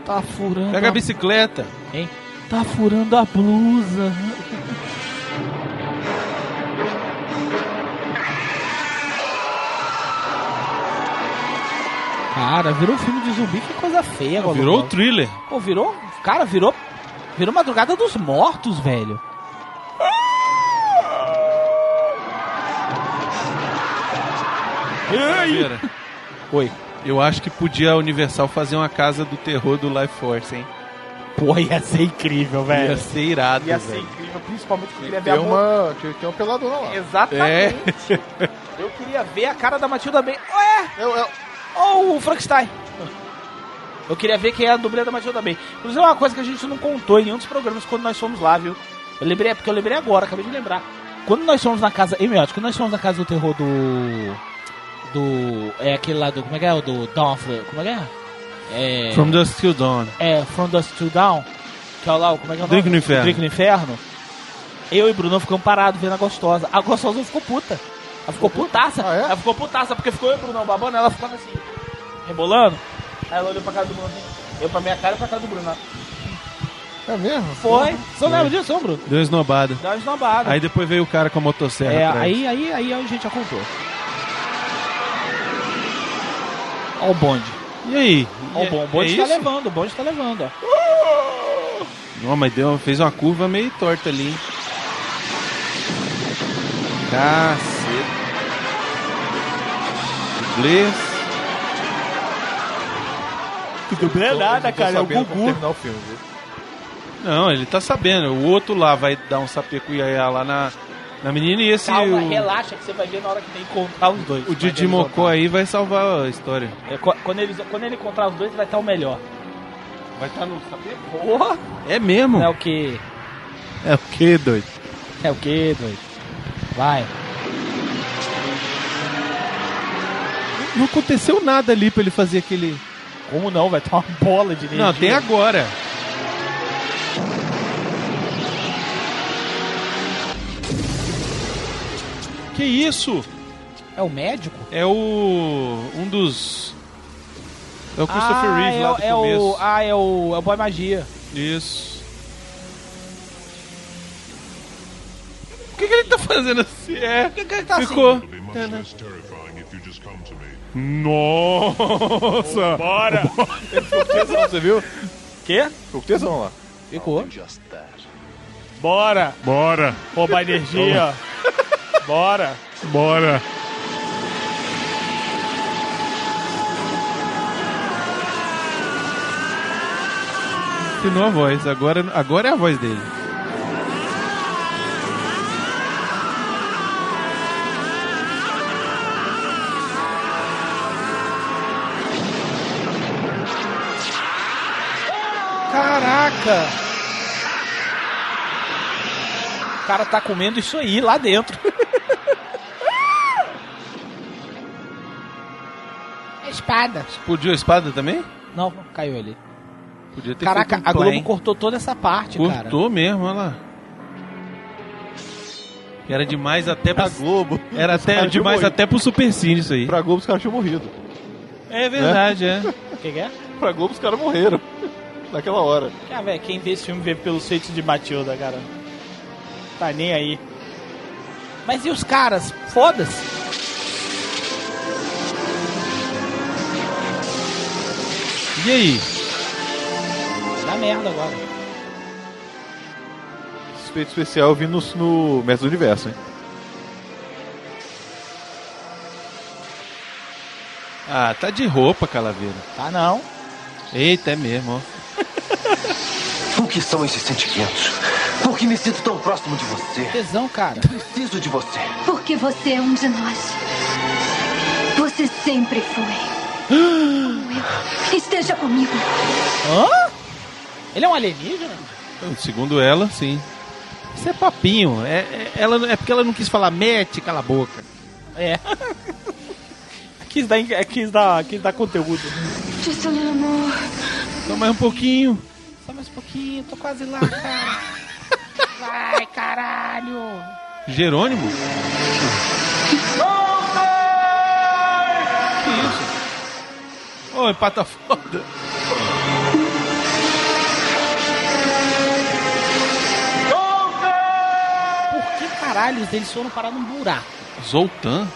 Tá furando. Pega a a- bicicleta. Hein? Tá furando a blusa. Cara, virou um filme de zumbi, que coisa feia, Golden Virou o thriller. Pô, virou. Cara, virou. Virou Madrugada dos Mortos, velho. Vera, Oi. Eu acho que podia a Universal fazer uma casa do terror do Life Force, hein? Pô, ia ser incrível, velho. Ia ser irado, Ia ser velho. incrível, principalmente porque eu queria ver Tem a uma, tinha, tinha uma peladona lá. Exatamente. Eu queria ver a cara da Matilda May. Ué! Ou o Frankenstein. Eu queria ver quem é a dublê da Matilda May. Inclusive, é uma coisa que a gente não contou em nenhum dos programas quando nós fomos lá, viu? Eu lembrei, porque eu lembrei agora, acabei de lembrar. Quando nós fomos na casa. Ei, meu, quando nós fomos na casa do terror do. Do. É aquele lá do. Como é que é? O do Dawn of the- Como é que é? É. From Dusk Till Dawn. É, From Dust to Down, que é o lá, o- como é que é o Drink nome? no Inferno. Drink no Inferno. Eu e Bruno ficamos parados vendo a gostosa. A gostosa ficou puta. Ela ficou putaça. Ela ficou putaça porque ficou eu e o Bruno babando, ela ficava assim, rebolando. Aí ela olhou pra cara do Bruno assim. Eu pra minha cara e pra cara do Bruno. Ela, É mesmo? Foi. Você não lembra disso, Bruno? Deu uma esnobada. Uma esnobada. Aí depois veio o cara com a motosserra É, atrás. aí, aí, aí a gente já Ó o bonde. E aí? Ó o bonde. O bonde é tá isso? levando, o bonde tá levando, ó. Não, mas deu, fez uma curva meio torta ali. hein? Caceta. Dublês. Tudo bem nada, cara. É o Gugu. o filme? Não, ele tá sabendo. O outro lá vai dar um sapecuiaiá lá na, na menina e esse. Calma, o, relaxa que você vai ver na hora que tem encontrar os dois. o Didi Mocó aí vai salvar a história. É, qu- quando, eles, quando ele encontrar os dois, vai estar o melhor. Vai estar no? Porra! É mesmo? É o que? É o que, doido? É o que, doido? Vai. Não aconteceu nada ali pra ele fazer aquele. Como não? Vai ter uma bola de energia. Não, tem agora. Que isso? É o médico? É o. Um dos. É o Christopher ah, Reeve é, lá o- do é começo. o, Ah, é o, é o Boy Magia. Isso. Por que, que ele tá fazendo assim? É. Por que, que ele tá Ficou. assim? Nossa! Bora! Você viu? Quê? Ficou com tesão lá. Ficou. Bora! Bora! Roubar energia. Bora! Bora! Afinou a voz. Agora, agora é a voz dele. Caraca! O cara tá comendo isso aí lá dentro. Espada. Explodiu a espada também? Não, caiu ali. Podia ter Caraca, feito um a Globo cortou toda essa parte, cara. Cortou mesmo, olha lá. Era demais até pra Globo. Era até demais até pro Supercine isso aí. Pra Globo os caras tinham morrido. É verdade, é. O que, que é? Pra Globo os caras morreram. Naquela hora. Ah, velho, quem vê esse filme vê pelos feitos de Matilda, cara. Tá nem aí. Mas e os caras? Foda-se. E aí? Dá merda agora. Esse efeito especial vindo no, no Mestre do Universo, hein? Ah, tá de roupa, Calaveira. Tá não. Eita, é mesmo, ó. O que são esses sentimentos? Por que me sinto tão próximo de você? Tesão, cara. Preciso de você. Porque você é um de nós. Você sempre foi. Esteja comigo. Hã? Ele é um alienígena? Segundo ela, sim. Isso é papinho. É, é- ela, é porque ela não quis falar mete, cala a boca. É. quis, dar, quis, dar, quis dar conteúdo. Disse meu amor. Só mais um pouquinho. Só mais um pouquinho, tô quase lá, cara. Vai, caralho! Jerônimo? Que Ô, empata foda. Por que caralho eles foram parar num buraco? Zoltan?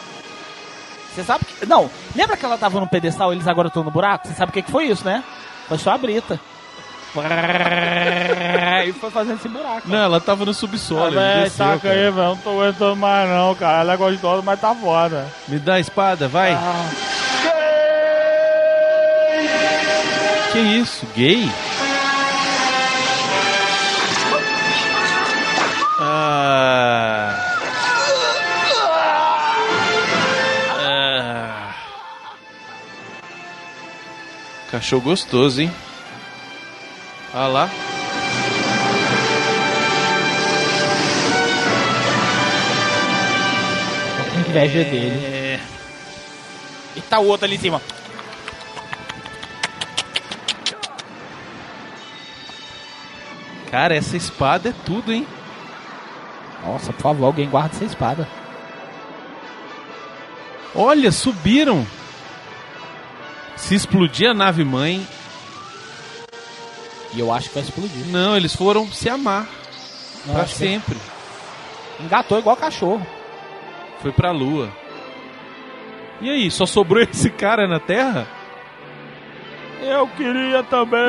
Você sabe que. Não, lembra que ela tava no pedestal e eles agora estão no buraco? Você sabe o que, que foi isso, né? Foi só a Brita. E foi fazendo esse buraco. Não, ela tava no subsolo. Ah, ele véi, desceu, aí, velho. Não tô aguentando mais, não, cara. Ela é gostosa, mas tá foda. Me dá a espada, vai. Que isso? Gay? Ah. Ah. Cachorro gostoso, hein? Ah lá. Inveja dele. E tá o outro ali em cima. Cara, essa espada é tudo, hein? Nossa, por favor, alguém guarda essa espada. Olha, subiram. Se explodir a nave mãe. E eu acho que vai explodir. Não, eles foram se amar. Não, pra acho que- sempre. Engatou igual cachorro. Foi pra lua. E aí, só sobrou esse cara na Terra? Eu queria também.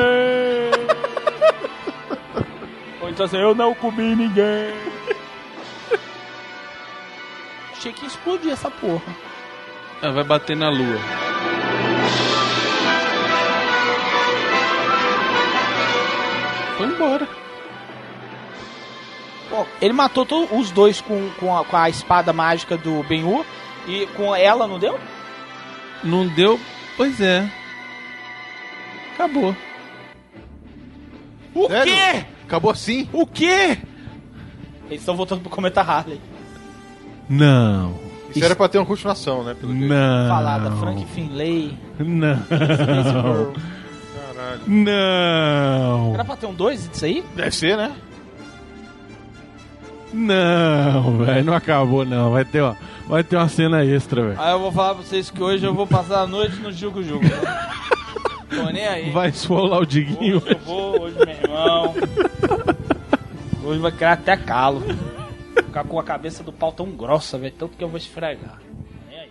Ou então assim, eu não comi ninguém. Achei que ia explodir essa porra. Ah, vai bater na lua. Foi embora. Pô, ele matou to- os dois com, com, a, com a espada mágica do Ben-Hur e com ela não deu? Não deu? Pois é. Acabou. O Sério? quê? Acabou assim? O quê? Eles estão voltando pro Cometa Harley. Não. Isso era pra ter uma continuação, né? Pelo jeito. Não. Falada Frank Finlay. Não. Caralho. Não. Era pra ter um 2 disso aí? Deve ser, né? Não, velho, não acabou não. Vai ter, ó, vai ter uma cena extra, velho. Aí eu vou falar pra vocês que hoje eu vou passar a noite no Jugo Jugo. né? Tô nem aí. Vai esfolar o Diguinho. Hoje eu vou, hoje meu irmão. Hoje vai criar até calo. Ficar com a cabeça do pau tão grossa, velho. Tanto que eu vou esfregar. Nem aí.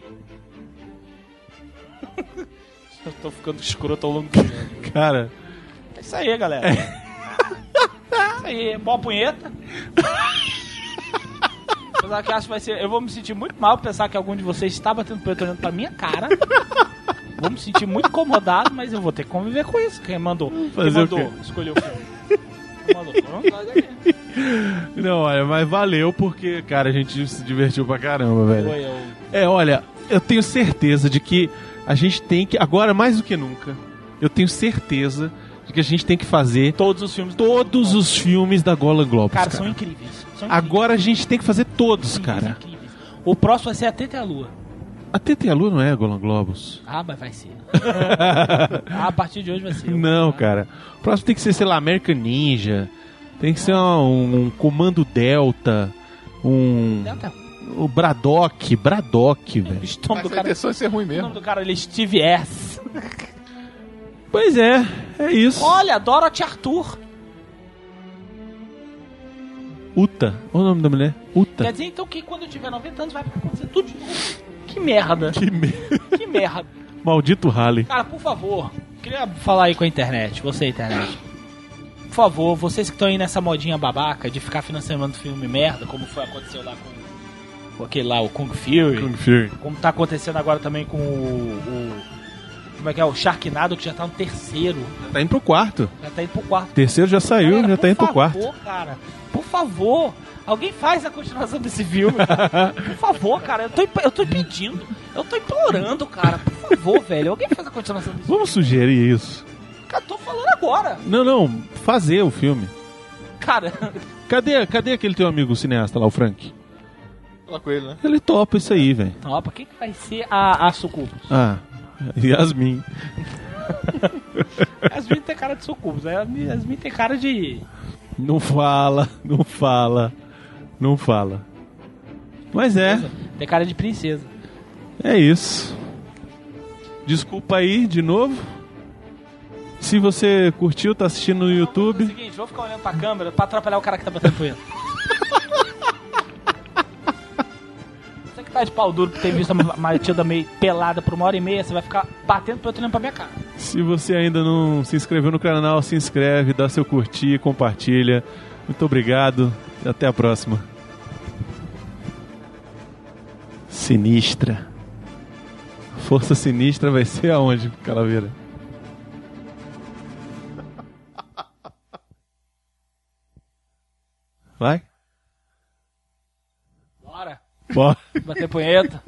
Eu tô ficando escroto ao longo do jogo. Cara, É isso aí, galera. É isso aí. Boa punheta. Apesar que acho que vai ser. Eu vou me sentir muito mal pensar que algum de vocês está batendo punheta olhando pra minha cara. Vou me sentir muito incomodado, mas eu vou ter que conviver com isso. Quem mandou? Fazer Quem o mandou quê? escolher o filme? Não, olha, mas valeu porque, cara, a gente se divertiu pra caramba, velho. Foi eu. É, olha, eu tenho certeza de que a gente tem que, agora mais do que nunca, eu tenho certeza de que a gente tem que fazer Todos os filmes. todos os filmes da Golan Globus. Cara, Cara, são incríveis. São incríveis. Agora a gente tem que fazer todos, cara. O próximo vai ser a Teta e a Lua. A TT a Lua não é Golan Globus. Ah, mas vai ser. ah, a partir de hoje vai ser. Não, cara. O próximo tem que ser, sei lá, American Ninja. Tem que ser um, um Comando Delta. Um. Delta. O Braddock. Braddock, velho. O nome do cara, intenção é ser ruim o mesmo. nome do cara ele é Steve S. Pois é, é isso. Olha, Dorothy Arthur. Uta. Olha o nome da mulher. Uta. Quer dizer então que quando eu tiver 90 anos vai acontecer tudo de novo. Que merda. Que merda. Que merda. Maldito Harley. Cara, por favor, queria falar aí com a internet, você internet. Por favor, vocês que estão aí nessa modinha babaca de ficar financiando filme merda, como foi aconteceu lá com, com aquele lá, o Kung Fury. Kung Fury. Como tá acontecendo agora também com o, o- Como é que é? O Sharknado, que já tá no terceiro. Tá indo pro quarto. Já tá indo pro quarto. Terceiro já saiu, Galera, já tá indo pro favor, quarto. cara. Por favor. Alguém faz a continuação desse filme, cara. Por favor, cara. Eu tô, eu tô pedindo. Eu tô implorando, cara. Por favor, velho. Alguém faz a continuação desse Vamos sugerir isso. filme. Cara, tô falando agora. Não, não. Fazer o filme. Cara, Cadê, cadê aquele teu amigo cineasta lá, o Frank? Fala com ele, né? Ele topa isso aí, velho. opa, quem que vai ser a, a Sucubus? Ah, Yasmin. Yasmin tem cara de Sucubus. A Yasmin tem cara de. Não fala, não fala, não fala. Mas é, Tem cara de princesa. é isso. Desculpa aí de novo. Se você curtiu, tá assistindo no YouTube. Seguinte, vou ficar olhando pra câmera pra atrapalhar o cara que tá batendo punheta. Você que tá de pau duro por ter visto a Matilda meio pelada por uma hora e meia, você vai ficar batendo pra eu olhando pra minha cara. Se você ainda não se inscreveu no canal, se inscreve, dá seu curtir, compartilha. Muito obrigado e até a próxima. Sinistra. Força sinistra vai ser aonde, Calaveira? Vai? Bora. Bora. Bater punheta.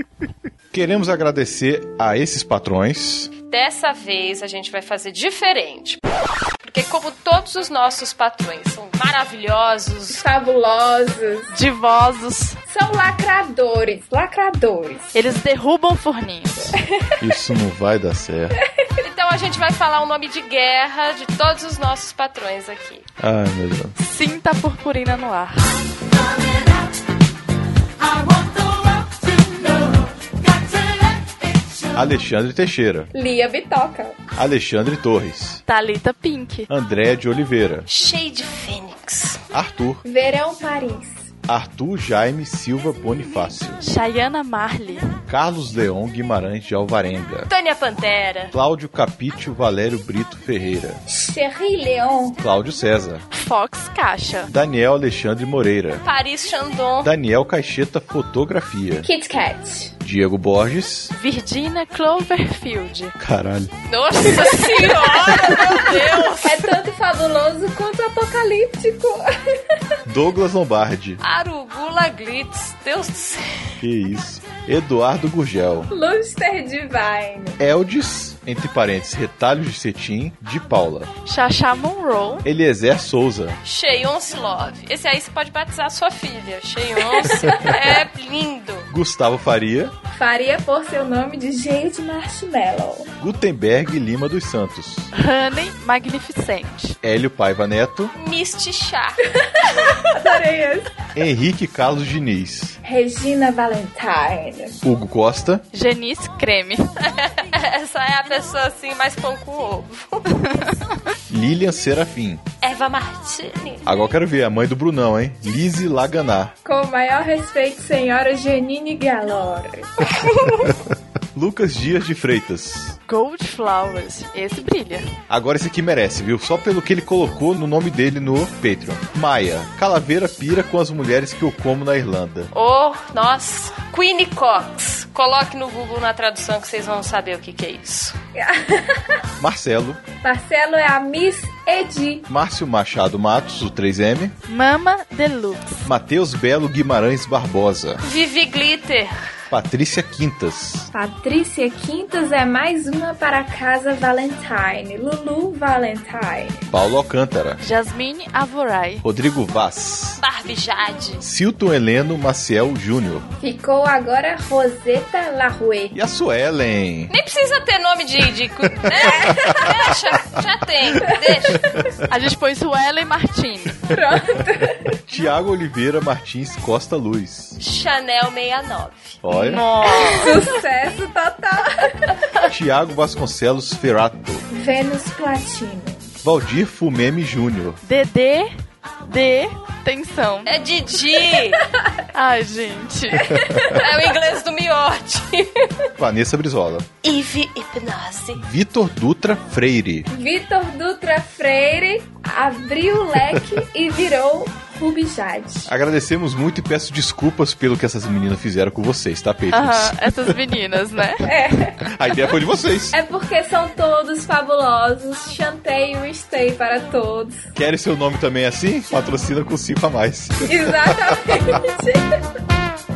Queremos agradecer a esses patrões. Dessa vez a gente vai fazer diferente. Porque como todos os nossos patrões são maravilhosos, fabulosos, divosos, são lacradores, lacradores. Eles derrubam forninhos. Isso não vai dar certo. Então a gente vai falar o nome de guerra de todos os nossos patrões aqui. Ai, meu Deus. Sinta a purpurina no ar. Alexandre Teixeira. Lia Bitoca. Alexandre Torres. Talita Pink. André de Oliveira. Shade Fênix. Arthur. Verão Paris. Arthur Jaime Silva Bonifácio. Chayana Marley. Carlos Leon Guimarães de Alvarenga. Tânia Pantera. Cláudio Capítio Valério Brito Ferreira. Cherry Leon. Cláudio César. Fox Caixa. Daniel Alexandre Moreira. Paris Chandon. Daniel Caixeta Fotografia. Kit Kat. Diego Borges. Virginia Cloverfield. Caralho. Nossa senhora, meu Deus! É tanto fabuloso quanto apocalíptico. Douglas Lombardi. Arugula Glitz. Deus do céu. Que isso. Eduardo Gurgel. Luster Divine. Eldis, entre parênteses, retalhos de cetim, de Paula. Xaxá Monroe. Eliezer Souza. Cheyonce Love. Esse aí você pode batizar sua filha. Cheyonce é lindo. Gustavo Faria. Faria por seu nome de Jade Marshmallow. Gutenberg Lima dos Santos. Honey Magnificente. Hélio Paiva Neto. Misty Chá. Adorei esse. Henrique Carlos Diniz. Regina Valentine. Hugo Costa. Genice Creme. Essa é a pessoa assim mais pão com ovo. Lilian Serafim. Eva Martini. Agora eu quero ver a mãe do Brunão, hein? Lise Laganar. Com o maior respeito, senhora Janine Galore. Lucas Dias de Freitas. Gold Flowers. Esse brilha. Agora esse aqui merece, viu? Só pelo que ele colocou no nome dele no Patreon. Maia. Calaveira pira com as mulheres que eu como na Irlanda. Oh, nossa. Queenie Cox. Coloque no Google na tradução que vocês vão saber o que, que é isso. Marcelo. Marcelo é a Miss Edi. Márcio Machado Matos, o 3M. Mama Deluxe. Matheus Belo Guimarães Barbosa. Vivi Glitter. Patrícia Quintas. Patrícia Quintas é mais uma para a casa Valentine. Lulu Valentine. Paulo Alcântara. Jasmine Avorai. Rodrigo Vaz. Barbie Jade. Silton Heleno Maciel Júnior. Ficou agora Roseta Larue. E a Suelen. Nem precisa ter nome de. de é, deixa, já tem. Deixa. A gente põe Suelen Martini. Pronto. Tiago Oliveira Martins Costa Luz. Chanel 69. Olha. Nossa. Sucesso total. Tiago Vasconcelos Ferrato. Vênus Platino. Valdir Fumeme Júnior. Dedê de tensão. É Didi. Ai, gente. É o inglês do miote. Vanessa Brizola. Ive Hipnose. Vitor Dutra Freire. Vitor Dutra Freire abriu o leque e virou Ruby Jade. Agradecemos muito e peço desculpas pelo que essas meninas fizeram com vocês, tá, Patrons? Aham, essas meninas, né? É. A ideia foi de vocês. É porque são todos fabulosos. Chantei e stay para todos. Querem seu nome também assim? Patrocina com 5 a mais. Exatamente.